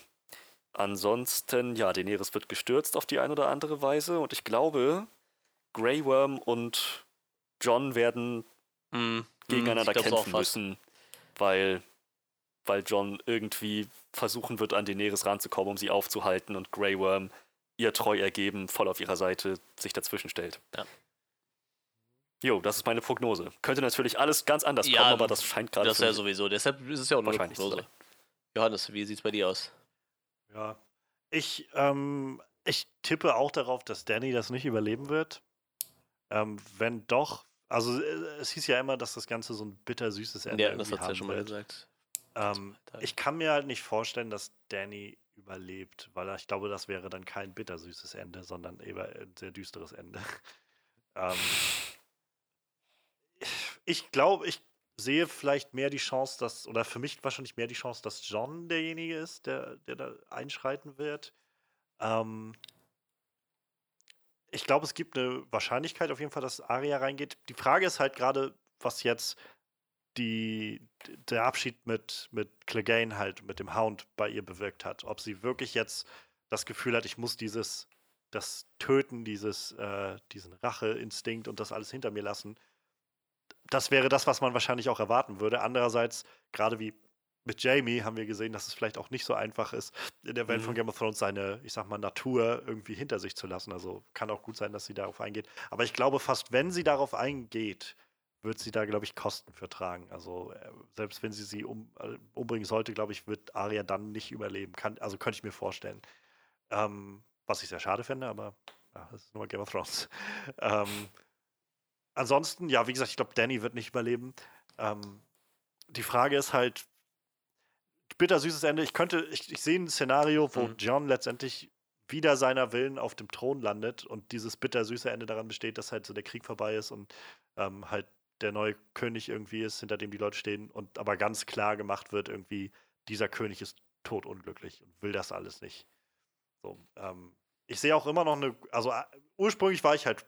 ansonsten, ja, Daenerys wird gestürzt auf die eine oder andere Weise und ich glaube, Grey Worm und John werden mm, gegeneinander mm, kämpfen müssen, weil, weil John irgendwie versuchen wird, an Daenerys ranzukommen, um sie aufzuhalten und Grey Worm ihr treu ergeben, voll auf ihrer Seite sich dazwischen stellt. Ja. Jo, das ist meine Prognose. Könnte natürlich alles ganz anders ja, kommen, aber das scheint gerade. Das ist ja sowieso. Deshalb ist es ja auch nur eine Prognose. Johannes, wie sieht es bei dir aus? Ja, ich, ähm, ich tippe auch darauf, dass Danny das nicht überleben wird. Ähm, wenn doch, also äh, es hieß ja immer, dass das Ganze so ein bittersüßes Ende Ja, das hat ja schon mal gesagt. Ähm, ich kann mir halt nicht vorstellen, dass Danny überlebt, weil ich glaube, das wäre dann kein bittersüßes Ende, sondern eher ein sehr düsteres Ende. ähm, ich glaube, ich sehe vielleicht mehr die Chance, dass, oder für mich wahrscheinlich mehr die Chance, dass John derjenige ist, der, der da einschreiten wird. Ähm, ich glaube, es gibt eine Wahrscheinlichkeit auf jeden Fall, dass Aria reingeht. Die Frage ist halt gerade, was jetzt die, der Abschied mit, mit Clegane halt, mit dem Hound bei ihr bewirkt hat. Ob sie wirklich jetzt das Gefühl hat, ich muss dieses, das Töten, dieses, äh, diesen Racheinstinkt und das alles hinter mir lassen das wäre das, was man wahrscheinlich auch erwarten würde. Andererseits, gerade wie mit Jamie haben wir gesehen, dass es vielleicht auch nicht so einfach ist, in der Welt mhm. von Game of Thrones seine, ich sag mal, Natur irgendwie hinter sich zu lassen. Also kann auch gut sein, dass sie darauf eingeht. Aber ich glaube, fast wenn sie darauf eingeht, wird sie da, glaube ich, Kosten für tragen. Also äh, selbst wenn sie sie um, äh, umbringen sollte, glaube ich, wird Arya dann nicht überleben. Kann, also könnte ich mir vorstellen. Ähm, was ich sehr schade finde, aber ja, das ist nur Game of Thrones. ähm, ansonsten, ja, wie gesagt, ich glaube, Danny wird nicht überleben. Ähm, die Frage ist halt, bittersüßes Ende. Ich könnte, ich, ich sehe ein Szenario, wo mhm. John letztendlich wieder seiner Willen auf dem Thron landet und dieses bittersüße Ende daran besteht, dass halt so der Krieg vorbei ist und ähm, halt der neue König irgendwie ist, hinter dem die Leute stehen und aber ganz klar gemacht wird, irgendwie, dieser König ist totunglücklich und will das alles nicht. So, ähm, ich sehe auch immer noch eine, also äh, ursprünglich war ich halt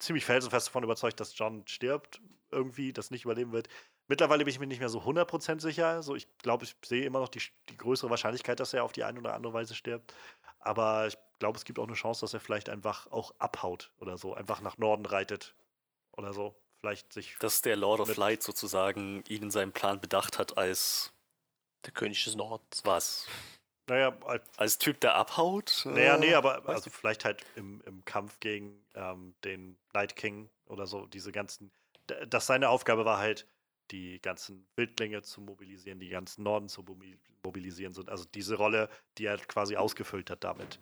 ziemlich felsenfest davon überzeugt, dass John stirbt, irgendwie, das nicht überleben wird. Mittlerweile bin ich mir nicht mehr so 100% sicher. So, ich glaube, ich sehe immer noch die, die größere Wahrscheinlichkeit, dass er auf die eine oder andere Weise stirbt. Aber ich glaube, es gibt auch eine Chance, dass er vielleicht einfach auch abhaut oder so, einfach nach Norden reitet oder so. Vielleicht sich. Dass der Lord of Light sozusagen ihn in seinem Plan bedacht hat als. Der König des Nordens. Was? Naja, als Typ, der abhaut? Naja, nee, aber also vielleicht halt im, im Kampf gegen ähm, den Night King oder so, diese ganzen, dass seine Aufgabe war halt, die ganzen Wildlinge zu mobilisieren, die ganzen Norden zu mobilisieren. Also diese Rolle, die er quasi ausgefüllt hat damit.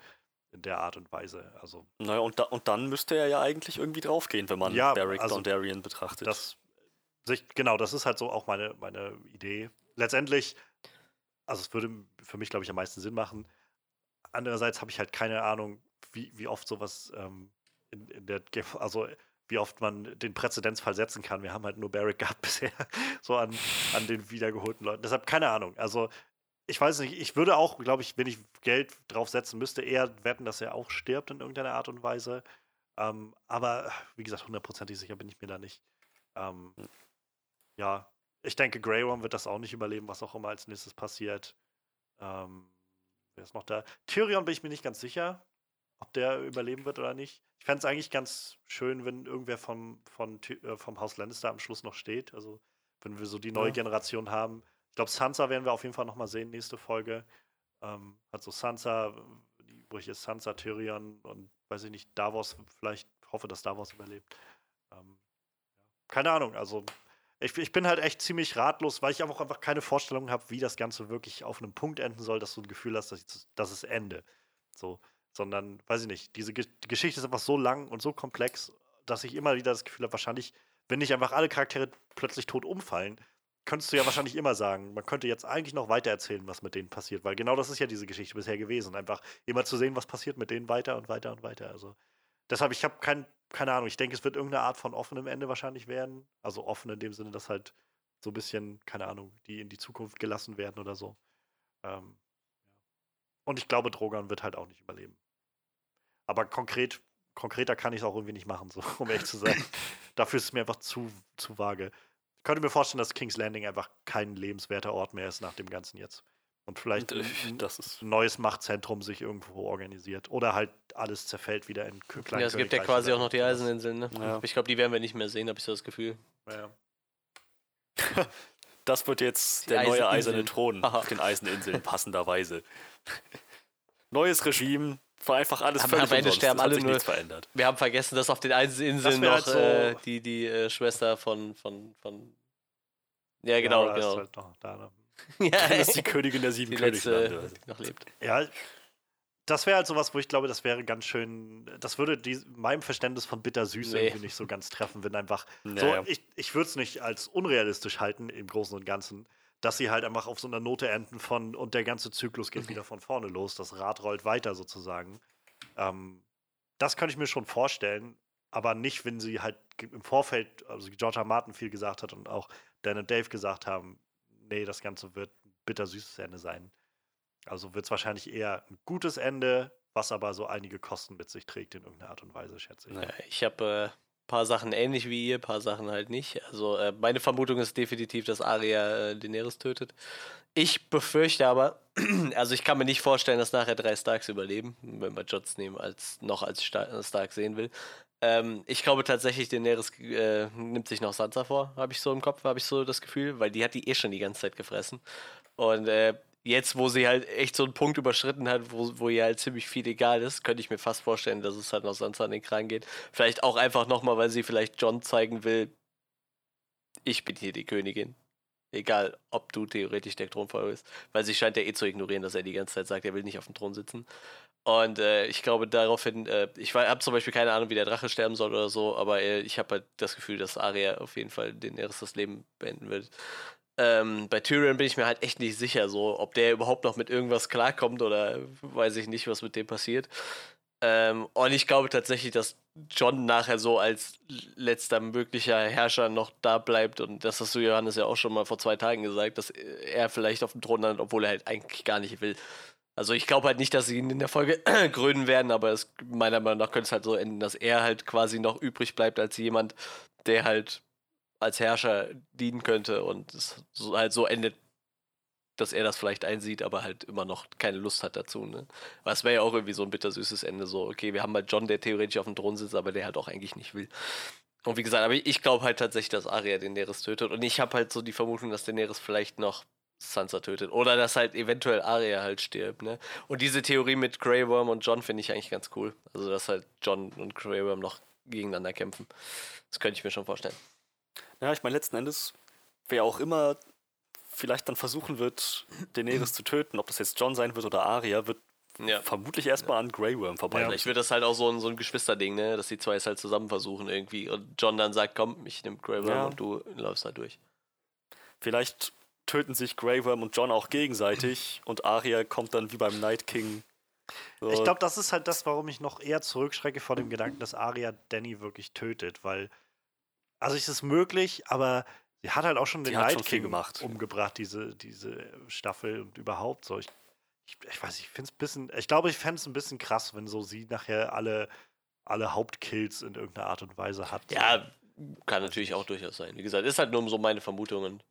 in der Art und Weise. Also, naja, und, da, und dann müsste er ja eigentlich irgendwie draufgehen, wenn man ja, Beric also, Dondarrion betrachtet. Das, sich, genau, das ist halt so auch meine, meine Idee. Letztendlich, also es würde für mich, glaube ich, am meisten Sinn machen. Andererseits habe ich halt keine Ahnung, wie, wie oft sowas ähm, in, in der, also wie oft man den Präzedenzfall setzen kann. Wir haben halt nur Barrick gehabt bisher, so an, an den wiedergeholten Leuten. Deshalb keine Ahnung. Also ich weiß nicht, ich würde auch, glaube ich, wenn ich Geld drauf setzen müsste, eher wetten, dass er auch stirbt in irgendeiner Art und Weise. Ähm, aber wie gesagt, hundertprozentig sicher bin ich mir da nicht. Ähm, ja, ich denke, Grey Worm wird das auch nicht überleben, was auch immer als nächstes passiert. Ähm, wer ist noch da? Tyrion bin ich mir nicht ganz sicher, ob der überleben wird oder nicht. Ich fände es eigentlich ganz schön, wenn irgendwer vom, von, äh, vom Haus Lannister am Schluss noch steht. Also, wenn wir so die neue ja. Generation haben glaube, Sansa werden wir auf jeden Fall nochmal sehen, nächste Folge. Ähm, hat so Sansa, die, wo ich jetzt Sansa, Tyrion und weiß ich nicht, Davos, vielleicht hoffe, dass Davos überlebt. Ähm, keine Ahnung, also ich, ich, bin halt echt ziemlich ratlos, weil ich einfach, einfach keine Vorstellung habe, wie das Ganze wirklich auf einem Punkt enden soll, dass du ein Gefühl hast, dass das ist Ende. So, sondern, weiß ich nicht, diese Ge die Geschichte ist einfach so lang und so komplex, dass ich immer wieder das Gefühl habe, wahrscheinlich, wenn nicht einfach alle Charaktere plötzlich tot umfallen, könntest du ja wahrscheinlich immer sagen, man könnte jetzt eigentlich noch weiter erzählen, was mit denen passiert, weil genau das ist ja diese Geschichte bisher gewesen. Einfach immer zu sehen, was passiert mit denen weiter und weiter und weiter. Also deshalb, ich habe kein, keine Ahnung, ich denke, es wird irgendeine Art von offenem Ende wahrscheinlich werden. Also offen in dem Sinne, dass halt so ein bisschen, keine Ahnung, die in die Zukunft gelassen werden oder so. Ähm, und ich glaube, Drogan wird halt auch nicht überleben. Aber konkret, konkreter kann ich es auch irgendwie nicht machen, so, um ehrlich zu sein. Dafür ist es mir einfach zu, zu vage könnte mir vorstellen, dass King's Landing einfach kein lebenswerter Ort mehr ist nach dem Ganzen jetzt. Und vielleicht ein, ein neues Machtzentrum sich irgendwo organisiert. Oder halt alles zerfällt wieder in kleine Ja, es gibt ja quasi auch noch die Eiseninseln, ne? Ja. Ich glaube, die werden wir nicht mehr sehen, habe ich so das Gefühl. Ja. das wird jetzt die der neue eiserne Thron Aha. auf den Eiseninseln, passenderweise. Neues Regime, einfach alles aber völlig am Ende sterben alle nur. Verändert. Wir haben vergessen, dass auf den Eiseninseln noch halt so äh, die, die äh, Schwester von, von, von ja, genau, ja, genau. Ist halt noch da, ne? ja, das ist die Königin der sieben Königslande. noch lebt. Ja, das wäre halt sowas, wo ich glaube, das wäre ganz schön, das würde die, meinem Verständnis von bittersüß nee. irgendwie nicht so ganz treffen, wenn einfach nee, so, ich, ich würde es nicht als unrealistisch halten im Großen und Ganzen, dass sie halt einfach auf so einer Note enden von und der ganze Zyklus geht wieder von vorne los, das Rad rollt weiter sozusagen. Ähm, das könnte ich mir schon vorstellen, aber nicht, wenn sie halt im Vorfeld, also George R. Martin viel gesagt hat und auch Dan und Dave gesagt haben, nee, das Ganze wird ein bittersüßes Ende sein. Also wird es wahrscheinlich eher ein gutes Ende, was aber so einige Kosten mit sich trägt in irgendeiner Art und Weise, schätze ich. Naja, ich habe äh, paar Sachen ähnlich wie ihr, ein paar Sachen halt nicht. Also äh, meine Vermutung ist definitiv, dass Arya äh, Daenerys tötet. Ich befürchte aber, also ich kann mir nicht vorstellen, dass nachher drei Starks überleben, wenn man Jon Snow als noch als Stark sehen will. Ähm, ich glaube tatsächlich, Daenerys äh, nimmt sich noch Sansa vor, habe ich so im Kopf, habe ich so das Gefühl, weil die hat die eh schon die ganze Zeit gefressen. Und äh, jetzt, wo sie halt echt so einen Punkt überschritten hat, wo, wo ihr halt ziemlich viel egal ist, könnte ich mir fast vorstellen, dass es halt noch Sansa an den Kran geht. Vielleicht auch einfach nochmal, weil sie vielleicht John zeigen will, ich bin hier die Königin. Egal, ob du theoretisch der Thronfolger bist. Weil sie scheint ja eh zu ignorieren, dass er die ganze Zeit sagt, er will nicht auf dem Thron sitzen. Und äh, ich glaube daraufhin, äh, ich habe zum Beispiel keine Ahnung, wie der Drache sterben soll oder so, aber äh, ich habe halt das Gefühl, dass Arya auf jeden Fall den Eris das Leben beenden wird. Ähm, bei Tyrion bin ich mir halt echt nicht sicher, so, ob der überhaupt noch mit irgendwas klarkommt oder weiß ich nicht, was mit dem passiert. Ähm, und ich glaube tatsächlich, dass John nachher so als letzter möglicher Herrscher noch da bleibt und das hast du Johannes ja auch schon mal vor zwei Tagen gesagt, dass er vielleicht auf dem Thron landet, obwohl er halt eigentlich gar nicht will. Also ich glaube halt nicht, dass sie ihn in der Folge krönen werden, aber es, meiner Meinung nach könnte es halt so enden, dass er halt quasi noch übrig bleibt als jemand, der halt als Herrscher dienen könnte und es halt so endet, dass er das vielleicht einsieht, aber halt immer noch keine Lust hat dazu. Ne? Aber es wäre ja auch irgendwie so ein bittersüßes Ende, so, okay, wir haben halt John, der theoretisch auf dem Thron sitzt, aber der halt auch eigentlich nicht will. Und wie gesagt, aber ich glaube halt tatsächlich, dass Arya den Daenerys tötet. Und ich habe halt so die Vermutung, dass Daenerys vielleicht noch Sansa tötet. Oder dass halt eventuell Arya halt stirbt, ne? Und diese Theorie mit Grey Worm und John finde ich eigentlich ganz cool. Also, dass halt John und Grey Worm noch gegeneinander kämpfen. Das könnte ich mir schon vorstellen. Ja, ich meine, letzten Endes, wer auch immer vielleicht dann versuchen wird, Daenerys zu töten, ob das jetzt John sein wird oder Arya, wird ja. vermutlich erstmal an Grey Worm vorbei. Ja, vielleicht wird das halt auch so ein, so ein Geschwisterding, ne? dass die zwei es halt zusammen versuchen irgendwie. Und John dann sagt, komm, ich nehme Grey Worm ja. und du läufst da durch. Vielleicht töten sich Grey Worm und John auch gegenseitig und Arya kommt dann wie beim Night King. So. Ich glaube, das ist halt das, warum ich noch eher zurückschrecke vor dem Gedanken, dass Arya Danny wirklich tötet, weil also es ist möglich, aber sie hat halt auch schon den Night King gemacht. umgebracht, diese, diese Staffel und überhaupt so. Ich, ich, ich weiß, ich finde es ein bisschen, ich glaube, ich fände es ein bisschen krass, wenn so sie nachher alle, alle Hauptkills in irgendeiner Art und Weise hat. Ja, kann natürlich auch durchaus sein. Wie gesagt, ist halt nur so meine Vermutungen.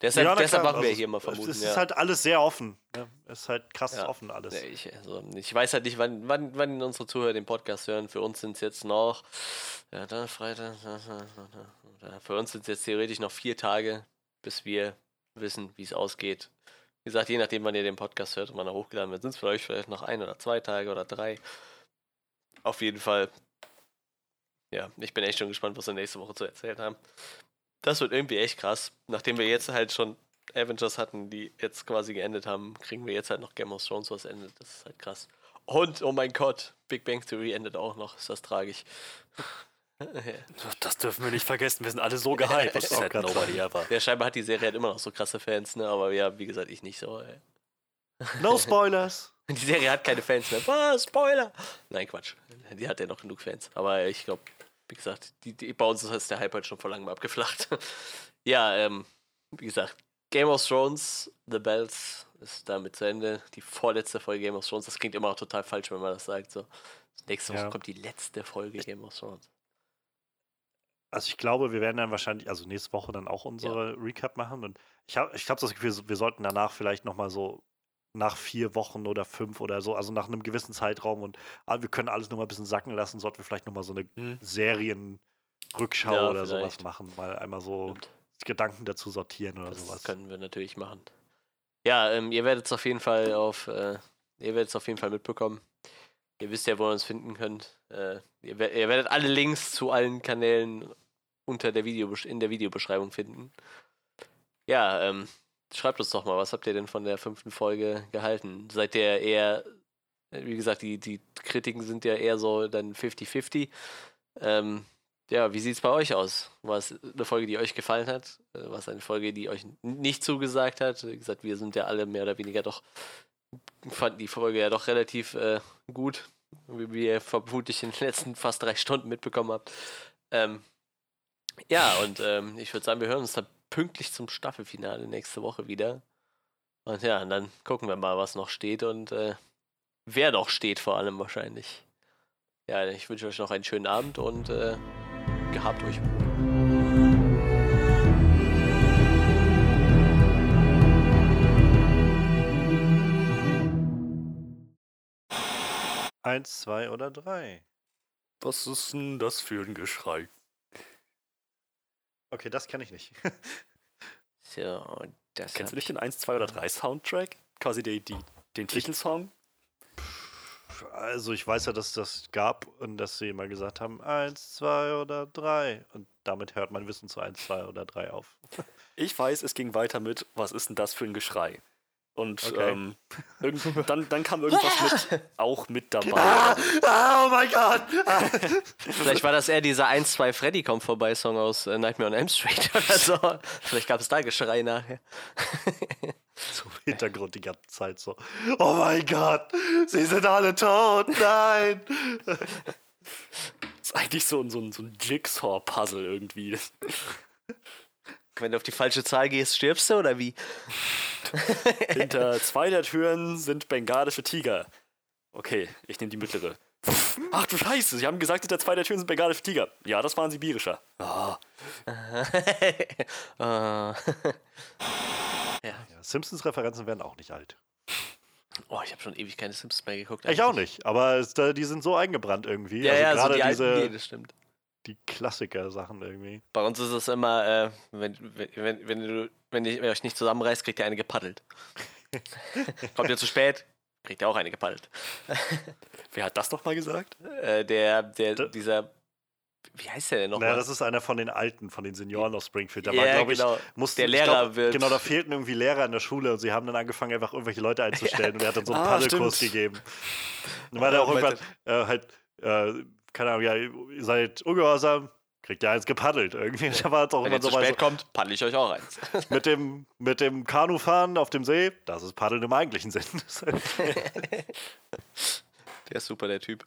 Deshalb, ja, deshalb machen wir also, hier mal vermuten. Es ist ja. halt alles sehr offen. Ne? Es ist halt krass ja. offen alles. Ich, also, ich, weiß halt nicht, wann, wann, wann unsere Zuhörer den Podcast hören. Für uns sind es jetzt noch. Ja, dann Freitag. Für uns sind es jetzt theoretisch noch vier Tage, bis wir wissen, wie es ausgeht. Wie gesagt, je nachdem, wann ihr den Podcast hört und wann er hochgeladen wird, sind es für euch vielleicht noch ein oder zwei Tage oder drei. Auf jeden Fall. Ja, ich bin echt schon gespannt, was wir nächste Woche zu erzählen haben das wird irgendwie echt krass. Nachdem wir jetzt halt schon Avengers hatten, die jetzt quasi geendet haben, kriegen wir jetzt halt noch Game of Thrones, was endet. Das ist halt krass. Und, oh mein Gott, Big Bang Theory endet auch noch. Ist das tragisch. Das dürfen wir nicht vergessen. Wir sind alle so gehypt. Das ist halt nobody ever. Ja, scheinbar hat die Serie halt immer noch so krasse Fans, ne? Aber ja, wie gesagt, ich nicht so. Ey. No Spoilers. Die Serie hat keine Fans mehr. Was? Spoiler! Nein, Quatsch. Die hat ja noch genug Fans. Aber ich glaube, wie gesagt, die, die, bei uns ist der Hype halt schon vor langem abgeflacht. ja, ähm, wie gesagt, Game of Thrones, The Bells ist damit zu Ende. Die vorletzte Folge Game of Thrones, das klingt immer auch total falsch, wenn man das sagt. So. Nächste Woche ja. kommt die letzte Folge Game of Thrones. Also ich glaube, wir werden dann wahrscheinlich, also nächste Woche dann auch unsere ja. Recap machen. Und ich habe ich hab das Gefühl, wir sollten danach vielleicht nochmal so nach vier Wochen oder fünf oder so, also nach einem gewissen Zeitraum und ah, wir können alles nochmal ein bisschen sacken lassen, sollten wir vielleicht nochmal so eine hm. Serienrückschau ja, oder vielleicht. sowas machen, mal einmal so Stimmt. Gedanken dazu sortieren oder das sowas. Das können wir natürlich machen. Ja, ähm, ihr werdet es auf jeden Fall auf, äh, ihr werdet es auf jeden Fall mitbekommen. Ihr wisst ja, wo ihr uns finden könnt. Äh, ihr, ihr, werdet alle Links zu allen Kanälen unter der Video in der Videobeschreibung finden. Ja, ähm, schreibt uns doch mal, was habt ihr denn von der fünften Folge gehalten? Seid ihr eher, wie gesagt, die, die Kritiken sind ja eher so dann 50-50. Ähm, ja, wie sieht es bei euch aus? War es eine Folge, die euch gefallen hat? Äh, war es eine Folge, die euch nicht zugesagt hat? Wie gesagt, wir sind ja alle mehr oder weniger doch, fanden die Folge ja doch relativ äh, gut, wie ihr vermutlich in den letzten fast drei Stunden mitbekommen habt. Ähm, ja, und ähm, ich würde sagen, wir hören uns dann pünktlich zum Staffelfinale nächste Woche wieder. Und ja, und dann gucken wir mal, was noch steht und äh, wer noch steht vor allem wahrscheinlich. Ja, ich wünsche euch noch einen schönen Abend und äh, gehabt euch Eins, zwei oder drei. Was ist denn das für ein Geschrei? Okay, das kenne ich nicht. so, das Kennst du nicht den 1, 2 oder 3 Soundtrack? Quasi die, die, den Titelsong? Also ich weiß ja, dass das gab und dass sie immer gesagt haben, 1, 2 oder 3. Und damit hört mein Wissen zu 1, 2 oder 3 auf. Ich weiß, es ging weiter mit, was ist denn das für ein Geschrei? Und okay. ähm, dann, dann kam irgendwas mit, auch mit dabei. Ah, ah, oh mein Gott! Ah. Vielleicht war das eher dieser 1-2 Freddy kommt vorbei Song aus äh, Nightmare on Elm Street oder so. Vielleicht gab es da Geschrei nachher. so im Hintergrund die ganze Zeit so. Oh mein Gott! Sie sind alle tot! Nein! Das ist eigentlich so, so, so ein Jigsaw-Puzzle irgendwie. Wenn du auf die falsche Zahl gehst, stirbst du oder wie? Hinter zwei der Türen sind bengalische Tiger. Okay, ich nehme die mittlere. Ach du Scheiße, sie haben gesagt, hinter zwei der Türen sind bengalische Tiger. Ja, das waren sibirischer. Oh. ja. ja Simpsons-Referenzen werden auch nicht alt. Oh, ich habe schon ewig keine Simpsons mehr geguckt. Ich auch nicht, aber es, die sind so eingebrannt irgendwie. Ja, also ja, gerade so die diese, alten, nee, das stimmt die Klassiker-Sachen irgendwie. Bei uns ist es immer, äh, wenn, wenn, wenn, du, wenn, ihr euch nicht zusammenreißt, kriegt ihr eine gepaddelt. Kommt ihr zu spät, kriegt ihr auch eine gepaddelt. Wer hat das nochmal gesagt? Äh, der, der, dieser wie heißt der denn noch? Naja, das ist einer von den Alten, von den Senioren aus Springfield. Da war, glaube genau. ich, musste, der Lehrer glaub, wird. Genau, da fehlten irgendwie Lehrer in der Schule und sie haben dann angefangen, einfach irgendwelche Leute einzustellen ja. und er hat dann so einen ah, Paddelkurs gegeben. Dann war der auch irgendwann äh, halt, äh, keine Ahnung, ja, ihr seid ungehorsam, kriegt ihr eins gepaddelt. Irgendwie. Da war es auch Wenn immer so zu spät so, kommt, paddel ich euch auch eins. mit dem, mit dem Kanufahren auf dem See, das ist Paddeln im eigentlichen Sinn. der ist super, der Typ.